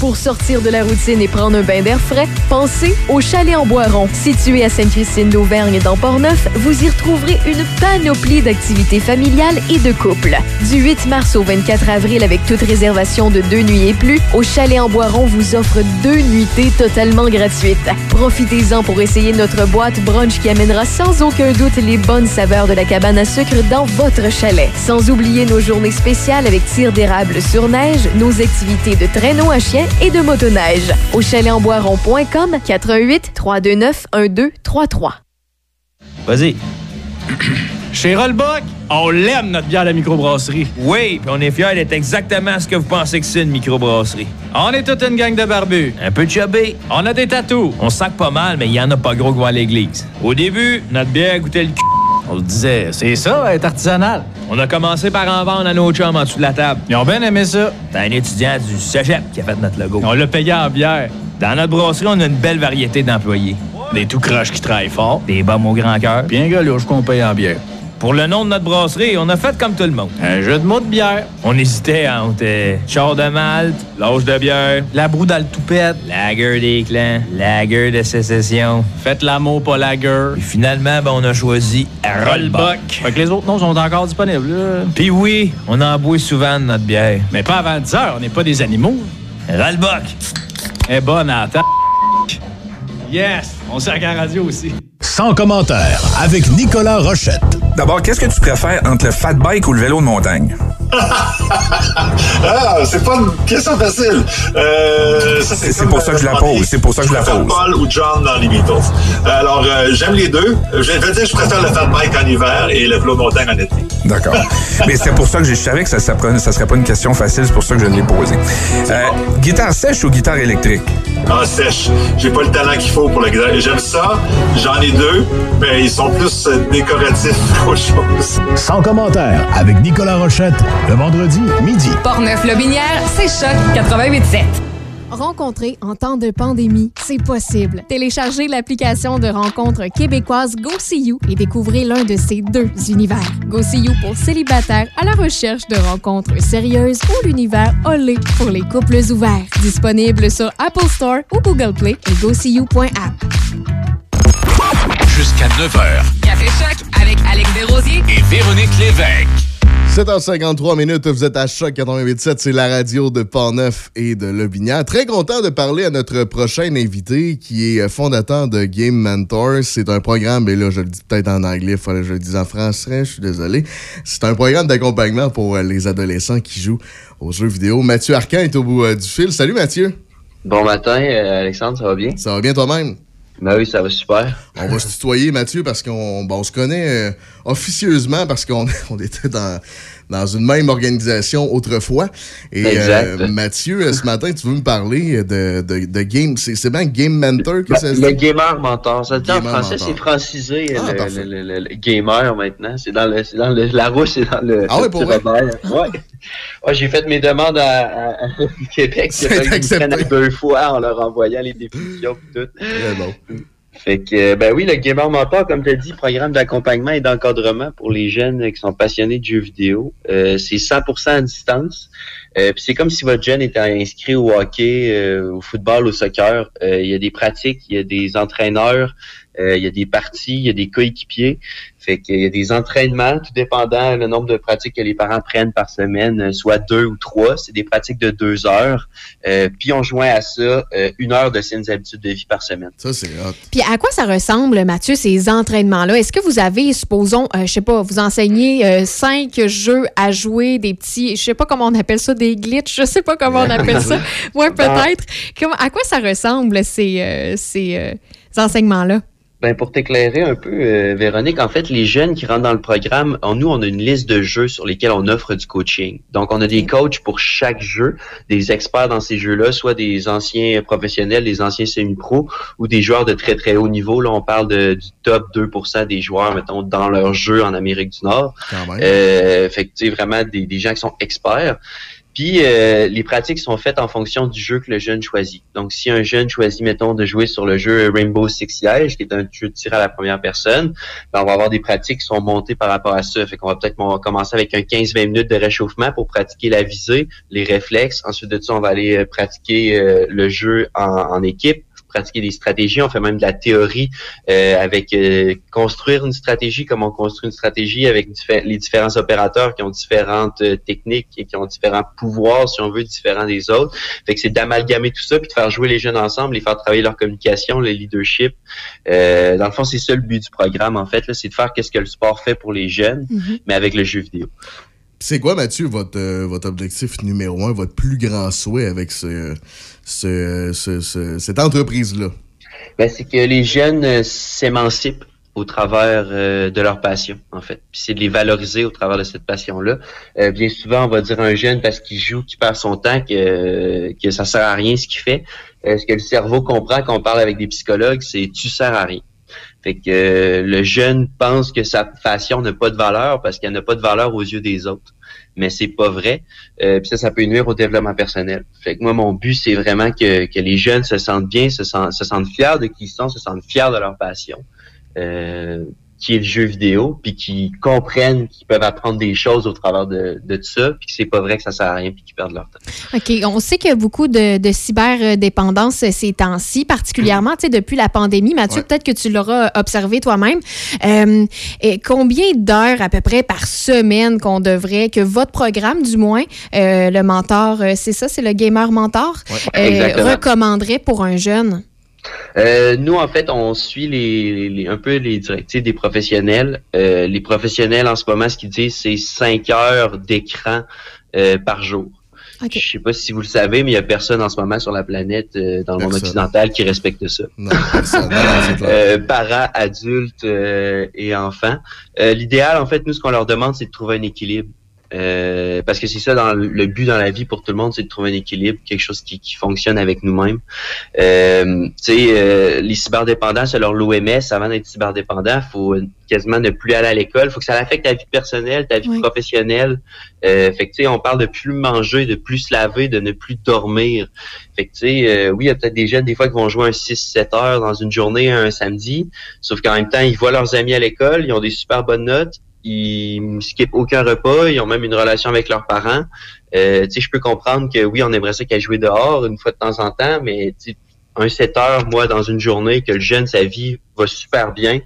Pour sortir de la routine et prendre un bain d'air frais, pensez au Chalet en Boiron. Situé à Sainte-Christine d'Auvergne dans Port-Neuf, vous y retrouverez une panoplie d'activités familiales et de couple. Du 8 mars au 24 avril, avec toute réservation de deux nuits et plus, au Chalet en Boiron vous offre deux nuitées totalement gratuites. Profitez-en pour essayer notre boîte brunch qui amènera sans aucun doute les bonnes saveurs de la cabane à sucre dans votre chalet. Sans oublier nos journées spéciales avec tir d'érable sur neige, nos activités de traîneau à chien et de motoneige. Au chalet-en-boiron.com 88 329 1233. Vas-y. Chez Rollbuck, on l'aime notre bière de la microbrasserie. Oui, puis on est fiers d'être exactement ce que vous pensez que c'est une microbrasserie. On est toute une gang de barbus. Un peu chubby. On a des tatous. On sac pas mal, mais il y en a pas gros qui vont à l'église. Au début, notre bière goûtait le cul. On se disait, c'est ça, être artisanal. On a commencé par en vendre à nos chums en dessous de la table. Ils ont bien aimé ça. C'est un étudiant du cégep qui a fait notre logo. On l'a payé en bière. Dans notre brasserie, on a une belle variété d'employés. Des tout croches qui travaillent fort, des bombes au grand cœur, un gars qu'on paye en bière. Pour le nom de notre brasserie, on a fait comme tout le monde. Un jeu de mots de bière. On hésitait entre euh, char de malte, l'âge de bière, la broue dans le toupette, lager des clans, lager de sécession. Faites l'amour, pas lager. Puis finalement, ben, on a choisi Rollbuck. Fait que les autres noms sont encore disponibles. Puis oui, on en boit souvent de notre bière. Mais pas avant 10 heures, on n'est pas des animaux. Rollbuck. est bonne à la table. Yes, on sert à la radio aussi. Sans commentaire, avec Nicolas Rochette. D'abord, qu'est-ce que tu préfères entre le fat bike ou le vélo de montagne? ah, c'est pas une question facile. Euh, ça, C'est pour ça que je la pose, c'est pour ça que je la pose. Paul ou John dans les Beatles. Alors, euh, j'aime les deux. Je vais dire, je préfère le fat bike en hiver et le vélo de montagne en été. D'accord. Mais c'est pour ça que je savais que ça, ça, serait pas une question facile, c'est pour ça que je l'ai posée. Euh, guitare sèche ou guitare électrique? En sèche. J'ai pas le talent qu'il faut pour la guitare. J'aime ça. J'en ai deux, mais ils sont plus euh, décoratifs qu'autre chose. Sans commentaire, avec Nicolas Rochette, le vendredi midi. Portneuf-Lobinière, c'est Choc 88.7. Rencontrer en temps de pandémie, c'est possible. Téléchargez l'application de rencontre québécoise GoSeeYou et découvrez l'un de ces deux univers. GoSeeYou pour célibataires à la recherche de rencontres sérieuses ou l'univers Olé pour les couples ouverts. Disponible sur Apple Store ou Google Play et GoSeeYou.app. Jusqu'à 9h. Café Choc avec Alex Desrosiers Et Véronique Lévesque. 7h53 minutes, vous êtes à Choc 88.7, c'est la radio de Portneuf et de Lobinière. Très content de parler à notre prochain invité qui est euh, fondateur de Game Mentor. C'est un programme, et là je le dis peut-être en anglais, il fallait que je le dise en français, je suis désolé. C'est un programme d'accompagnement pour euh, les adolescents qui jouent aux jeux vidéo. Mathieu Arcan est au bout euh, du fil. Salut Mathieu. Bon matin, euh, Alexandre, ça va bien? Ça va bien toi-même? Ben oui, ça va super. On va se tutoyer, Mathieu, parce qu'on bon, on se connaît euh, officieusement parce qu'on on était dans, dans une même organisation autrefois. Et euh, Mathieu, euh, ce matin, tu veux me parler de, de, de Game. C'est bien Game Mentor que ça se Le gamer mentor. Ça dit en français, c'est francisé, Ah, le, le- le- gamer maintenant. C'est dans dans le, la roue, c'est dans le. Ah le pour vrai? Ouais. Ouais, j'ai fait mes demandes à, à- à Québec. C'est accepté. deux fois en leur envoyant les définitions et tout. Très bon. Fait que, euh, ben oui, le Gamer Mentor, comme tu as dit, programme d'accompagnement et d'encadrement pour les jeunes qui sont passionnés de jeux vidéo. Euh, c'est 100% à distance. Euh, puis c'est comme si votre jeune était inscrit au hockey, euh, au football, au soccer. Euh, il y a des pratiques, il y a des entraîneurs, euh, il y a des parties, il y a des coéquipiers. Fait qu'il y a des entraînements, tout dépendant le nombre de pratiques que les parents prennent par semaine, euh, soit deux ou trois. C'est des pratiques de deux heures. Euh, puis on joint à ça euh, une heure de saines habitudes de vie par semaine. Ça, c'est hot. Puis à quoi ça ressemble, Mathieu, ces entraînements-là? Est-ce que vous avez, supposons, euh, je sais pas, vous enseignez euh, cinq jeux à jouer, des petits, je sais pas comment on appelle ça, des des glitches, je sais pas comment on appelle ça. Ouais, peut-être. Comment- À quoi ça ressemble, ces, euh, ces, euh, ces enseignements-là? Ben, pour t'éclairer un peu, euh, Véronique, en fait, les jeunes qui rentrent dans le programme, en nous, on a une liste de jeux sur lesquels on offre du coaching. Donc, on a des coachs pour chaque jeu, des experts dans ces jeux-là, soit des anciens professionnels, des anciens semi-pros ou des joueurs de très, très haut niveau. Là, on parle de, du top 2% des joueurs, mettons, dans leur jeu en Amérique du Nord. Euh, fait que, tu sais, vraiment des, des gens qui sont experts. Puis euh, les pratiques sont faites en fonction du jeu que le jeune choisit. Donc si un jeune choisit, mettons, de jouer sur le jeu Rainbow Six Siege, qui est un jeu de tir à la première personne, ben, on va avoir des pratiques qui sont montées par rapport à ça. Fait qu'on va peut-être commencer avec un 15-20 minutes de réchauffement pour pratiquer la visée, les réflexes. Ensuite de ça, on va aller euh, pratiquer euh, le jeu en équipe pratiquer des stratégies, on fait même de la théorie euh, avec euh, construire une stratégie, comme on construit une stratégie avec diffé- les différents opérateurs qui ont différentes euh, techniques et qui ont différents pouvoirs, si on veut, différents des autres. Fait que c'est d'amalgamer tout ça puis de faire jouer les jeunes ensemble, les faire travailler leur communication, le leadership. Dans le fond, c'est ça le but du programme, en fait, c'est de faire qu'est-ce que le sport fait pour les jeunes, Mhm. mais avec le jeu vidéo. C'est quoi, Mathieu, votre, euh, votre objectif numéro un, votre plus grand souhait avec ce, ce- ce- ce- cette entreprise-là? Ben, c'est que les jeunes euh, s'émancipent au travers euh, de leur passion, en fait. C'est de les valoriser au travers de cette passion-là. Bien souvent, on va dire à un jeune parce qu'il joue, qu'il perd son temps, que, que ça sert à rien ce qu'il fait. Ce que le cerveau comprend quand on parle avec des psychologues, c'est tu sers à rien. Fait que euh, le jeune pense que sa passion n'a pas de valeur parce qu'elle n'a pas de valeur aux yeux des autres. Mais c'est pas vrai. Euh, puis ça, ça peut nuire au développement personnel. Fait que moi, mon but, c'est vraiment que, que les jeunes se sentent bien, se sentent, se sentent fiers de qui ils sont, se sentent fiers de leur passion, euh, qui est le jeu vidéo, puis qu'ils comprennent qu'ils peuvent apprendre des choses au travers de, de tout ça, puis que c'est pas vrai que ça sert à rien, puis qu'ils perdent leur temps. OK. On sait qu'il y a beaucoup de, de cyberdépendance euh, ces temps-ci, particulièrement tu sais, depuis la pandémie. Mathieu, Ouais. peut-être que tu l'auras observé toi-même. Euh, et combien d'heures à peu près par semaine qu'on devrait, que votre programme du moins, euh, le mentor, euh, c'est ça, c'est le gamer mentor, euh, recommanderait pour un jeune? Euh, nous, en fait, on suit les, les- un peu les directives des professionnels. Euh, les professionnels, en ce moment, ce qu'ils disent, c'est 5 heures d'écran euh, par jour. Je sais pas si vous le savez, mais il y a personne en ce moment sur la planète, euh, dans le monde occidental, qui respecte ça. Non, personne. Non. Euh, parents, adultes euh, et enfants. Euh, L'idéal, en fait, nous, ce qu'on leur demande, c'est de trouver un équilibre. Euh, parce que c'est ça dans le, but dans la vie pour tout le monde, c'est de trouver un équilibre, quelque chose qui, qui fonctionne avec nous-mêmes. Euh, tu sais, euh, les cyberdépendants, selon l'OMS, avant d'être cyberdépendant, faut quasiment ne plus aller à l'école. faut que ça affecte ta vie personnelle, ta vie professionnelle. Euh, fait que tu sais, on parle de plus manger, de plus se laver, de ne plus dormir. Fait que tu sais, euh, oui, il y a peut-être des jeunes des fois qui vont jouer un 6-7 heures dans une journée, un samedi, sauf qu'en même temps, ils voient leurs amis à l'école, ils ont des super bonnes notes, ils skippent aucun repas, ils ont même une relation avec leurs parents. Euh, je peux comprendre que oui, on aimerait ça qu'à jouer dehors une fois de temps en temps, mais un 7 heures, moi, dans une journée, que le jeune, sa vie va super bien,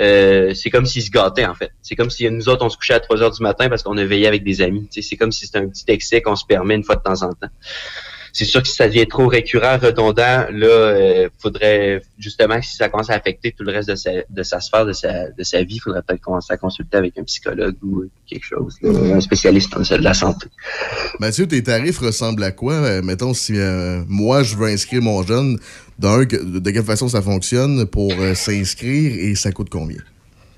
euh, c'est comme s'il se gâtait, en fait. C'est comme si nous autres, on se couchait à 3 heures du matin parce qu'on a veillé avec des amis. C'est comme si c'était un petit excès qu'on se permet une fois de temps en temps. C'est sûr que si ça devient trop récurrent, redondant, là, euh, faudrait justement si ça commence à affecter tout le reste de sa, de sa sphère, de sa, de sa vie, faudrait peut-être commencer à consulter avec un psychologue ou quelque chose, là, un spécialiste dans de la santé. Mathieu, tes tarifs ressemblent à quoi? Euh, mettons, si euh, moi, je veux inscrire mon jeune, d'un, de quelle façon ça fonctionne pour euh, s'inscrire et ça coûte combien?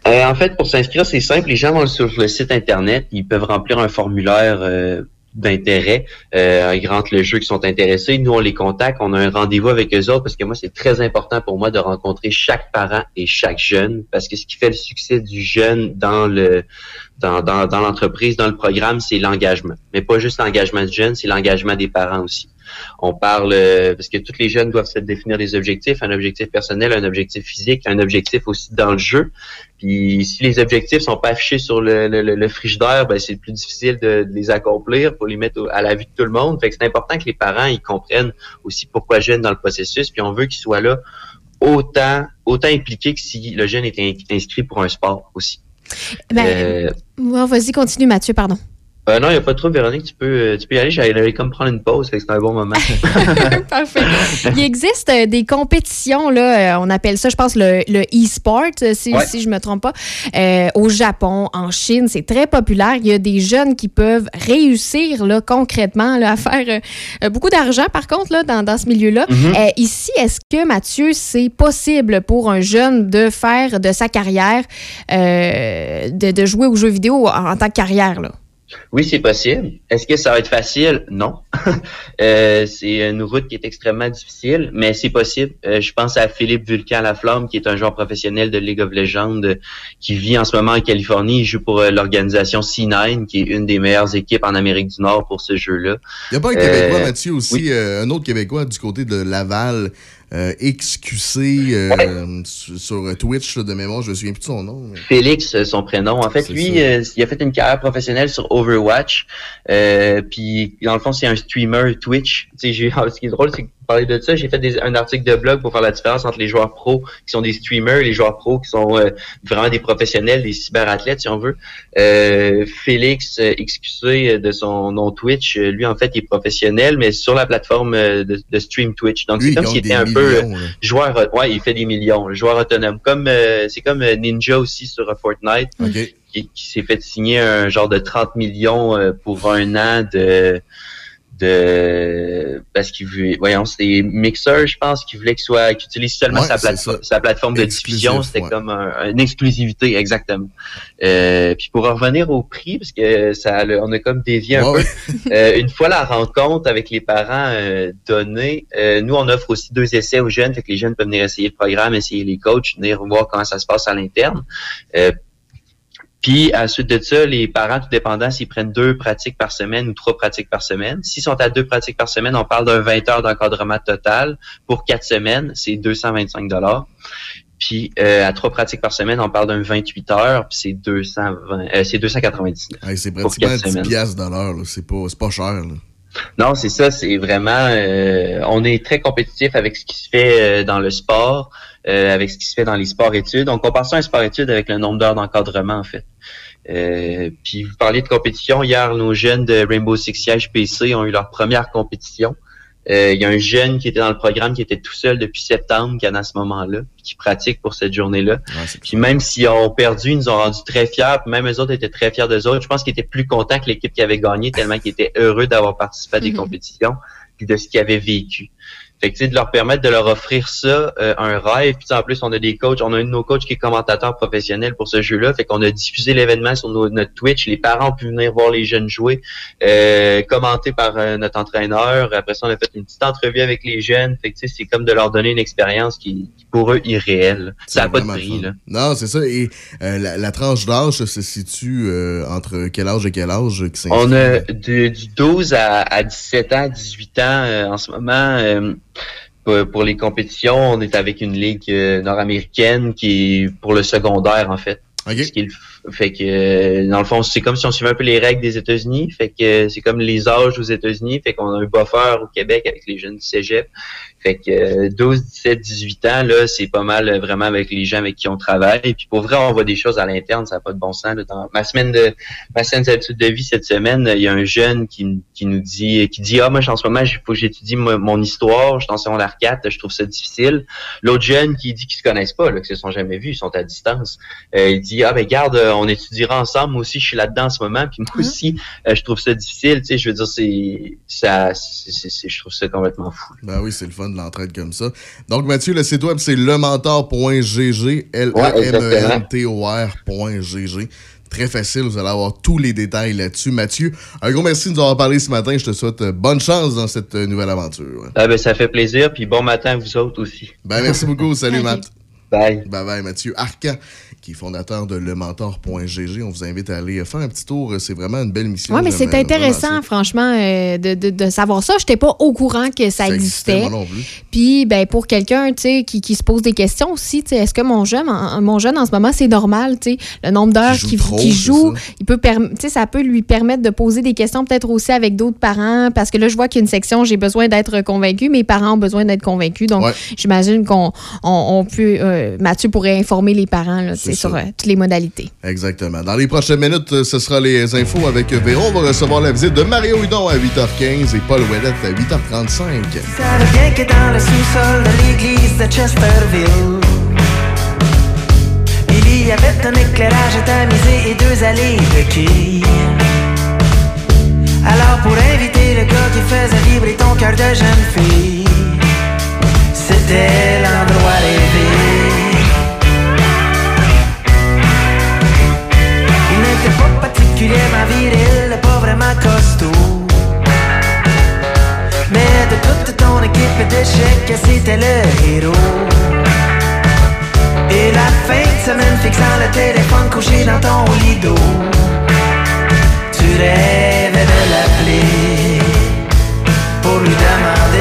Euh, en fait, pour s'inscrire, c'est simple. Les gens vont sur le site Internet. Ils peuvent remplir un formulaire euh, d'intérêt. Euh, ils rentrent le jeu qui sont intéressés. Nous, on les contacte. On a un rendez-vous avec eux autres parce que moi, c'est très important pour moi de rencontrer chaque parent et chaque jeune parce que ce qui fait le succès du jeune dans le dans, dans, dans l'entreprise, dans le programme, c'est l'engagement. Mais pas juste l'engagement du jeune, c'est l'engagement des parents aussi. On parle euh, parce que tous les jeunes doivent se définir des objectifs, un objectif personnel, un objectif physique, un objectif aussi dans le jeu. Puis si les objectifs sont pas affichés sur le, le, frigidaire, ben c'est plus difficile de, de les accomplir pour les mettre à la vue de tout le monde. Fait que c'est important que les parents ils comprennent aussi pourquoi jeune dans le processus. Puis on veut qu'il soit là autant autant impliqué que si le jeune est in- inscrit pour un sport aussi. Ben, Euh, Vas-y, continue, Mathieu, pardon. Euh, non, il n'y a pas de trouble, Véronique. Tu peux, euh, tu peux y aller. J'allais comme prendre une pause, c'est un bon moment. Parfait. Il existe euh, des compétitions, là, euh, on appelle ça, je pense, le, le e-sport, si, Ouais. si je me trompe pas. Euh, au Japon, en Chine, c'est très populaire. Il y a des jeunes qui peuvent réussir là, concrètement là, à faire beaucoup d'argent, par contre, là, dans, dans ce milieu-là. Mhm. Euh, ici, est-ce que, Mathieu, c'est possible pour un jeune de faire de sa carrière, euh, de, de jouer aux jeux vidéo en, en tant que carrière? Là? Oui, c'est possible. Est-ce que ça va être facile? Non. Euh, c'est une route qui est extrêmement difficile, mais c'est possible. Euh, je pense à Philippe Vulcan Laflamme, qui est un joueur professionnel de League of Legends, euh, qui vit en ce moment en Californie. Il joue pour euh, l'organisation C9, qui est une des meilleures équipes en Amérique du Nord pour ce jeu-là. Il n'y a pas un Québécois, Euh, Mathieu, aussi, euh, un autre Québécois du côté de Laval, euh, XQC, euh, sur, Twitch là, de mémoire, je me souviens plus de son nom. mais- Félix, euh, son prénom. En fait, lui, euh, il a fait une carrière professionnelle sur Overwatch. Euh, puis, dans le fond, c'est un streamer Twitch. Ce qui est drôle, c'est que parler de ça, j'ai fait des- un article de blog pour faire la différence entre les joueurs pros qui sont des streamers et les joueurs pros qui sont euh, vraiment des professionnels, des cyberathlètes, si on veut. Euh, Félix euh, XQC euh, de son nom Twitch, euh, lui, en fait, il est professionnel, mais sur la plateforme euh, de, de stream Twitch. Donc, c'est comme s'il était un peu... euh, là. joueur euh, ouais il fait des millions joueur autonome comme euh, c'est comme euh, Ninja aussi sur euh, Fortnite qui, qui s'est fait signer un genre de 30 millions euh, pour un an de de parce qu'il voulait voyons c'est Mixer je pense qu'il voulait qu'il soit qu'il utilise seulement Ouais, sa, plateforme sa plateforme de diffusion. C'était ouais. comme un- une exclusivité exactement. Euh, puis pour en revenir au prix parce que ça on a comme dévié un Ouais, peu. euh, une fois la rencontre avec les parents euh, donnée, euh, nous on offre aussi deux essais aux jeunes, fait que les jeunes peuvent venir essayer le programme, essayer les coachs, venir voir comment ça se passe à l'interne. Puis à la suite de ça, les parents, tout dépendant s'ils prennent deux pratiques par semaine ou trois pratiques par semaine. S'ils sont à deux pratiques par semaine, on parle d'un 20 heures d'encadrement total. Pour quatre semaines, c'est 225 dollars. Puis euh, à trois pratiques par semaine, on parle d'un 28 heures, puis c'est 220, euh, c'est 299. Hey, c'est pratiquement quatre 10 semaines. piastres de l'heure, c'est pas, c'est pas cher. Là. Non, c'est ça, c'est vraiment euh, on est très compétitif avec ce qui se fait euh, dans le sport, euh, avec ce qui se fait dans les sports-études. On compare ça à un sport-études avec le nombre d'heures d'encadrement, en fait. Euh, puis vous parliez de compétition. Hier, nos jeunes de Rainbow Six Siege PC ont eu leur première compétition. Euh, Il y a un jeune qui était dans le programme qui était tout seul depuis septembre, qui en a à ce moment-là, puis qui pratique pour cette journée-là. Puis même s'ils ont perdu, ils nous ont rendu très fiers. Puis même eux autres étaient très fiers d'eux autres. Je pense qu'ils étaient plus contents que l'équipe qui avait gagné, tellement qu'ils étaient heureux d'avoir participé à des Mhm. compétitions, puis de ce qu'ils avaient vécu. Fait que, tu sais, de leur permettre de leur offrir ça, euh, un rêve. Puis, en plus, on a des coachs, on a un de nos coachs qui est commentateur professionnel pour ce jeu-là. Fait qu'on a diffusé l'événement sur nos- notre Twitch. Les parents ont pu venir voir les jeunes jouer, euh, commenté par euh, notre entraîneur. Après ça, on a fait une petite entrevue avec les jeunes. Fait que, tu sais, c'est comme de leur donner une expérience qui, qui pour eux, irréelle. Ça n'a pas de prix, là. Non, c'est ça. Et euh, la, la tranche d'âge se situe euh, entre quel âge et quel âge qui? On a de- du 12 à, à 17 ans, 18 ans euh, en ce moment. Pour, les compétitions, on est avec une ligue euh, nord-américaine qui est pour le secondaire en fait. Ce qui est le f- fait que euh, dans le fond, c'est comme si on suivait un peu les règles des États-Unis. Fait que euh, c'est comme les âges aux États-Unis. Fait qu'on a un buffer au Québec avec les jeunes du Cégep. Fait que euh, 12, 17, 18 ans, là, c'est pas mal euh, vraiment avec les gens avec qui on travaille. Et puis pour vrai, on voit des choses à l'interne, ça n'a pas de bon sens. Dans ma semaine de ma semaine de vie cette semaine, il y a un jeune qui, qui nous dit qui dit Ah moi en ce moment, faut que j'étudie mo- mon histoire, je suis en secondaire 4, je trouve ça difficile. L'autre jeune qui dit qu'ils se connaissent pas, là, qu'ils se sont jamais vus, ils sont à distance. Il dit Ah ben garde, on étudiera ensemble, moi aussi je suis là-dedans en ce moment, puis moi aussi, euh, je trouve ça difficile. Tu sais, je veux dire, c'est ça c'est- c'est- c'est- je trouve ça complètement fou. Ben oui, c'est le fun de l'entraide comme ça. Donc, Mathieu, le site web, c'est lementor.gg, L-E-M-E-N-T-O-R.gg. Très facile, vous allez avoir tous les détails là-dessus. Mathieu, un gros merci de nous avoir parlé ce matin. Je te souhaite euh, bonne chance dans cette euh, nouvelle aventure. Ah ben ça fait plaisir, puis bon matin à vous autres aussi. Ben, merci beaucoup. Salut, Salut. Matt. Bye. Bye bye, Mathieu Arcan, qui est fondateur de lementor.gg. On vous invite à aller faire un petit tour. C'est vraiment une belle mission. Oui, mais c'est intéressant, vraiment franchement, euh, de, de- de savoir ça. Je n'étais pas au courant que ça, Ça existait, existait. moi non plus. Puis, ben, pour quelqu'un qui, qui se pose des questions aussi, est-ce que mon jeune, en, mon jeune en ce moment, c'est normal? Le nombre d'heures joue qu'il joue, ça. il peut perm- tu sais, ça peut lui permettre de poser des questions peut-être aussi avec d'autres parents. Parce que là, je vois qu'il y a une section, j'ai besoin d'être convaincu, mes parents ont besoin d'être convaincus. Donc, Ouais. j'imagine qu'on on, on peut, euh, euh, Mathieu pourrait informer les parents là, sur euh, toutes les modalités. Exactement. Dans les prochaines minutes, euh, ce sera les infos avec Véro. On va recevoir la visite de Mario Hudon à 8h15 et Paul Ouellette à 8h35. savais bien que dans le sous-sol de l'église de Chesterville, il y avait un éclairage tamisé et deux allées de quilles. Alors pour inviter le gars qui faisait vibrer ton cœur de jeune fille, c'était ton équipe d'échecs, c'était le héros. Et la fin de semaine fixant le téléphone couché dans ton lit. Tu rêvais de l'appeler pour lui demander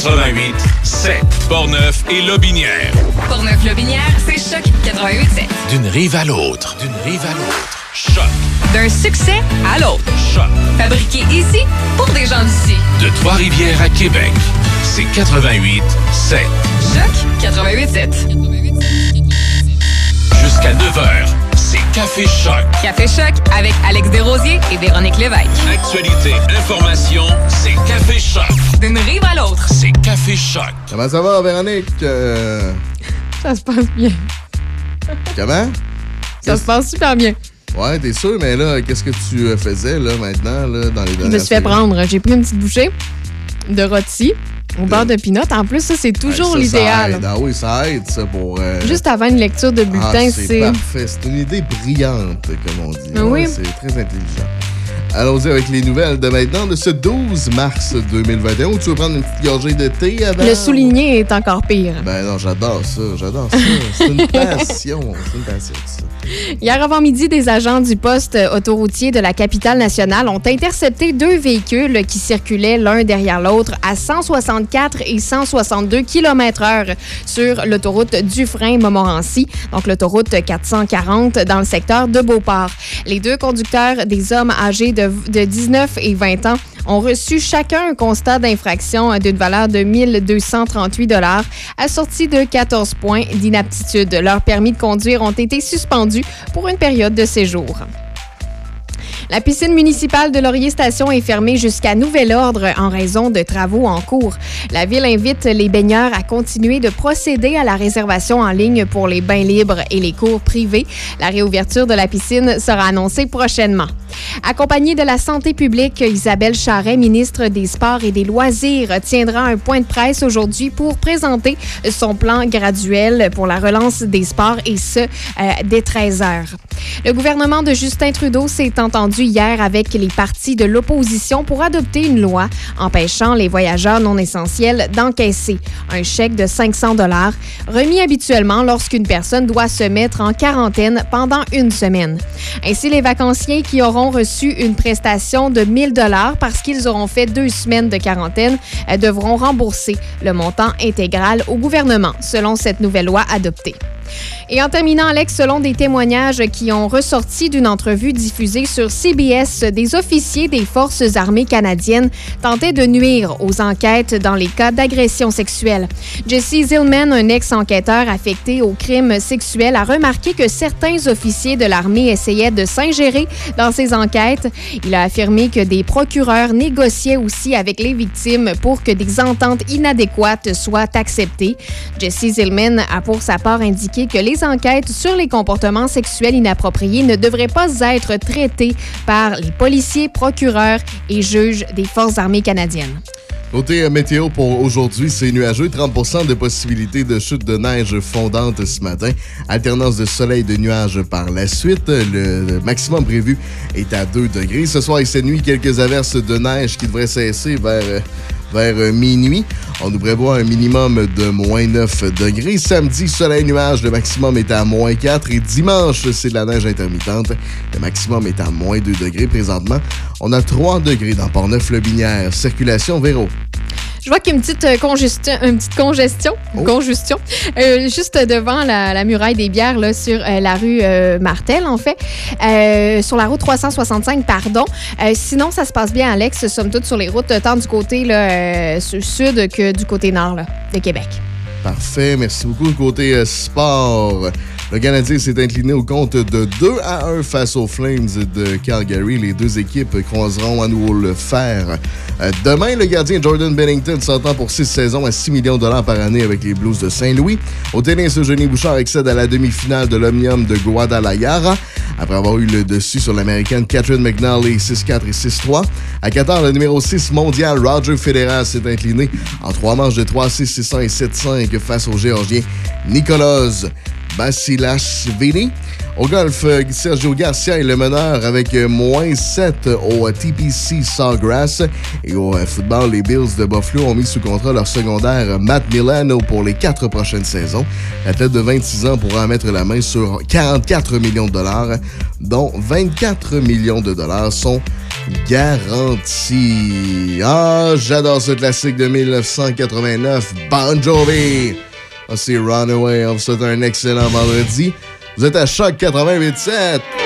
88 7 Portneuf et Lobinière. Portneuf-Lobinière, c'est Choc 88.7. D'une rive à l'autre. D'une rive à l'autre. Choc. D'un succès à l'autre. Choc. Fabriqué ici pour des gens d'ici. De Trois-Rivières à Québec. C'est 88 7. Choc 88.7. Jusqu'à 9h. C'est Café Choc. Café Choc avec Alex Desrosiers et Véronique Lévesque. Actualité, information, c'est Café Choc. D'une rive à l'autre. C'est Café Choc. Comment ça va, Véronique? Euh, Ça se passe bien. comment? Ça se passe super bien. Ouais, t'es sûr, mais là, qu'est-ce que tu euh, faisais là maintenant là, dans les Je dernières me suis fait prendre. J'ai pris une petite bouchée de rôti au beurre de pinot. En plus, ça, c'est toujours Ouais, l'idéal. aide. Ah oui, ça aide, ça, pour... euh, Juste avant une lecture de ah, bulletin, c'est c'est. parfait. C'est une idée brillante, comme on dit. Ah oui. Ouais, C'est très intelligent. Allons-y avec les nouvelles de maintenant, de ce 12 mars 2021. Ou tu veux prendre une petite gorgée de thé avant? Le souligné est encore pire. Ben non, j'adore ça, j'adore ça. C'est une passion, c'est une passion, ça. Hier avant-midi, des agents du poste autoroutier de la capitale nationale ont intercepté deux véhicules qui circulaient l'un derrière l'autre à 164 et 162 km/h sur l'autoroute Dufresne-Montmorency, donc l'autoroute 440 dans le secteur de Beauport. Les deux conducteurs, des hommes âgés de, de 19 et 20 ans, ont reçu chacun un constat d'infraction d'une valeur de 1238 dollars, assorti de 14 points d'inaptitude. Leurs permis de conduire ont été suspendus pour une période de séjour. La piscine municipale de Laurier Station est fermée jusqu'à nouvel ordre en raison de travaux en cours. La ville invite les baigneurs à continuer de procéder à la réservation en ligne pour les bains libres et les cours privés. La réouverture de la piscine sera annoncée prochainement. Accompagnée de la santé publique, Isabelle Charret, ministre des Sports et des Loisirs, tiendra un point de presse aujourd'hui pour présenter son plan graduel pour la relance des sports et ce, euh, dès 13 heures. Le gouvernement de Justin Trudeau s'est entendu hier avec les partis de l'opposition pour adopter une loi empêchant les voyageurs non essentiels d'encaisser un chèque de 500 dollars remis habituellement lorsqu'une personne doit se mettre en quarantaine pendant une semaine. Ainsi, les vacanciers qui auront reçu une prestation de 1000 dollars parce qu'ils auront fait deux semaines de quarantaine euh, devront rembourser le montant intégral au gouvernement, selon cette nouvelle loi adoptée. Et en terminant, Alex, selon des témoignages qui ont ressorti d'une entrevue diffusée sur CBS, des officiers des Forces armées canadiennes tentaient de nuire aux enquêtes dans les cas d'agression sexuelle. Jesse Zillman, un ex-enquêteur affecté aux crimes sexuels, a remarqué que certains officiers de l'armée essayaient de s'ingérer dans ces enquêtes. Il a affirmé que des procureurs négociaient aussi avec les victimes pour que des ententes inadéquates soient acceptées. Jesse Zillman a pour sa part indiqué que les enquêtes sur les comportements sexuels inappropriés ne devraient pas être traitées par les policiers, procureurs et juges des Forces armées canadiennes. Côté euh, météo pour aujourd'hui, c'est nuageux. 30 de possibilité de chute de neige fondante ce matin. Alternance de soleil et de nuages par la suite. Le, maximum prévu est à 2 degrés. Ce soir et cette nuit, quelques averses de neige qui devraient cesser vers, euh, vers euh, minuit. On nous prévoit un minimum de moins 9 degrés. Samedi, soleil nuage, le maximum est à moins 4. Et dimanche, c'est de la neige intermittente. Le maximum est à moins 2 degrés présentement. On a 3 degrés dans Port-Neuf-le-Binière. Circulation Véro. Je vois qu'il y a une petite euh, congestion, une petite congestion, congestion euh, juste devant la, la muraille des bières là, sur euh, la rue euh, Martel, en fait, sur la route 365, pardon. Sinon, ça se passe bien, Alex, somme toute, sur les routes, tant du côté là, sud que du côté nord là, de Québec. Parfait. Merci beaucoup. Côté sport, le Canadien s'est incliné au compte de 2 à 1 face aux Flames de Calgary. Les deux équipes croiseront à nouveau le fer. Euh, demain, le gardien Jordan Bennington s'entend pour six saisons à 6 millions de dollars par année avec les Blues de Saint-Louis. Au tennis, Eugénie Bouchard accède à la demi-finale de l'Omnium de Guadalajara après avoir eu le dessus sur l'américaine Catherine McNally 6-4 et 6-3. À Qatar, le numéro 6 mondial Roger Federer s'est incliné en trois manches de 3-6, 6-1 et 7-5 face au Géorgien Nicolas Basilashvili. Au golf, euh, Sergio Garcia est le meneur avec euh, moins 7 au euh, TPC Sawgrass. Et au football, les Bills de Buffalo ont mis sous contrat leur secondaire Matt Milano pour les quatre prochaines saisons. L'athlète de 26 ans pourra mettre la main sur 44 millions de dollars, dont 24 millions de dollars sont garantis. Ah, j'adore ce classique de 1989, Bon Jovi. C'est Runaway. On vous souhaite un excellent vendredi. Vous êtes à Choc 88.7.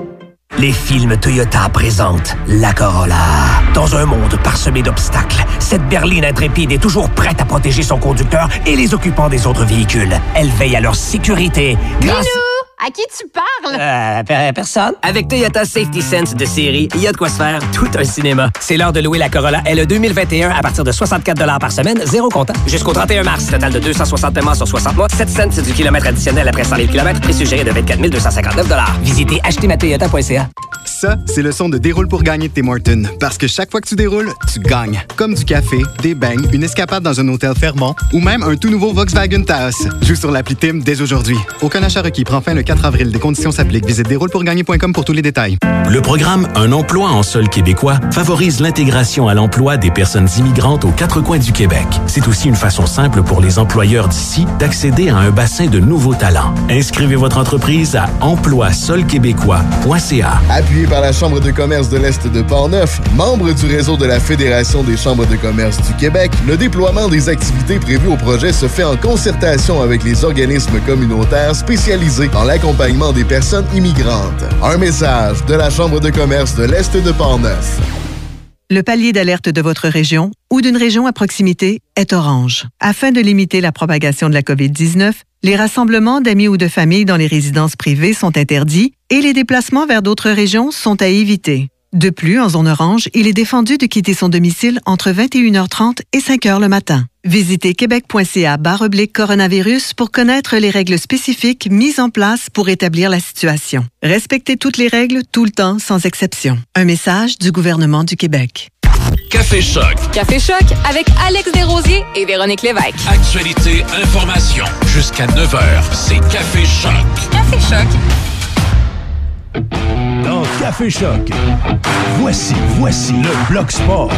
Les films Toyota présentent la Corolla. Dans un monde parsemé d'obstacles, cette berline intrépide est toujours prête à protéger son conducteur et les occupants des autres véhicules. Elle veille à leur sécurité. À qui tu parles? Euh, per- personne. Avec Toyota Safety Sense de série, il y a de quoi se faire tout un cinéma. C'est l'heure de louer la Corolla LE 2021 à partir de 64 par semaine, zéro comptant. Jusqu'au 31 mars, total de 260 paiements sur 60 mois, 7 cents du kilomètre additionnel après 100 000 km, prix suggéré de 24 259 Visitez achetezmatoyota.ca. Ça, c'est le son de Déroule pour gagner de Tim Hortons. Parce que chaque fois que tu déroules, tu gagnes. Comme du café, des beignes, une escapade dans un hôtel Fermont ou même un tout nouveau Volkswagen Taos. Joue sur l'appli Tim dès aujourd'hui. Aucun achat requis prend fin le 4 avril. Des conditions s'appliquent. Visite déroulepourgagner.com pour tous les détails. Le programme Un emploi en sol québécois favorise l'intégration à l'emploi des personnes immigrantes aux quatre coins du Québec. C'est aussi une façon simple pour les employeurs d'ici d'accéder à un bassin de nouveaux talents. Inscrivez votre entreprise à emploisolquébécois.ca. Appuyé par la Chambre de commerce de l'Est de Portneuf, membre du réseau de la Fédération des chambres de commerce du Québec, le déploiement des activités prévues au projet se fait en concertation avec les organismes communautaires spécialisés dans des personnes immigrantes. Un message de la Chambre de commerce de l'Est de Portneuf. Le palier d'alerte de votre région ou d'une région à proximité est orange. Afin de limiter la propagation de la COVID-19, les rassemblements d'amis ou de familles dans les résidences privées sont interdits et les déplacements vers d'autres régions sont à éviter. De plus, en zone orange, il est défendu de quitter son domicile entre 21h30 et 5h le matin. Visitez québec.ca oblique coronavirus pour connaître les règles spécifiques mises en place pour établir la situation. Respectez toutes les règles tout le temps sans exception. Un message du gouvernement du Québec. Café Choc. Café Choc avec Alex Desrosiers et Véronique Lévesque. Actualité, information. Jusqu'à 9h, c'est Café Choc. Café Choc. Dans Café Choc, voici, voici le bloc sport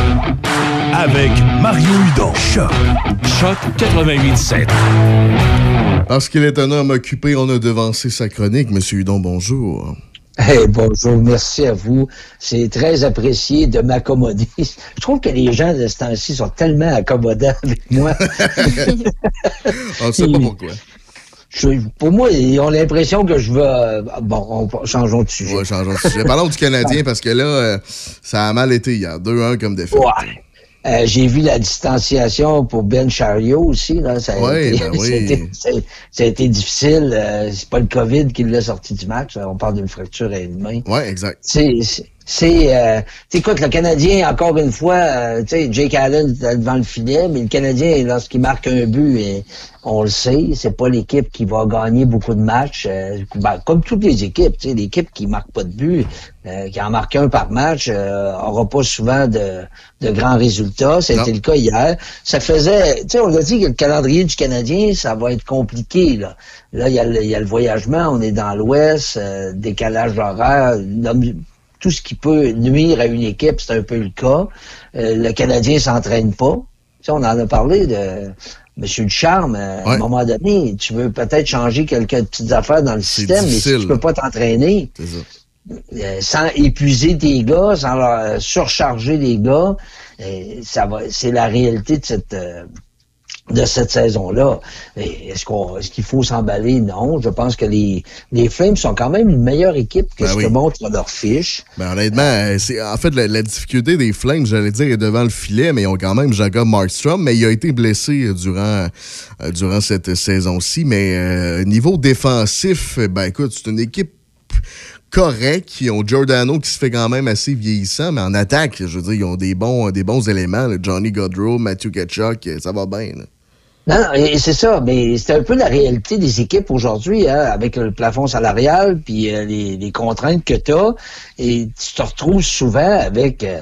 avec Mario Hudon. Choc. Choc 88.7. Parce qu'il est un homme occupé, on a devancé sa chronique. Monsieur Hudon, bonjour. Hey, bonjour, merci à vous. C'est très apprécié de m'accommoder. Je trouve que les gens de ce temps-ci sont tellement accommodants avec moi. On ne sait pas pourquoi. Je- pour moi, ils ont l'impression que je euh, Bon, on, changeons de sujet. Ouais, changeons de sujet. Parlons du Canadien parce que là, euh, ça a mal été hier. 2-1 comme défaite. Ouais. Euh, J'ai vu la distanciation pour Ben Chariot aussi. Là. Ça, a Ouais, été, ben oui. ça, a été, ça a- ça a été difficile. Euh, c'est pas le COVID qui l'a sorti du match. On parle d'une fracture à une main. Ouais, exact. C'est, c'est- c'est, euh, écoute, le Canadien, encore une fois, euh, tu sais, Jake Allen devant le filet, mais le Canadien, lorsqu'il marque un but, et on le sait, c'est pas l'équipe qui va gagner beaucoup de matchs, euh, ben, comme toutes les équipes, tu sais, l'équipe qui marque pas de but, euh, qui en marque un par match, euh, aura pas souvent de, de grands résultats. C'était le cas hier. Ça faisait, tu sais, on a dit que le calendrier du Canadien, ça va être compliqué, là. Là, il y a le, il y a le voyagement, on est dans l'Ouest, euh, décalage horaire, tout ce qui peut nuire à une équipe, c'est un peu le cas. Euh, le Canadien s'entraîne pas. Tu sais, on en a parlé de M. Ducharme. euh, À un moment donné, tu veux peut-être changer quelques petites affaires dans le système, mais si tu peux pas t'entraîner, euh, sans épuiser tes gars, sans leur euh, surcharger les gars, ça va, c'est la réalité de cette euh, de cette saison-là. Est-ce qu'on, est-ce qu'il faut s'emballer? Non. Je pense que les, les Flames sont quand même une meilleure équipe que Ben ce oui. que montre leur fiche. Ben, honnêtement, euh, c'est en fait la, la difficulté des Flames, j'allais dire, est devant le filet, mais ils ont quand même Jacob Markstrom, mais il a été blessé euh, durant, euh, durant cette saison-ci. Mais euh, niveau défensif, ben écoute, c'est une équipe correcte. Ils ont Giordano qui se fait quand même assez vieillissant, mais en attaque, je veux dire, ils ont des bons, des bons éléments. Johnny Godrow, Matthew Ketchuk, euh, ça va bien. Non, non, c'est ça, mais c'est un peu la réalité des équipes aujourd'hui, hein, avec le plafond salarial, puis euh, les, contraintes que tu as, et tu te retrouves souvent avec euh,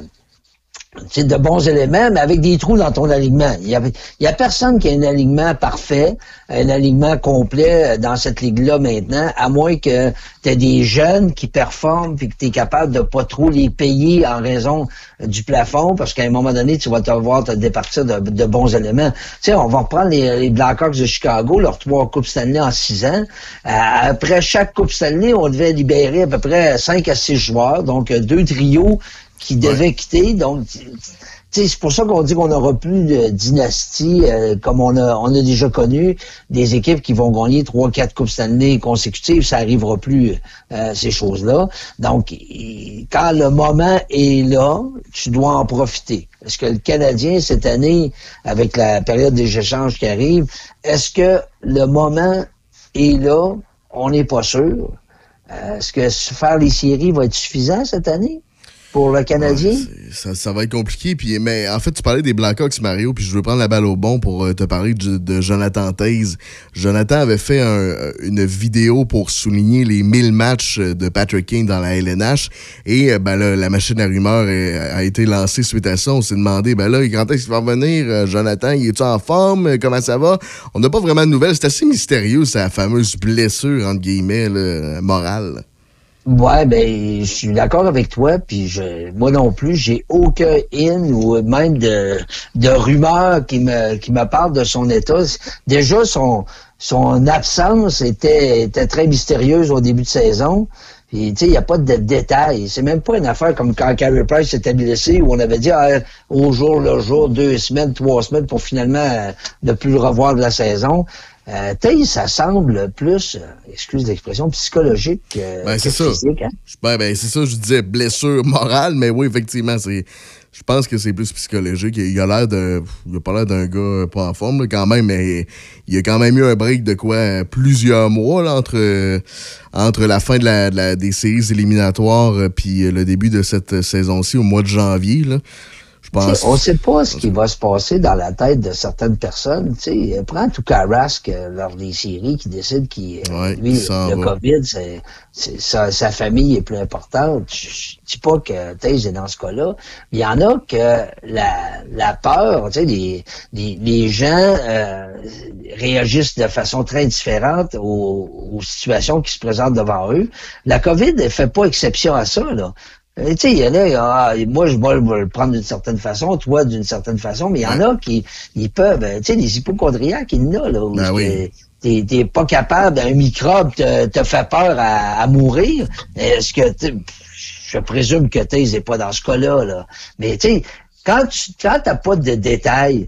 c'est de bons éléments, mais avec des trous dans ton alignement. Il y a, personne qui a un alignement parfait, un alignement complet dans cette ligue-là maintenant, à moins que tu aies des jeunes qui performent puis que tu es capable de pas trop les payer en raison du plafond, parce qu'à un moment donné, tu vas devoir te départir de, bons éléments. Tu sais, on va reprendre les, les Blackhawks de Chicago, leurs trois Coupes Stanley en six ans. Euh, après chaque Coupe Stanley, on devait libérer à peu près cinq à six joueurs, donc euh, deux trios qui devaient quitter. Donc, c'est pour ça qu'on dit qu'on n'aura plus de dynastie euh, comme on a, on a déjà connu des équipes qui vont gagner trois, quatre coupes Stanley consécutives. Ça arrivera plus euh, ces choses-là. Donc, quand le moment est là, tu dois en profiter. Est-ce que le Canadien cette année, avec la période des échanges qui arrive, est-ce que le moment est là? On n'est pas sûr. Euh, Est-ce que faire les séries va être suffisant cette année? Pour le Canadien? Ça, ça va être compliqué. Puis, mais en fait, tu parlais des Blackhawks, Mario, puis je veux prendre la balle au bon pour euh, te parler de, Jonathan Taze. Jonathan avait fait un- une vidéo pour souligner les 1000 matchs de Patrick King dans la LNH. Et euh, ben là, la machine à rumeurs a été lancée suite à ça. On s'est demandé, ben là, quand est-ce qu'il va revenir? Euh, Jonathan, il est-tu en forme? Euh, Comment ça va? On n'a pas vraiment de nouvelles. C'est assez mystérieux, sa fameuse blessure, entre guillemets, là, morale. Ouais, ben, je suis d'accord avec toi, puis je, moi non plus, j'ai aucun in ou même de, de rumeurs qui me, qui me parlent de son état. Déjà, son, son absence était, était très mystérieuse au début de saison. Puis, tu sais, il n'y a pas de détails. C'est même pas une affaire comme quand Carey Price s'était blessé où on avait dit ah, au jour le jour, deux semaines, trois semaines pour finalement euh, ne plus le revoir de la saison. Euh, ça semble plus, euh, excuse l'expression, psychologique que, Ben, que ça. physique. Hein? Ben, ben, c'est ça, je disais blessure morale, mais oui, effectivement, c'est. Je pense que c'est plus psychologique. Il a l'air de. Il a pas l'air d'un gars pas en forme, là, quand même, mais il a quand même eu un break de quoi plusieurs mois là, entre, euh, entre la fin de la, de la- des séries éliminatoires euh, puis euh, le début de cette euh, saison-ci au mois de janvier. Là. Je pense. On ne sait pas ce qui va se passer dans la tête de certaines personnes. Tu sais, prends tout Carrasque euh, lors des séries qui décide qu'il Ouais, lui le va. COVID, sa, sa famille est plus importante. Je, je dis pas que Taze est dans ce cas-là. Il y en a que la, la peur, tu sais, les, les, les gens euh, réagissent de façon très différente aux, aux situations qui se présentent devant eux. La COVID ne fait pas exception à ça, là. Euh, Tu sais, il y en a, ah, moi, je vais le prendre d'une certaine façon, toi d'une certaine façon, mais il y en a qui ils peuvent, euh, tu sais, les hypochondriaques, il y en a, là, où Ben oui. t'es- pas capable, un microbe te, te fait peur à, à mourir. Est-ce que, tu sais, je présume que Taze n'est pas dans ce cas-là, là. Mais tu sais, quand tu quand t'as pas de détails,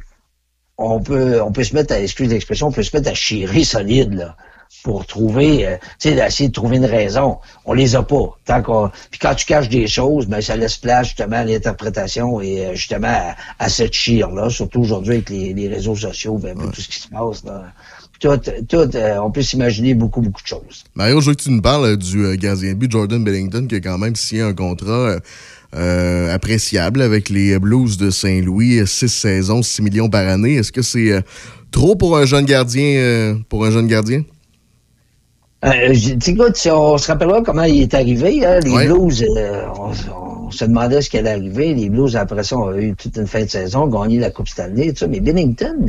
on peut on peut se mettre à excuse l'expression, on peut se mettre à chirer solide là pour trouver euh, tu sais d'essayer de trouver une raison. On les a pas. Tant qu'on puis quand tu caches des choses, ben ça laisse place justement à l'interprétation et euh, justement à, à cette chire là, surtout aujourd'hui avec les, les réseaux sociaux, ben, tout ce qui se passe là. Tout, tout, euh, on peut s'imaginer beaucoup, beaucoup de choses. Mario, je veux que tu nous parles euh, du euh, gardien de but Jordan Bellington qui a quand même signé un contrat euh, euh, appréciable avec les Blues de Saint-Louis, euh, six saisons, 6 millions par année. Est-ce que c'est euh, trop pour un jeune gardien euh, pour un jeune gardien? Euh, j- tu sais, écoute, si on se rappellera comment il est arrivé, hein, les. Blues, euh, on, on se demandait ce qui allait arriver. Les Blues, après ça, ont eu toute une fin de saison, gagné la Coupe Stanley, tout ça. Mais Bennington,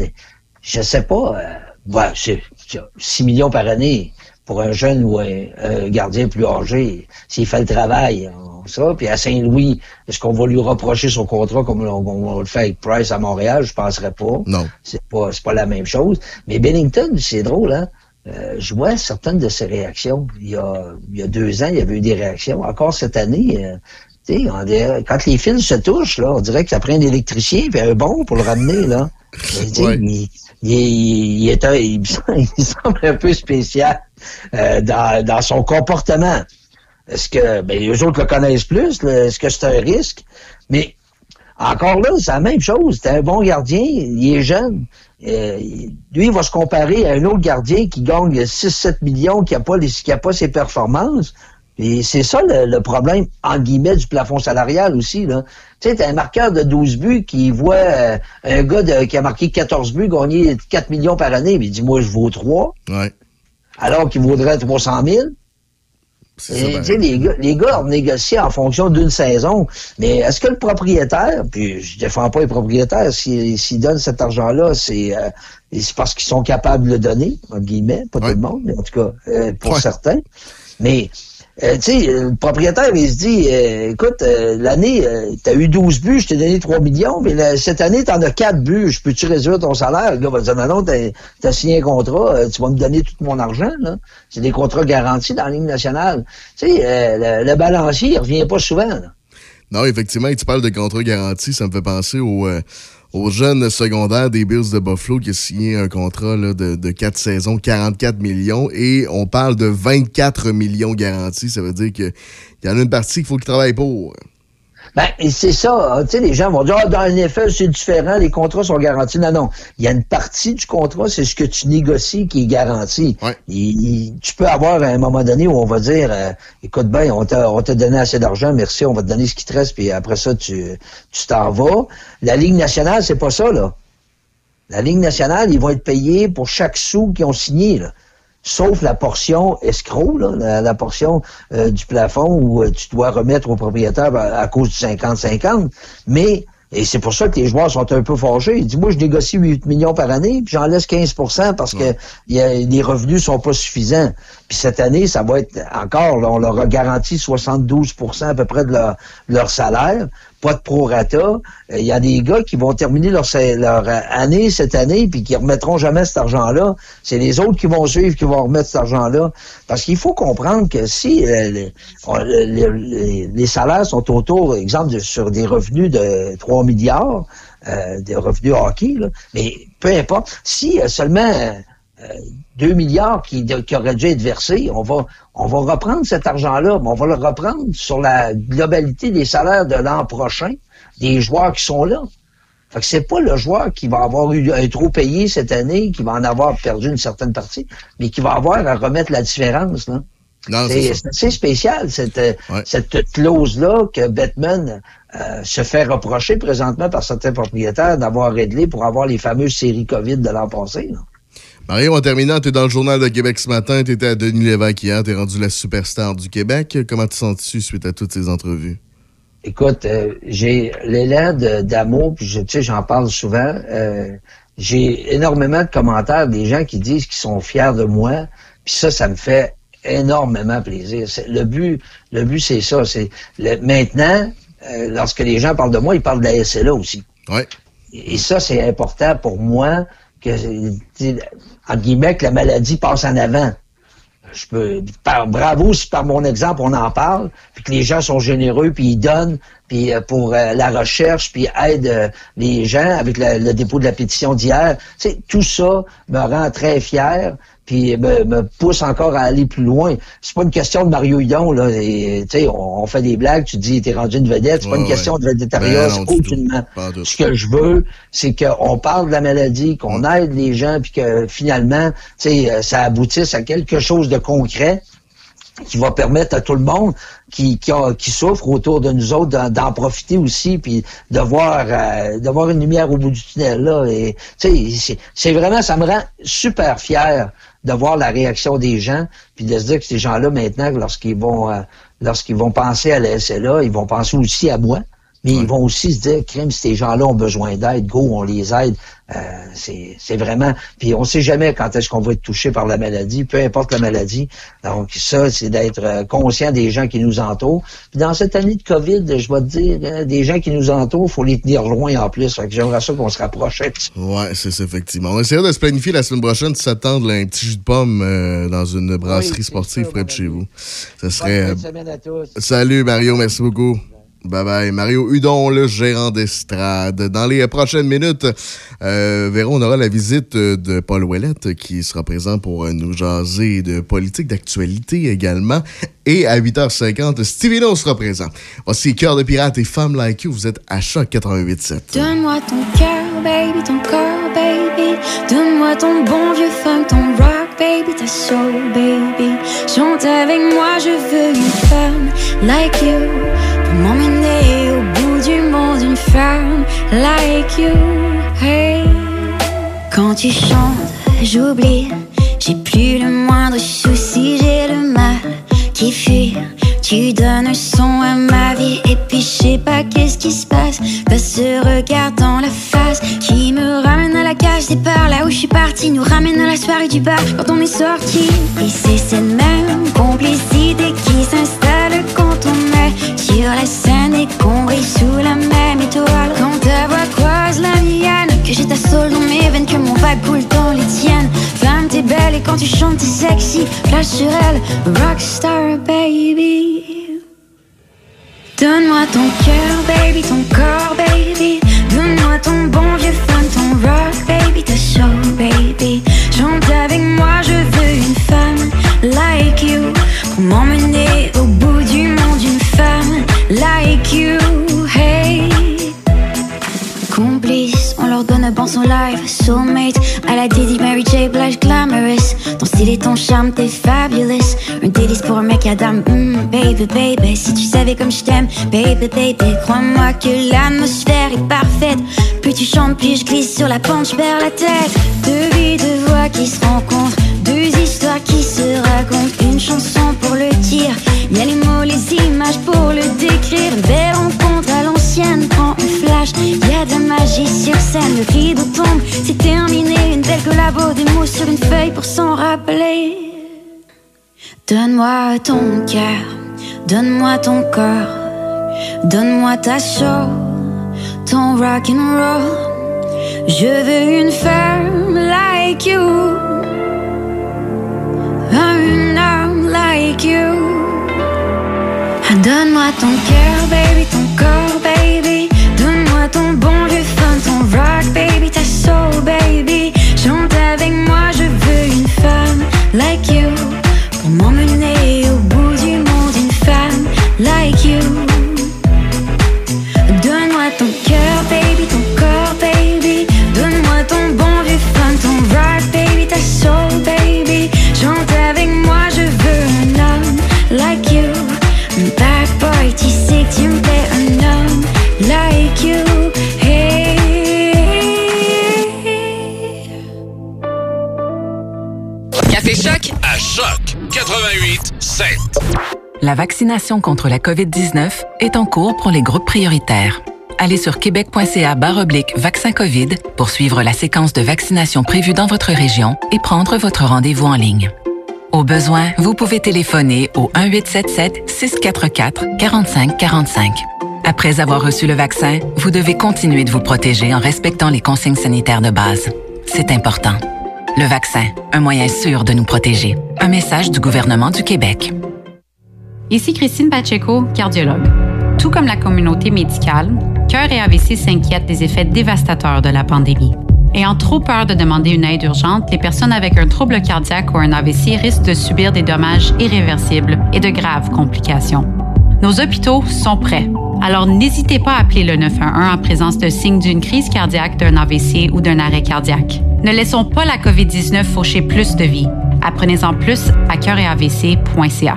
je sais pas, euh, ouais, c'est c'est 6 millions par année pour un jeune ou un, un gardien plus âgé, s'il fait le travail, on- ça. Puis à Saint-Louis, est-ce qu'on va lui reprocher son contrat comme on, on le fait avec Price à Montréal? Je penserais pas. Non. C'est pas, c'est pas la même chose. Mais Bennington, c'est drôle, hein? Euh, je vois certaines de ses réactions. Il y, a, il y a deux ans, il y avait eu des réactions. Encore cette année, euh, tu sais, on dirait- quand les fils se touchent, là, on dirait que ça prend un électricien et un bon pour le ramener, là. Mais, tu sais, Ouais. il, il, il- est un- il semble- il semble un peu spécial euh, dans, dans son comportement. Est-ce que, ben, eux autres le connaissent plus, est-ce que c'est un risque? Mais encore là, c'est la même chose. C'est un bon gardien, il est jeune. Euh, lui, il va se comparer à un autre gardien qui gagne 6-7 millions, qui n'a pas, les- qui a pas ses performances. Et c'est ça le, le problème, en guillemets, du plafond salarial aussi. Là. Tu sais, un marqueur de 12 buts qui voit euh, un gars de- qui a marqué 14 buts gagner 4 millions par année. Mais il dit, moi, je vaux 3, Ouais. alors qu'il vaudrait 300 000. Et, ça, sais, les, gars, les gars ont négocié en fonction d'une saison. Mais est-ce que le propriétaire, puis je défends pas les propriétaires, s'ils donnent cet argent-là, c'est euh, parce qu'ils sont capables de le donner, entre guillemets, pas tout le monde, mais en tout cas, euh, pour certains. Mais euh, tu sais, le propriétaire, il se dit, euh, écoute, euh, l'année, tu as eu 12 buts, je t'ai donné 3 millions, mais là, cette année, tu en as 4 buts, je peux-tu réduire ton salaire? Le gars va dire, non, non, t'as as signé un contrat, euh, tu vas me donner tout mon argent, là. C'est des contrats garantis dans la Ligue nationale. Tu sais, euh, le, le balancier, il revient pas souvent, là. Non, effectivement, tu parles de contrat garanti, ça me fait penser au, euh, au jeune secondaire des Bills de Buffalo qui a signé un contrat de, de 4 saisons, 44 millions, et on parle de 24 millions garantis. Ça veut dire qu'il y a une partie qu'il faut qu'il travaille pour. Ben, c'est ça. hein, Tu sais, les gens vont dire, ah, dans le NFL, c'est différent, les contrats sont garantis. Non, non. Il y a une partie du contrat, c'est ce que tu négocies qui est garanti. Tu peux avoir à un moment donné où on va dire, euh, écoute bien, on t'a on t'a donné assez d'argent, merci, on va te donner ce qui te reste, puis après ça, tu tu t'en vas. La Ligue nationale, c'est pas ça, là. La Ligue nationale, ils vont être payés pour chaque sou qu'ils ont signé, là. Sauf la portion escroc, là, la, la portion euh, du plafond où euh, tu dois remettre au propriétaire à, à cause du 50-50. Mais, et c'est pour ça que les joueurs sont un peu fâchés. Ils disent, moi, je négocie 8 millions par année, puis j'en laisse 15% parce que il y a- les revenus sont pas suffisants. Puis cette année, ça va être encore, là, on leur a garanti 72% à peu près de leur, leur salaire pas de prorata. Euh, Il y a des gars qui vont terminer leur, euh, année cette année puis qui remettront jamais cet argent-là. C'est les autres qui vont suivre qui vont remettre cet argent-là. Parce qu'il faut comprendre que si euh, les, salaires sont autour, exemple, sur des revenus de 3 milliards, euh, des revenus hockey, là, mais peu importe, si euh, seulement euh, 2 milliards qui, qui auraient dû être versés, on va, on va reprendre cet argent-là, mais on va le reprendre sur la globalité des salaires de l'an prochain des joueurs qui sont là. Fait que c'est pas le joueur qui va avoir eu un trop payé cette année, qui va en avoir perdu une certaine partie, mais qui va avoir à remettre la différence, là. Non, c'est C'est spécial, cette, cette clause-là que Batman euh, se fait reprocher présentement par certains propriétaires d'avoir réglé pour avoir les fameuses séries COVID de l'an passé. là. Mario, en terminant, tu es dans le Journal de Québec ce matin, tu étais à Denis Lévesque hier, tu es rendu la superstar du Québec. Comment te sens-tu suite à toutes ces entrevues? Écoute, euh, j'ai l'élan d'amour, puis je- tu sais, j'en parle souvent. euh, j'ai énormément de commentaires des gens qui disent qu'ils sont fiers de moi, puis ça, ça me fait énormément plaisir. Le but, le but, c'est ça. C'est maintenant, euh, lorsque les gens parlent de moi, ils parlent de la SLA aussi. Ouais. Et ça, c'est important pour moi que, en guillemets, que la maladie passe en avant. Je peux, par, bravo si par mon exemple on en parle, puis que les gens sont généreux, puis ils donnent, puis euh, pour euh, la recherche, puis aident euh, les gens avec le, le dépôt de la pétition d'hier. Tu sais, tout ça me rend très fier, puis me, me pousse encore à aller plus loin. C'est pas une question de Mario Hudon, là. et, Tu sais, on, on fait des blagues, tu dis t'es rendu une vedette. C'est pas Ouais, une question de vedettariat, Ben aucunement. Ce que je veux, c'est qu'on parle de la maladie, qu'on aide les gens, puis que finalement, tu sais, euh, ça aboutisse à quelque chose de concret qui va permettre à tout le monde qui, qui, a- qui souffre autour de nous autres d'en, profiter aussi, puis de voir, euh, de voir une lumière au bout du tunnel. Là. Et, tu sais, c'est, c'est vraiment, ça me rend super fier de voir la réaction des gens, puis de se dire que ces gens-là, maintenant, lorsqu'ils vont, euh, lorsqu'ils vont penser à la SLA, ils vont penser aussi à moi. Mais ils vont aussi se dire, crème, si ces gens-là ont besoin d'aide, go, on les aide. Euh, c'est c'est vraiment... Puis on sait jamais quand est-ce qu'on va être touché par la maladie, peu importe la maladie. Donc ça, c'est d'être euh, conscient des gens qui nous entourent. Puis dans cette année de COVID, je vais te dire, hein, des gens qui nous entourent, faut les tenir loin en plus. Fait que j'aimerais ça qu'on se rapproche. Ouais, c'est ça, effectivement. On essaiera de se planifier la semaine prochaine de s'attendre à un petit jus de pomme euh, dans une brasserie sportive près de chez vous. Ça serait. Bonne de semaine à tous. Salut Mario, merci beaucoup. Bye bye. Mario Hudon, le gérant d'estrade. Dans les prochaines minutes, euh, on aura la visite de Paul Ouellette qui sera présent pour nous jaser de politique, d'actualité également. Et à 8h50, Stevino sera présent. Voici Cœur de pirate et Femme Like You. Vous êtes à Choc 88.7. Donne-moi ton cœur, baby, ton corps, baby. Donne-moi ton bon vieux funk, ton rock, baby, ta soul, baby. Chante avec moi, je veux une femme like you. M'emmener au bout du monde, une femme like you. Hey. Quand tu chantes, j'oublie. J'ai plus le moindre souci, j'ai le mal qui fuir. Tu donnes son à ma vie et sais pas qu'est-ce qui se passe. T'as ce regard dans la face qui me ramène à la cage départ, là où je suis parti, nous ramène à la soirée du bar quand on est sorti. Et c'est cette même complicité qui s'installe quand on est sur la scène et qu'on rit sous la même étoile. Quand ta voix croise la mienne, que j'ai ta soul dans mes veines, que mon vague coule dans les tiennes. Femme, t'es belle et quand tu chantes, t'es sexy. Flash sur elle, rockstar baby. Donne-moi ton cœur, baby, ton corps, baby. Donne-moi ton bon vieux fun, ton rock, baby, ta show, baby. Chante avec moi, je veux une femme like you. Pour m'emmener au bout du monde, une femme like you, hey. Complice, on leur donne un bon son live. Soulmate, à la Diddy, Mary J. Blige, glamorous. Style et ton charme, t'es fabulous. Un délice pour un mec à dame, mm, baby, baby. Si tu savais comme je t'aime, baby, baby. Crois-moi que l'atmosphère est parfaite. Plus tu chantes, plus je glisse sur la pente, je la tête. Deux vies, deux voix qui se rencontrent. Deux histoires qui se racontent. Une chanson pour le dire. Y a les mots, les images pour le décrire. Une belle rencontre à l'ancienne, prends un flash. Y a de la magie sur scène, le rideau tombe, c'est terminé. Une belle collabo, des mots sur une feuille pour s'en rappeler. Donne-moi ton cœur, donne-moi ton corps, donne-moi ta show, ton rock and roll. Je veux une femme like you, un homme like you. Donne-moi ton cœur, baby, ton corps, baby. Donne-moi ton bon baby, ta soul, baby. Chante avec moi, je veux une femme like you. Pour m'emmener au bout du monde, une femme like you. Donne-moi ton cœur, baby, ton corps, baby. Donne-moi ton bon vieux fun, ton rock, baby, ta soul, baby. Chante avec moi, je veux un homme like you. Un bad boy, tu sais que tu me un homme like Café Choc à Choc 88 7. La vaccination contre la COVID-19 est en cours pour les groupes prioritaires. Allez sur québec.ca oblique vaccin COVID pour suivre la séquence de vaccination prévue dans votre région et prendre votre rendez-vous en ligne. Au besoin, vous pouvez téléphoner au 1-877-644-4545. Après avoir reçu le vaccin, vous devez continuer de vous protéger en respectant les consignes sanitaires de base. C'est important. Le vaccin, un moyen sûr de nous protéger. Un message du gouvernement du Québec. Ici Christine Pacheco, cardiologue. Tout comme la communauté médicale, Cœur et AVC s'inquiètent des effets dévastateurs de la pandémie. Ayant trop peur de demander une aide urgente, les personnes avec un trouble cardiaque ou un AVC risquent de subir des dommages irréversibles et de graves complications. Nos hôpitaux sont prêts. Alors n'hésitez pas à appeler le 911 en présence de signes d'une crise cardiaque, d'un AVC ou d'un arrêt cardiaque. Ne laissons pas la COVID-19 faucher plus de vies. Apprenez-en plus à cœuretavc.ca.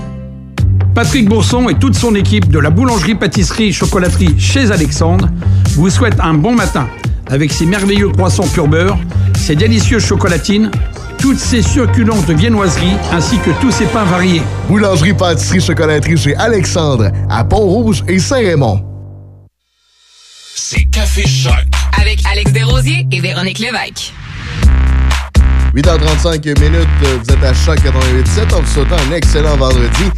Patrick Bourson et toute son équipe de la boulangerie-pâtisserie-chocolaterie chez Alexandre vous souhaitent un bon matin avec ses merveilleux croissants pur beurre, ses délicieuses chocolatines, toutes ses succulentes viennoiseries ainsi que tous ses pains variés. Boulangerie, pâtisserie, chocolaterie chez Alexandre, à Pont-Rouge et Saint-Raymond. C'est Café Choc. Avec Alex Desrosiers et Véronique Lévesque. 8h35 minutes, vous êtes à Choc 88.7. On vous souhaite un excellent vendredi.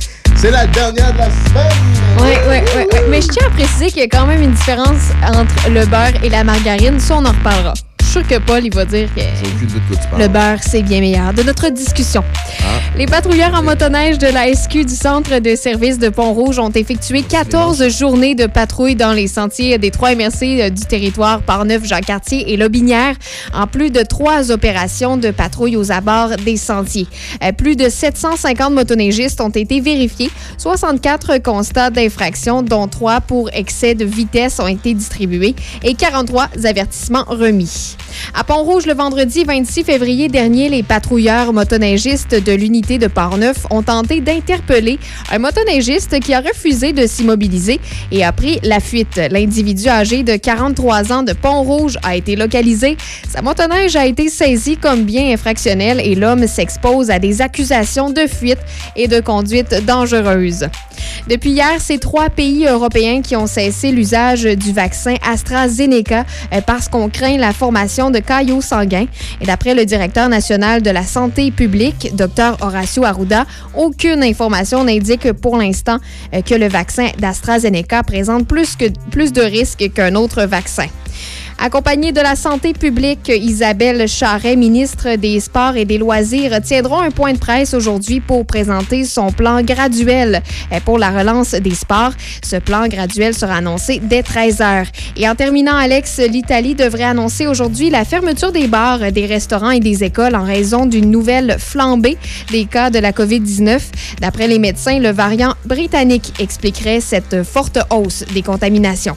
C'est la dernière de la semaine! Oui, oui, oui. Mais je tiens à préciser qu'il y a quand même une différence entre le beurre et la margarine. Ça, on en reparlera. Sûre que Paul, il va dire que le beurre, c'est bien meilleur. De notre discussion. Ah. Les patrouilleurs en motoneige de la SQ du centre de service de Pont-Rouge ont effectué 14 journées de patrouille dans les sentiers des trois MRC euh, du territoire par neuf Jean-Cartier et Lobinière, en plus de trois opérations de patrouille aux abords des sentiers. Euh, plus de 750 motoneigistes ont été vérifiés. 64 constats d'infraction, dont trois pour excès de vitesse, ont été distribués et 43 avertissements remis. À Pont-Rouge, le vendredi 26 février dernier, les patrouilleurs motoneigistes de l'unité de Port-Neuf ont tenté d'interpeller un motoneigiste qui a refusé de s'immobiliser et a pris la fuite. L'individu âgé de 43 ans de Pont-Rouge a été localisé. Sa motoneige a été saisie comme bien infractionnel et l'homme s'expose à des accusations de fuite et de conduite dangereuse. Depuis hier, c'est trois pays européens qui ont cessé l'usage du vaccin AstraZeneca euh, parce qu'on craint la formation de caillots sanguins. Et d'après le directeur national de la santé publique, Dr Horacio Arruda, aucune information n'indique pour l'instant euh, que le vaccin d'AstraZeneca présente plus, de risques qu'un autre vaccin. Accompagnée de la santé publique, Isabelle Charret, ministre des Sports et des Loisirs, tiendront un point de presse aujourd'hui pour présenter son plan graduel pour la relance des sports. Ce plan graduel sera annoncé dès 13 heures. Et en terminant, Alex, l'Italie devrait annoncer aujourd'hui la fermeture des bars, des restaurants et des écoles en raison d'une nouvelle flambée des cas de la COVID-19. D'après les médecins, le variant britannique expliquerait cette forte hausse des contaminations.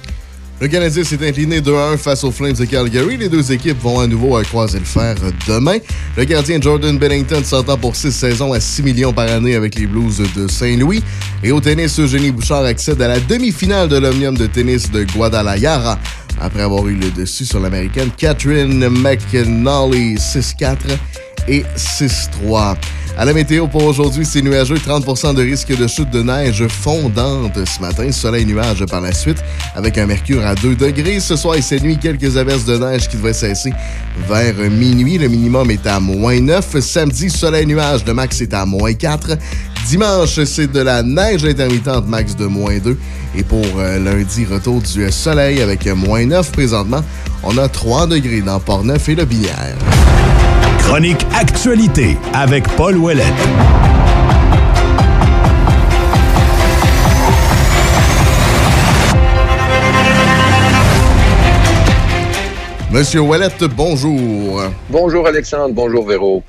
Le Canadien s'est incliné 2-1 face aux Flames de Calgary. Les deux équipes vont à nouveau croiser le fer demain. Le gardien Jordan Bennington s'entend pour six saisons à 6 millions par année avec les Blues de Saint-Louis. Et au tennis, Eugénie Bouchard accède à la demi-finale de l'Omnium de tennis de Guadalajara après avoir eu le dessus sur l'américaine Catherine McNally 6-4 et 6-3. À la météo pour aujourd'hui, c'est nuageux, 30% de risque de chute de neige fondante ce matin, soleil nuage par la suite, avec un mercure à 2 degrés. Ce soir et cette nuit, quelques averses de neige qui devraient cesser vers minuit. Le minimum est à moins 9. Samedi, soleil nuage, le max est à moins 4. Dimanche, c'est de la neige intermittente, max de moins 2. Et pour euh, lundi, retour du soleil avec moins 9 présentement. On a 3 degrés dans Port-Neuf et le Binière. Chronique Actualité avec Paul Ouellet. Monsieur Ouellet, bonjour. Bonjour Alexandre, bonjour Véro.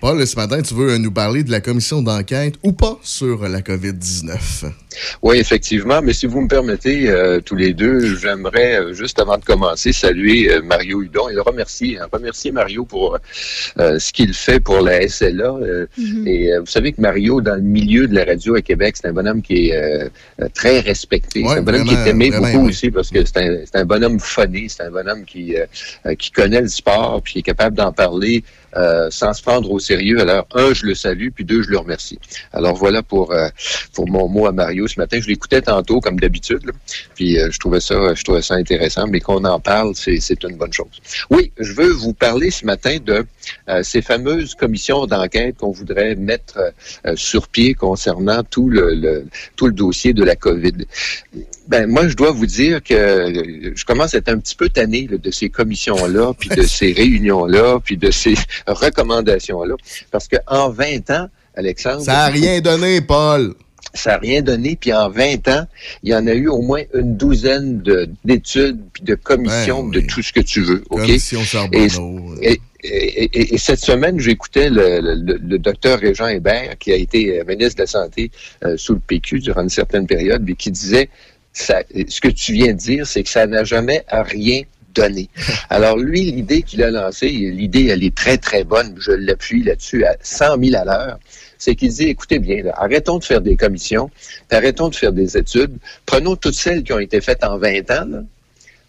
Paul, ce matin, tu veux nous parler de la commission d'enquête ou pas sur la COVID-19? Oui, effectivement, mais si vous me permettez, euh, tous les deux, j'aimerais, euh, juste avant de commencer, saluer euh, Mario Hudon et le remercier, hein, remercier Mario pour euh, ce qu'il fait pour la SLA. euh, Mhm. Et euh, vous savez que Mario, dans le milieu de la radio à Québec, c'est un bonhomme qui est très respecté. Ouais, c'est un bonhomme vraiment, qui est aimé vraiment, beaucoup oui. aussi parce que c'est un, bonhomme funny, c'est un bonhomme qui, qui connaît le sport, puis qui est capable d'en parler euh, sans se prendre au sérieux. Alors, un, je le salue, puis deux, je le remercie. Alors voilà pour, euh, pour mon mot à Mario ce matin. Je l'écoutais tantôt, comme d'habitude, puis euh, je trouvais ça je trouvais ça intéressant, mais qu'on en parle, c'est une bonne chose. Oui, je veux vous parler ce matin de ces fameuses commissions d'enquête qu'on voudrait mettre euh, sur pied concernant tout le, le- tout le dossier de la COVID. Ben, moi, je dois vous dire que euh, je commence à être un petit peu tanné là, de ces commissions-là, puis de ces réunions-là, puis de ces recommandations-là. Parce que en 20 ans, Alexandre... Ça n'a rien donné, Paul. Ça n'a rien donné, puis en 20 ans, il y en a eu au moins une douzaine de- d'études, puis de commissions, de tout ce que tu veux. OK? Commission Charbonneau. et- et- et- et cette semaine, j'écoutais le, le- le docteur Régent Hébert, qui a été euh, ministre de la Santé euh, sous le PQ durant une certaine période, mais qui disait, ça, ce que tu viens de dire, c'est que ça n'a jamais à rien donné. Alors lui, l'idée qu'il a lancée, l'idée, elle est très, très bonne, je l'appuie là-dessus à 100 000 à l'heure, c'est qu'il dit, écoutez bien, là, arrêtons de faire des commissions, arrêtons de faire des études, prenons toutes celles qui ont été faites en 20 ans, là,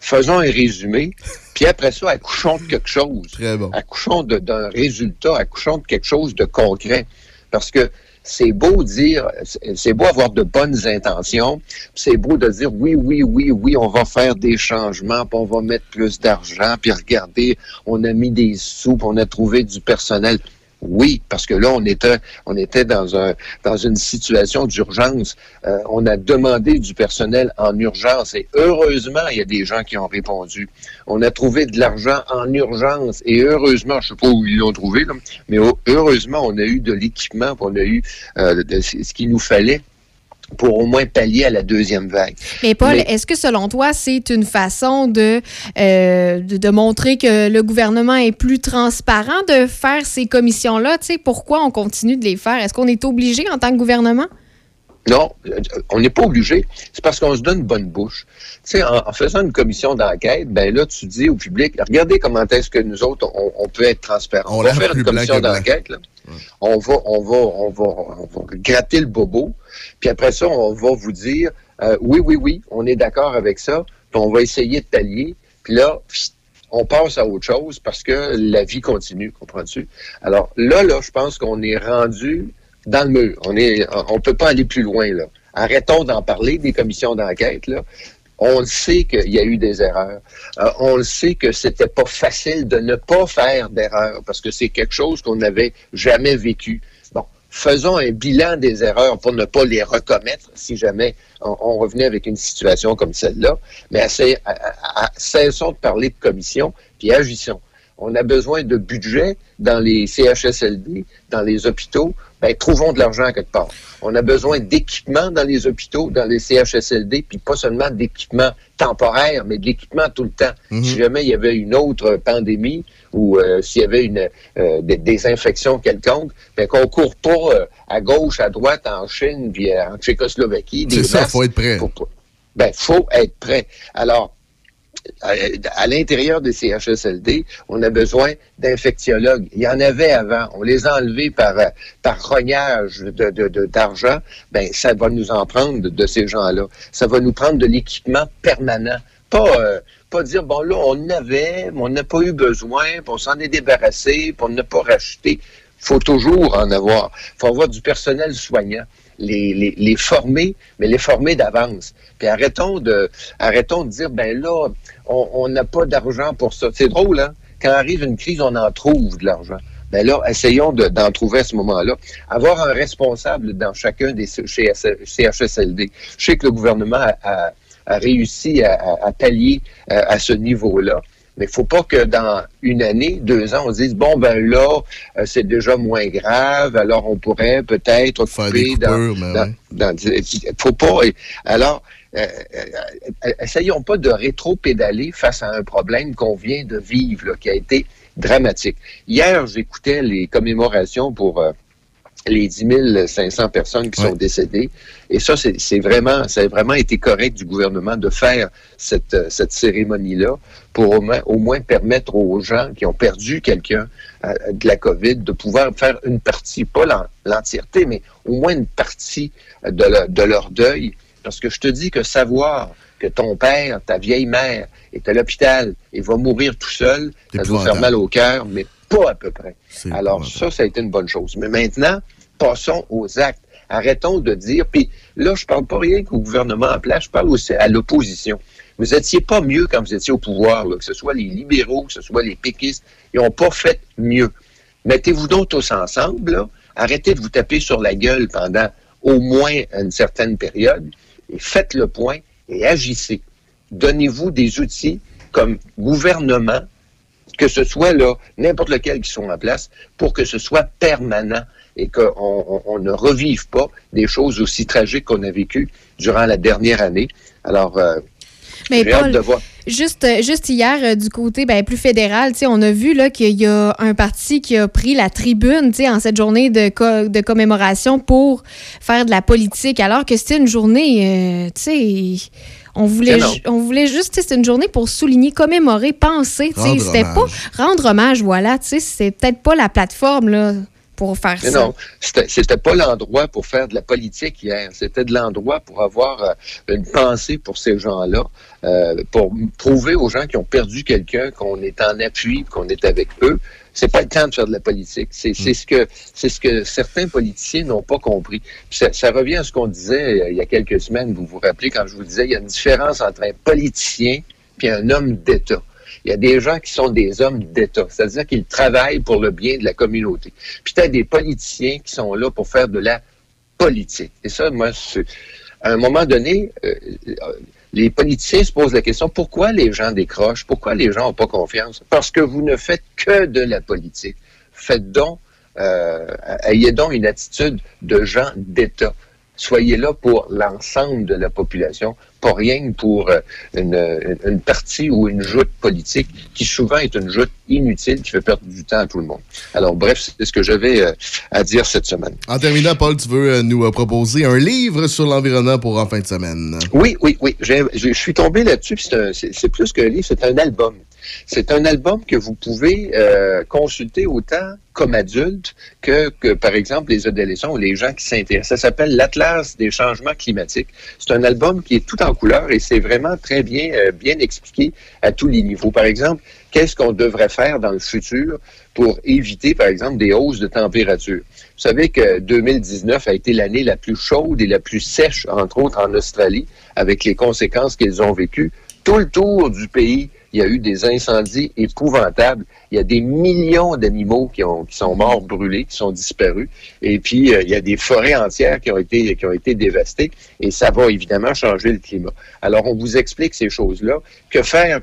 faisons un résumé, puis après ça, accouchons de quelque chose. Accouchons de- d'un résultat, accouchons de quelque chose de concret. Parce que c'est beau dire, c'est- c'est beau avoir de bonnes intentions, c'est beau de dire oui, oui, oui, oui, on va faire des changements, puis on va mettre plus d'argent, puis regardez, on a mis des sous, puis on a trouvé du personnel. Oui, parce que là, on était, on était dans, un, dans une situation d'urgence. Euh, on a demandé du personnel en urgence et heureusement, il y a des gens qui ont répondu. On a trouvé de l'argent en urgence et heureusement, je sais pas où ils l'ont trouvé, là, mais heureusement, on a eu de l'équipement, on a eu euh, ce qu'il nous fallait pour au moins pallier à la deuxième vague. Mais Paul, est-ce que selon toi, c'est une façon de, euh, de, de, montrer que le gouvernement est plus transparent de faire ces commissions-là? Tu sais, pourquoi on continue de les faire? Est-ce qu'on est obligé en tant que gouvernement? Non, on n'est pas obligé. C'est parce qu'on se donne une bonne bouche. Tu sais, en, faisant une commission d'enquête, ben là, tu dis au public, regardez comment est-ce que nous autres, on, peut être transparents. On, on va faire une commission d'enquête, là. On va, on va, on va, on va gratter le bobo. Puis après ça, on va vous dire, euh, oui, oui, oui, on est d'accord avec ça. Puis on va essayer de pallier. Puis là, on passe à autre chose parce que la vie continue, comprends-tu? Alors là, là, je pense qu'on est rendu dans le mur. On est, on peut pas aller plus loin là. Arrêtons d'en parler des commissions d'enquête là. On le sait qu'il y a eu des erreurs. Euh, on le sait que c'était pas facile de ne pas faire d'erreurs parce que c'est quelque chose qu'on n'avait jamais vécu. Bon, faisons un bilan des erreurs pour ne pas les recommettre si jamais on, revenait avec une situation comme celle-là. Mais cessons de parler de commission puis agissons. On a besoin de budget dans les CHSLD, dans les hôpitaux ben, trouvons de l'argent quelque part. On a besoin d'équipements dans les hôpitaux, dans les CHSLD, puis pas seulement d'équipements temporaires, mais de l'équipement tout le temps. Mhm. Si jamais il y avait une autre pandémie ou euh, s'il y avait une euh, des, infections quelconques, ben, qu'on court pas euh, à gauche, à droite, en Chine, puis en Tchécoslovaquie. C'est ça, il faut être prêt. ben, faut être prêt. Alors, à, l'intérieur des CHSLD, on a besoin d'infectiologues. Il y en avait avant. On les a enlevés par, par rognage d'argent. De, de, ben, ça va nous en prendre de, ces gens-là. Ça va nous prendre de l'équipement permanent. Pas, euh, pas dire, bon, là, on avait, mais on n'a pas eu besoin, puis on s'en est débarrassé, puis on n'a pas racheté. faut toujours en avoir. faut avoir du personnel soignant les, les, former, mais les former d'avance. Puis arrêtons de, arrêtons de dire, ben là, on n'a pas d'argent pour ça. C'est drôle, hein? Quand arrive une crise, on en trouve de l'argent. Ben là, essayons d'en trouver à ce moment-là. Avoir un responsable dans chacun des CHSLD. Je sais que le gouvernement a, réussi à, pallier euh, à ce niveau-là. Mais il faut pas que dans une année, deux ans, on se dise bon ben là, euh, c'est déjà moins grave, alors on pourrait peut-être couper dans, dans, faut pas. Alors, euh, euh, essayons pas de rétro-pédaler face à un problème qu'on vient de vivre, là, qui a été dramatique. Hier, j'écoutais les commémorations pour les 10 500 personnes qui sont décédées. Et ça, c'est vraiment, ça a vraiment été correct du gouvernement de faire cette, euh, cette cérémonie-là pour au moins, au moins permettre aux gens qui ont perdu quelqu'un euh, de la COVID de pouvoir faire une partie, pas l'entièreté, mais au moins une partie de, de leur deuil. Parce que je te dis que savoir que ton père, ta vieille mère est à l'hôpital et va mourir tout seul, ça doit faire mal au cœur, mais pas à peu près. Alors ça, ça a été une bonne chose. Mais maintenant, passons aux actes. Arrêtons de dire, puis là, je parle pas rien qu'au gouvernement en place, je parle aussi à l'opposition. Vous étiez pas mieux quand vous étiez au pouvoir, que ce soit les libéraux, que ce soit les péquistes, ils n'ont pas fait mieux. Mettez-vous donc tous ensemble, arrêtez de vous taper sur la gueule pendant au moins une certaine période, et faites le point et agissez. Donnez-vous des outils comme gouvernement que ce soit là, n'importe lequel qui sont en place, pour que ce soit permanent et qu'on on, ne revive pas des choses aussi tragiques qu'on a vécues durant la dernière année. Alors, euh, mais Paul, de voir. Juste, euh, juste hier, euh, du côté ben, plus fédéral, on a vu qu'il y a un parti qui a pris la tribune en cette journée de, de commémoration pour faire de la politique, alors que c'était une journée, tu sais on voulait, on voulait juste, c'est une journée pour souligner, commémorer, penser. C'était pas rendre hommage, voilà. C'est peut-être pas la plateforme là, pour faire ça. Non, c'était pas l'endroit pour faire de la politique hier. C'était de l'endroit pour avoir euh, une pensée pour ces gens-là, euh, pour prouver aux gens qui ont perdu quelqu'un qu'on est en appui, qu'on est avec eux c'est pas le temps de faire de la politique. C'est mm. ce que c'est ce que certains politiciens n'ont pas compris. Ça, revient à ce qu'on disait euh, il y a quelques semaines. Vous vous rappelez quand je vous disais il y a une différence entre un politicien et un homme d'État. Il y a des gens qui sont des hommes d'État, c'est-à-dire qu'ils travaillent pour le bien de la communauté. Puis tu as des politiciens qui sont là pour faire de la politique. Et ça, moi, c'est- à un moment donné, euh, euh, les politiciens se posent la question, pourquoi les gens décrochent? Pourquoi les gens n'ont pas confiance? Parce que vous ne faites que de la politique. Faites donc, euh, ayez donc une attitude de gens d'État. Soyez là pour l'ensemble de la population, pas rien pour euh, une, partie ou une joute politique qui souvent est une joute inutile qui fait perdre du temps à tout le monde. Alors bref, c'est ce que j'avais euh, à dire cette semaine. En terminant, Paul, tu veux euh, nous euh, proposer un livre sur l'environnement pour en fin de semaine? Oui, oui, oui. Je suis tombé là-dessus. c'est plus qu'un livre, c'est un album. C'est un album que vous pouvez euh, consulter autant comme adulte que, par exemple, les adolescents ou les gens qui s'intéressent. Ça s'appelle l'Atlas des changements climatiques. C'est un album qui est tout en couleur et c'est vraiment très bien, euh, expliqué à tous les niveaux. Par exemple, qu'est-ce qu'on devrait faire dans le futur pour éviter, par exemple, des hausses de température? Vous savez que 2019 a été l'année la plus chaude et la plus sèche, entre autres en Australie, avec les conséquences qu'ils ont vécues. Tout le tour du pays, il y a eu des incendies épouvantables. Il y a des millions d'animaux qui, qui sont morts brûlés, qui sont disparus. Et puis, euh, il y a des forêts entières qui ont été, qui ont été dévastées. Et ça va évidemment changer le climat. Alors, on vous explique ces choses-là. Que faire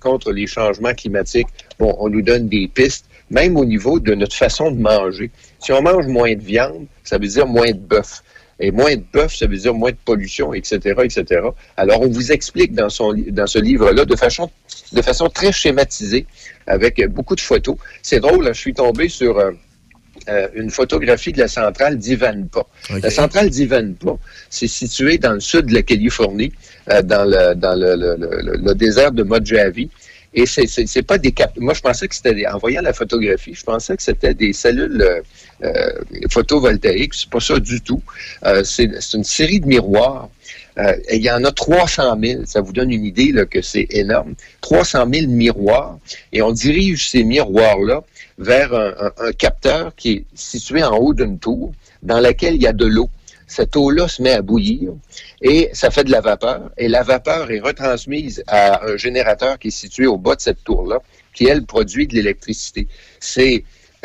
contre les changements climatiques? Bon, on nous donne des pistes, même au niveau de notre façon de manger. Si on mange moins de viande, ça veut dire moins de bœuf. Et moins de bœuf, ça veut dire moins de pollution, etc., etc. Alors, on vous explique dans, son, dans ce livre-là de façon, de façon très schématisée, avec beaucoup de photos. C'est drôle, là, je suis tombé sur euh, euh, une photographie de la centrale d'Ivanpah. La centrale d'Ivanpah, c'est situé dans le sud de la Californie, euh, dans, le, dans le- le- le désert de Mojave. Et c'est c'est c'est pas des cap. Moi, je pensais que c'était des- en voyant la photographie, je pensais que c'était des cellules euh, euh, photovoltaïques. C'est pas ça du tout. Euh, c'est c'est une série de miroirs. Euh, il y en a 300 000. Ça vous donne une idée là, que c'est énorme. 300 000 miroirs. Et on dirige ces miroirs-là vers un- un capteur qui est situé en haut d'une tour dans laquelle il y a de l'eau. Cette eau-là se met à bouillir et ça fait de la vapeur. Et la vapeur est retransmise à un générateur qui est situé au bas de cette tour-là, qui, elle, produit de l'électricité. C'est...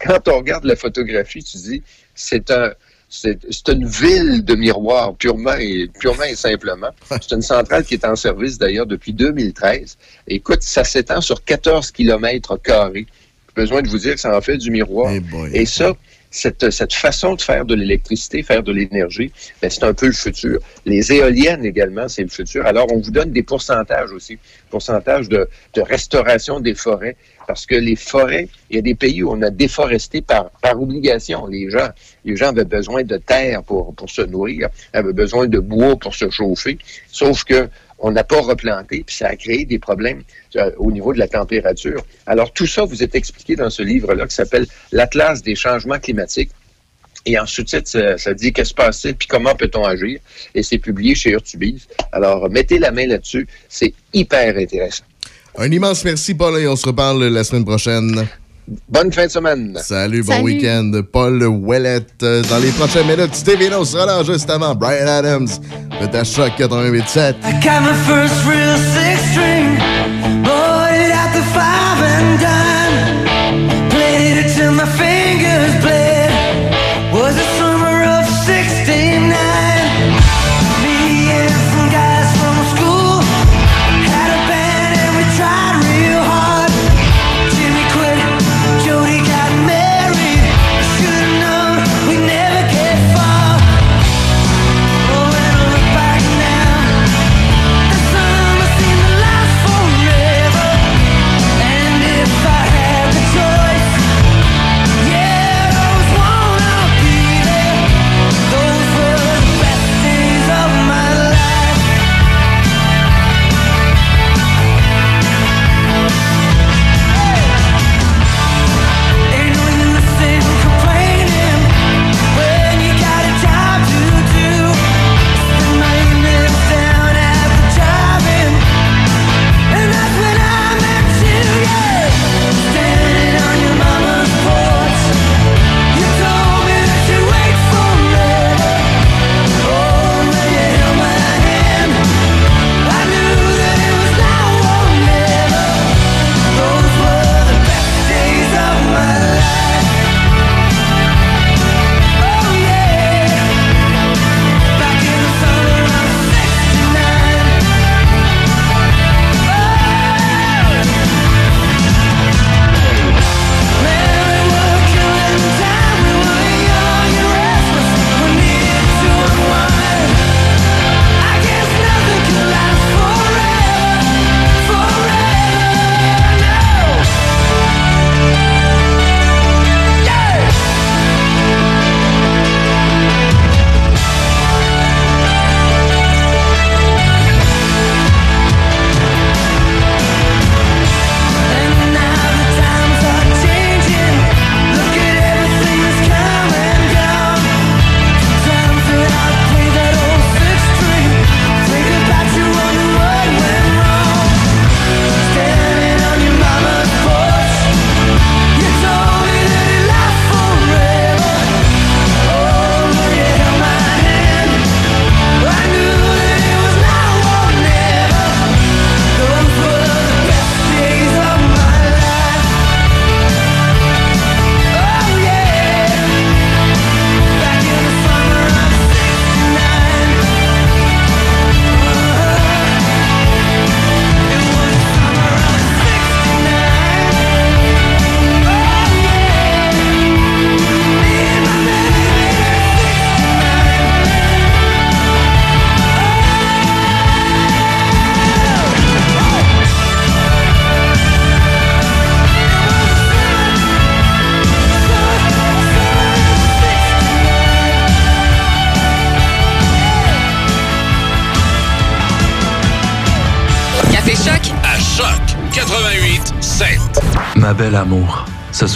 Quand on regarde la photographie, tu dis, c'est un... C'est c'est une ville de miroirs, purement et, purement et simplement. C'est une centrale qui est en service d'ailleurs depuis 2013. Écoute, ça s'étend sur 14 kilomètres carrés. Besoin de vous dire que ça en fait du miroir. Et ça, cette, cette façon de faire de l'électricité, faire de l'énergie, ben, c'est un peu le futur. Les éoliennes également, c'est le futur. Alors, on vous donne des pourcentages aussi, pourcentage de, de restauration des forêts, parce que les forêts, il y a des pays où on a déforesté par, par obligation. Les gens, les gens avaient besoin de terre pour, pour se nourrir, avaient besoin de bois pour se chauffer, sauf que on n'a pas replanté, puis ça a créé des problèmes euh, au niveau de la température. Alors, tout ça vous est expliqué dans ce livre-là qui s'appelle L'Atlas des changements climatiques. Et en sous-titre, ça, dit qu'est-ce qui se passe, puis comment peut-on agir? Et c'est publié chez Urtubise. Alors, mettez la main là-dessus. C'est hyper intéressant. Un immense merci, Paul, et on se reparle la semaine prochaine. Bonne fin de semaine. Salut, bon Salut. week-end. Paul Ouellette. Euh, Dans les prochaines minutes, Stevie No sera là juste avant Brian Adams de ta Choc 88.7. I got my first real six string,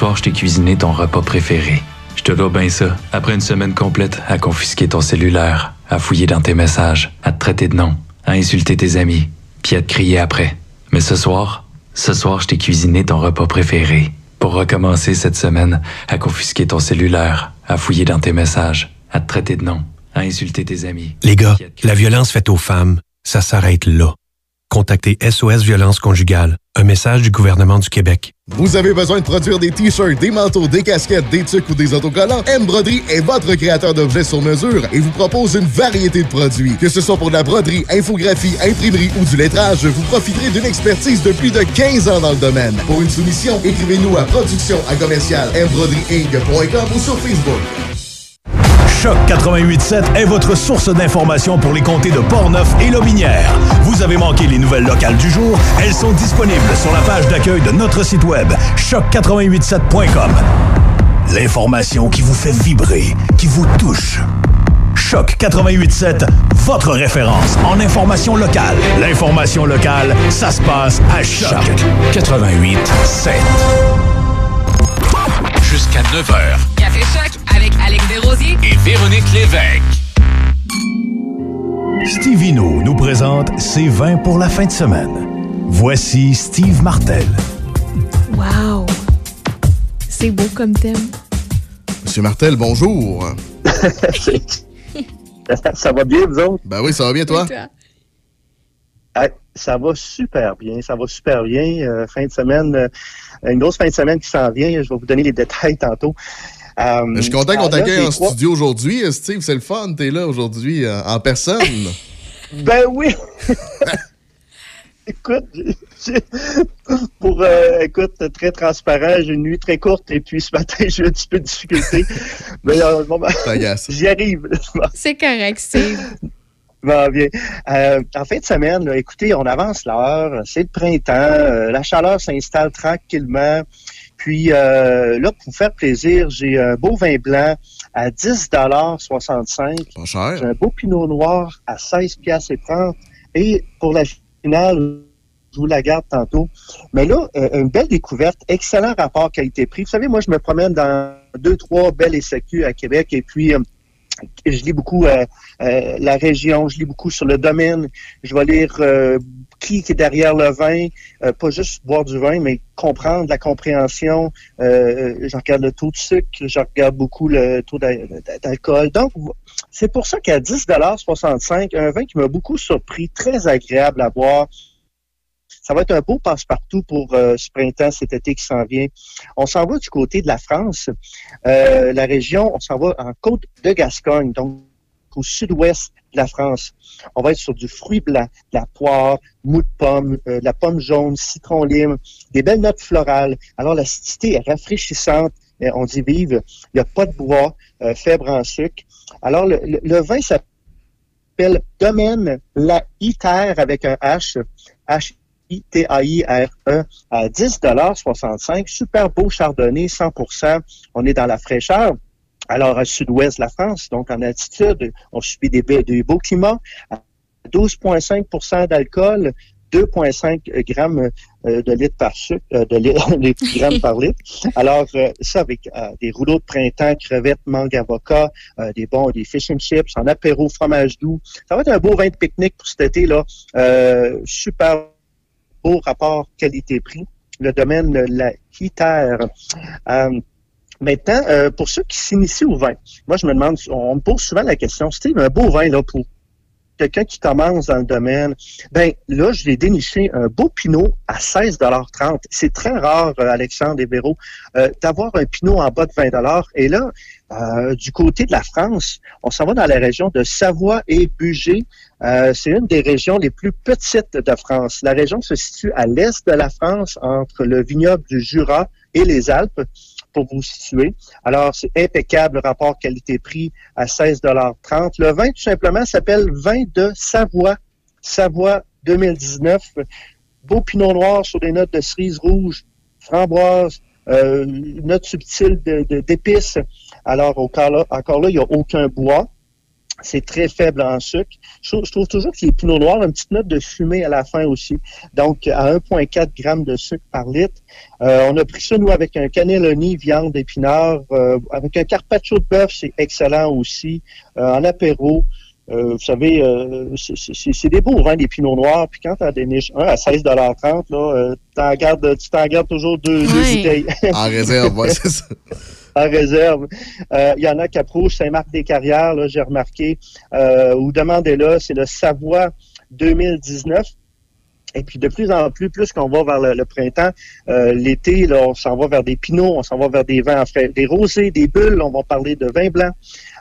soir, je t'ai cuisiné ton repas préféré. Je te dois bien ça. Après une semaine complète à confisquer ton cellulaire, à fouiller dans tes messages, à te traiter de nom, à insulter tes amis, puis à te crier après. Mais ce soir, ce soir, je t'ai cuisiné ton repas préféré. Pour recommencer cette semaine à confisquer ton cellulaire, à fouiller dans tes messages, à te traiter de nom, à insulter tes amis. Les gars, la violence faite aux femmes, ça s'arrête là. Contactez SOS Violence Conjugale, un message du gouvernement du Québec. Vous avez besoin de produire des t-shirts, des manteaux, des casquettes, des tucs ou des autocollants? M Broderie est votre créateur d'objets sur mesure et vous propose une variété de produits. Que ce soit pour de la broderie, infographie, imprimerie ou du lettrage, vous profiterez d'une expertise de plus de 15 ans dans le domaine. Pour une soumission, écrivez-nous à production à commercial ou sur Facebook. Choc 88.7 est votre source d'information pour les comtés de Portneuf et Lobinière. Vous avez manqué les nouvelles locales du jour? Elles sont disponibles sur la page d'accueil de notre site web choc887.com. L'information qui vous fait vibrer, qui vous touche. Choc 88.7, votre référence en information locale. L'information locale, ça se passe à Choc 88.7. Jusqu'à 9h. Café Choc avec Alex Desrosiers et Véronique Lévesque. Stevino nous présente ses vins pour la fin de semaine. Voici Steve Martel. Wow! C'est beau comme thème. Monsieur Martel, bonjour. ça va bien, vous autres? Ben oui, ça va bien, toi? Ah, ça va super bien, ça va super bien. Euh, fin de semaine, euh, une grosse fin de semaine qui s'en vient. Je vais vous donner les détails tantôt. Euh, je suis content qu'on t'accueille en trois- studio aujourd'hui. Steve, c'est le fun, t'es là aujourd'hui euh, en personne. Ben oui! écoute, pour, euh, écoute, très transparent, j'ai une nuit très courte et puis ce matin, j'ai eu un petit peu de difficulté. Mais euh, bon, ben, j'y arrive. C'est correct, Steve. Va bien. Euh, en fin de semaine, là, écoutez, on avance l'heure, c'est le printemps, euh, la chaleur s'installe tranquillement. Puis euh, là, pour vous faire plaisir, j'ai un beau vin blanc à 10,65 Pas cher. J'ai un beau pinot noir à 16 piastres et 30 Et pour la finale, je vous la garde tantôt. Mais là, euh, une belle découverte, excellent rapport qualité-prix. Vous savez, moi, je me promène dans deux, trois belles SAQ à Québec et puis euh, je lis beaucoup euh, euh, la région, je lis beaucoup sur le domaine. Je vais lire euh, qui est derrière le vin, euh, pas juste boire du vin, mais comprendre la compréhension. Euh, je regarde le taux de sucre, je regarde beaucoup le taux d'a- d'alcool. Donc, c'est pour ça qu'à 10,65 un vin qui m'a beaucoup surpris, très agréable à boire. Ça va être un beau passe-partout pour euh, ce printemps, cet été qui s'en vient. On s'en va du côté de la France, euh, la région, on s'en va en côte de Gascogne, donc au sud-ouest de la France. On va être sur du fruit blanc, de la poire, mou de pomme, euh, de la pomme jaune, citron lime, des belles notes florales. Alors l'acidité est rafraîchissante. On dit vive. Il n'y a pas de bois, euh, faible en sucre. Alors le, le- le vin s'appelle Domaine La Iter avec un H. H I-T-A-I-R-E à 10,65 Super beau chardonnay, 100 On est dans la fraîcheur. Alors, à sud-ouest de la France, donc en altitude, on subit des, be- des beaux climats. À 12,5% d'alcool, 2,5 grammes euh, de litre par sucre, euh, de li- litre- grammes par litre. Alors, euh, ça avec des rouleaux de printemps, crevettes, mangue, avocat, euh, des bons, des fish and chips, en apéro, fromage doux. Ça va être un beau vin de pique-nique pour cet été, là. Super beau rapport qualité-prix. Le domaine la. Euh, maintenant, euh, pour ceux qui s'initient au vin, moi, je me demande, on me pose souvent la question, Steve, un beau vin, là, pour quelqu'un qui commence dans le domaine, ben là, je l'ai déniché un beau pinot à 16,30 C'est très rare, euh, Alexandre et euh, d'avoir un pinot en bas de 20 Et là, euh, du côté de la France, on s'en va dans la région de Savoie et Bugey. Euh, c'est une des régions les plus petites de France. La région se situe à l'est de la France, entre le vignoble du Jura et les Alpes, pour vous situer. Alors, c'est impeccable le rapport qualité-prix à 16,30 Le vin, tout simplement, s'appelle Vin de Savoie. Savoie 2019. Beau pinot noir sur des notes de cerise rouge, framboise, euh, une note subtile de- d'épices. Alors, encore là, il n'y a aucun bois. C'est très faible en sucre. Je trouve, je trouve toujours que les pinots noirs ont une petite note de fumée à la fin aussi. Donc, à 1,4 g de sucre par litre. Euh, on a pris ça, nous, avec un cannelloni, viande, épinards. euh, avec un carpaccio de bœuf, c'est excellent aussi. Euh, en apéro. Euh, vous savez, euh, c'est- c'est c'est des beaux vins, des pinots noirs. Puis quand tu en déniches un à 16,30 là, euh, t'en gardes- tu t'en gardes toujours deux, deux bouteilles. En réserve, ouais, c'est ça. en réserve. Euh, Il y en a Cap Rouge, Saint-Marc-des-Carrières, là, j'ai remarqué. Euh, ou demandez-là, c'est le Savoie 2019. Et puis de plus en plus, plus qu'on va vers le, le printemps, euh, l'été, là, on s'en va vers des pinots, on s'en va vers des vins frais, des rosés, des bulles, on va parler de vin blanc.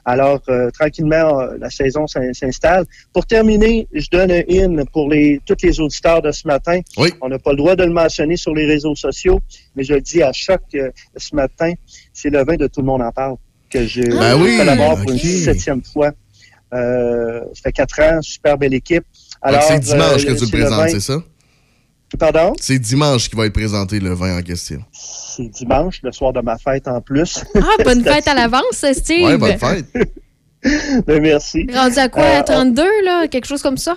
Alors, euh, tranquillement, euh, la saison s'in- s'installe. Pour terminer, je donne un in pour les tous les auditeurs de ce matin. On n'a pas le droit de le mentionner sur les réseaux sociaux, mais je le dis à choc euh, ce matin, c'est le vin de tout le monde en parle que je Ben oui, collabore pour une septième fois. Euh, ça fait quatre ans, super belle équipe. Alors, c'est dimanche euh, que tu le présentes, vin- c'est ça? Pardon? C'est dimanche qui va être présenté le vin en question. C'est dimanche, le soir de ma fête en plus. Ah, bonne fête à l'avance, Steve. Ouais, bonne fête. Ben, merci. Rendu à quoi? Euh, à 32, là? Quelque chose comme ça?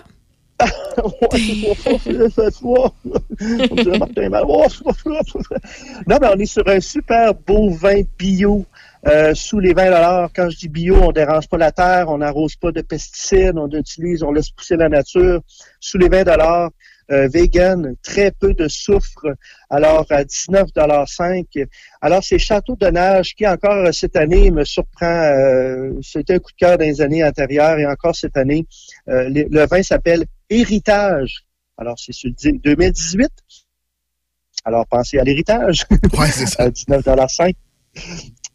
non, mais on est sur un super beau vin bio euh, sous les 20 Quand je dis bio, on dérange pas la terre, on n'arrose pas de pesticides, on utilise, on laisse pousser la nature. Sous les 20 euh, vegan, très peu de soufre, alors à 19,5 Alors, c'est Château de Nage qui, encore euh, cette année, me surprend. euh, C'était un coup de cœur dans les années antérieures et encore cette année. euh, le, le vin s'appelle Héritage. Alors, c'est sur le 2018. Alors, pensez à l'héritage. Ouais, c'est ça. à 19,5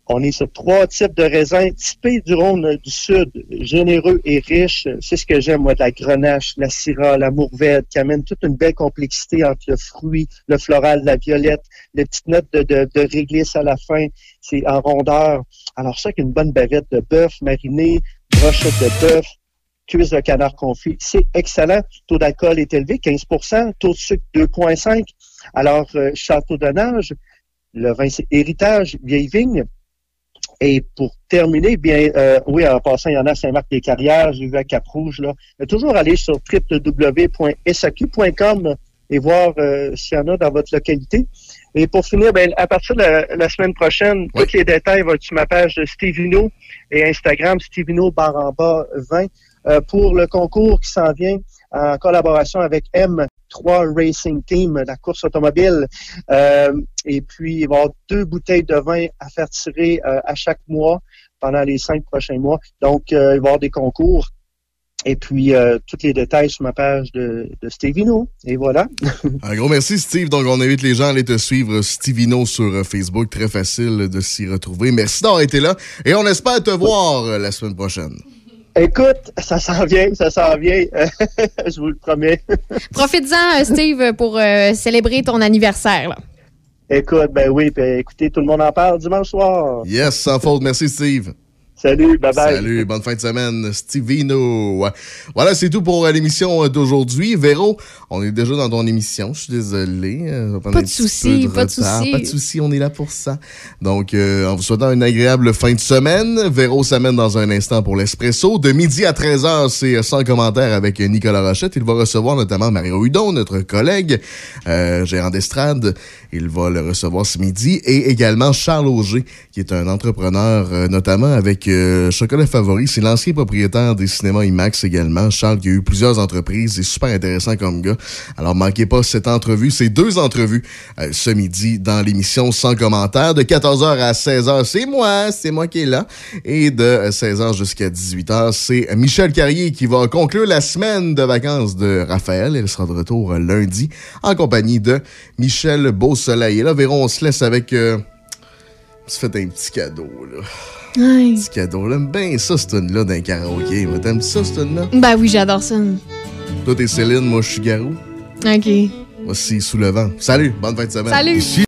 On est sur trois types de raisins typés du Rhône du Sud, généreux et riches. C'est ce que j'aime, moi, de la grenache, la syrah, la mourvèdre, qui amène toute une belle complexité entre le fruit, le floral, la violette, les petites notes de, de, de réglisse à la fin. C'est en rondeur. Alors ça, qu'une bonne bavette de bœuf mariné, brochette de bœuf, cuisse de canard confit, c'est excellent. Taux d'alcool est élevé, 15% taux de sucre 2,5 Alors, euh, Château de Nage, le vin, c'est héritage, vieille vigne. Et pour terminer, bien, euh, oui, en passant, il y en a Saint-Marc-des-Carrières, j'ai vu à Cap-Rouge, là. Mais toujours aller sur www.saq.com et voir euh, s'il y en a dans votre localité. Et pour finir, ben, à partir de la, la semaine prochaine, tous les détails vont être sur ma page de Stevino et Instagram, Stevino barre en bas 20, euh, pour le concours qui s'en vient en collaboration avec M3 Racing Team, la course automobile. Euh, et puis, il va y avoir deux bouteilles de vin à faire tirer euh, à chaque mois pendant les cinq prochains mois. Donc, euh, il va y avoir des concours. Et puis, euh, tous les détails sur ma page de, de Stevino. Et voilà. Un gros merci, Steve. Donc, on invite les gens à aller te suivre, Stevino, sur euh, Facebook. Très facile de s'y retrouver. Merci d'avoir été là. Et on espère te voir euh, la semaine prochaine. Écoute, ça s'en vient, ça s'en vient. Je vous le promets. Profites-en, euh, Steve, pour euh, célébrer ton anniversaire. là. Écoute, ben oui, puis écoutez, tout le monde en parle dimanche soir. Yes, sans faute. Merci, Steve. Salut, bye bye. Salut, bonne fin de semaine, Stevino. Voilà, c'est tout pour euh, l'émission euh, d'aujourd'hui. Véro, on est déjà dans ton émission. Je suis désolé. euh, Pas de souci, pas de souci. Pas de souci, on est là pour ça. Donc, euh, en vous souhaitant une agréable fin de semaine. Véro s'amène dans un instant pour l'espresso. De midi à 13h, c'est sans commentaire avec Nicolas Rochette. Il va recevoir notamment Mario Hudon, notre collègue, euh, gérant d'estrade. Il va le recevoir ce midi. Et également Charles Auger, qui est un entrepreneur, euh, notamment avec euh, Chocolat Favori. C'est l'ancien propriétaire des cinémas IMAX également. Charles qui a eu plusieurs entreprises. C'est super intéressant comme gars. Alors, manquez pas cette entrevue, ces deux entrevues euh, ce midi dans l'émission Sans commentaire. De 14h à 16h, c'est moi, c'est moi qui est là. Et de 16h jusqu'à 18h, c'est Michel Carrier qui va conclure la semaine de vacances de Raphaël. Elle sera de retour euh, lundi en compagnie de Michel Beausoleil. Et là, Véron, on se laisse avec... Euh, se fait un petit cadeau, là. Ouais. Petit cadeau. J'aime bien ça, cette tune-là, d'un karaoké. Moi, T'aimes ça, cette tune-là? Ben oui, j'adore ça. Toi, t'es Céline, moi, je suis Garou. OK. Moi, c'est Sous le vent. Salut, bonne fin de semaine. Salut. Ici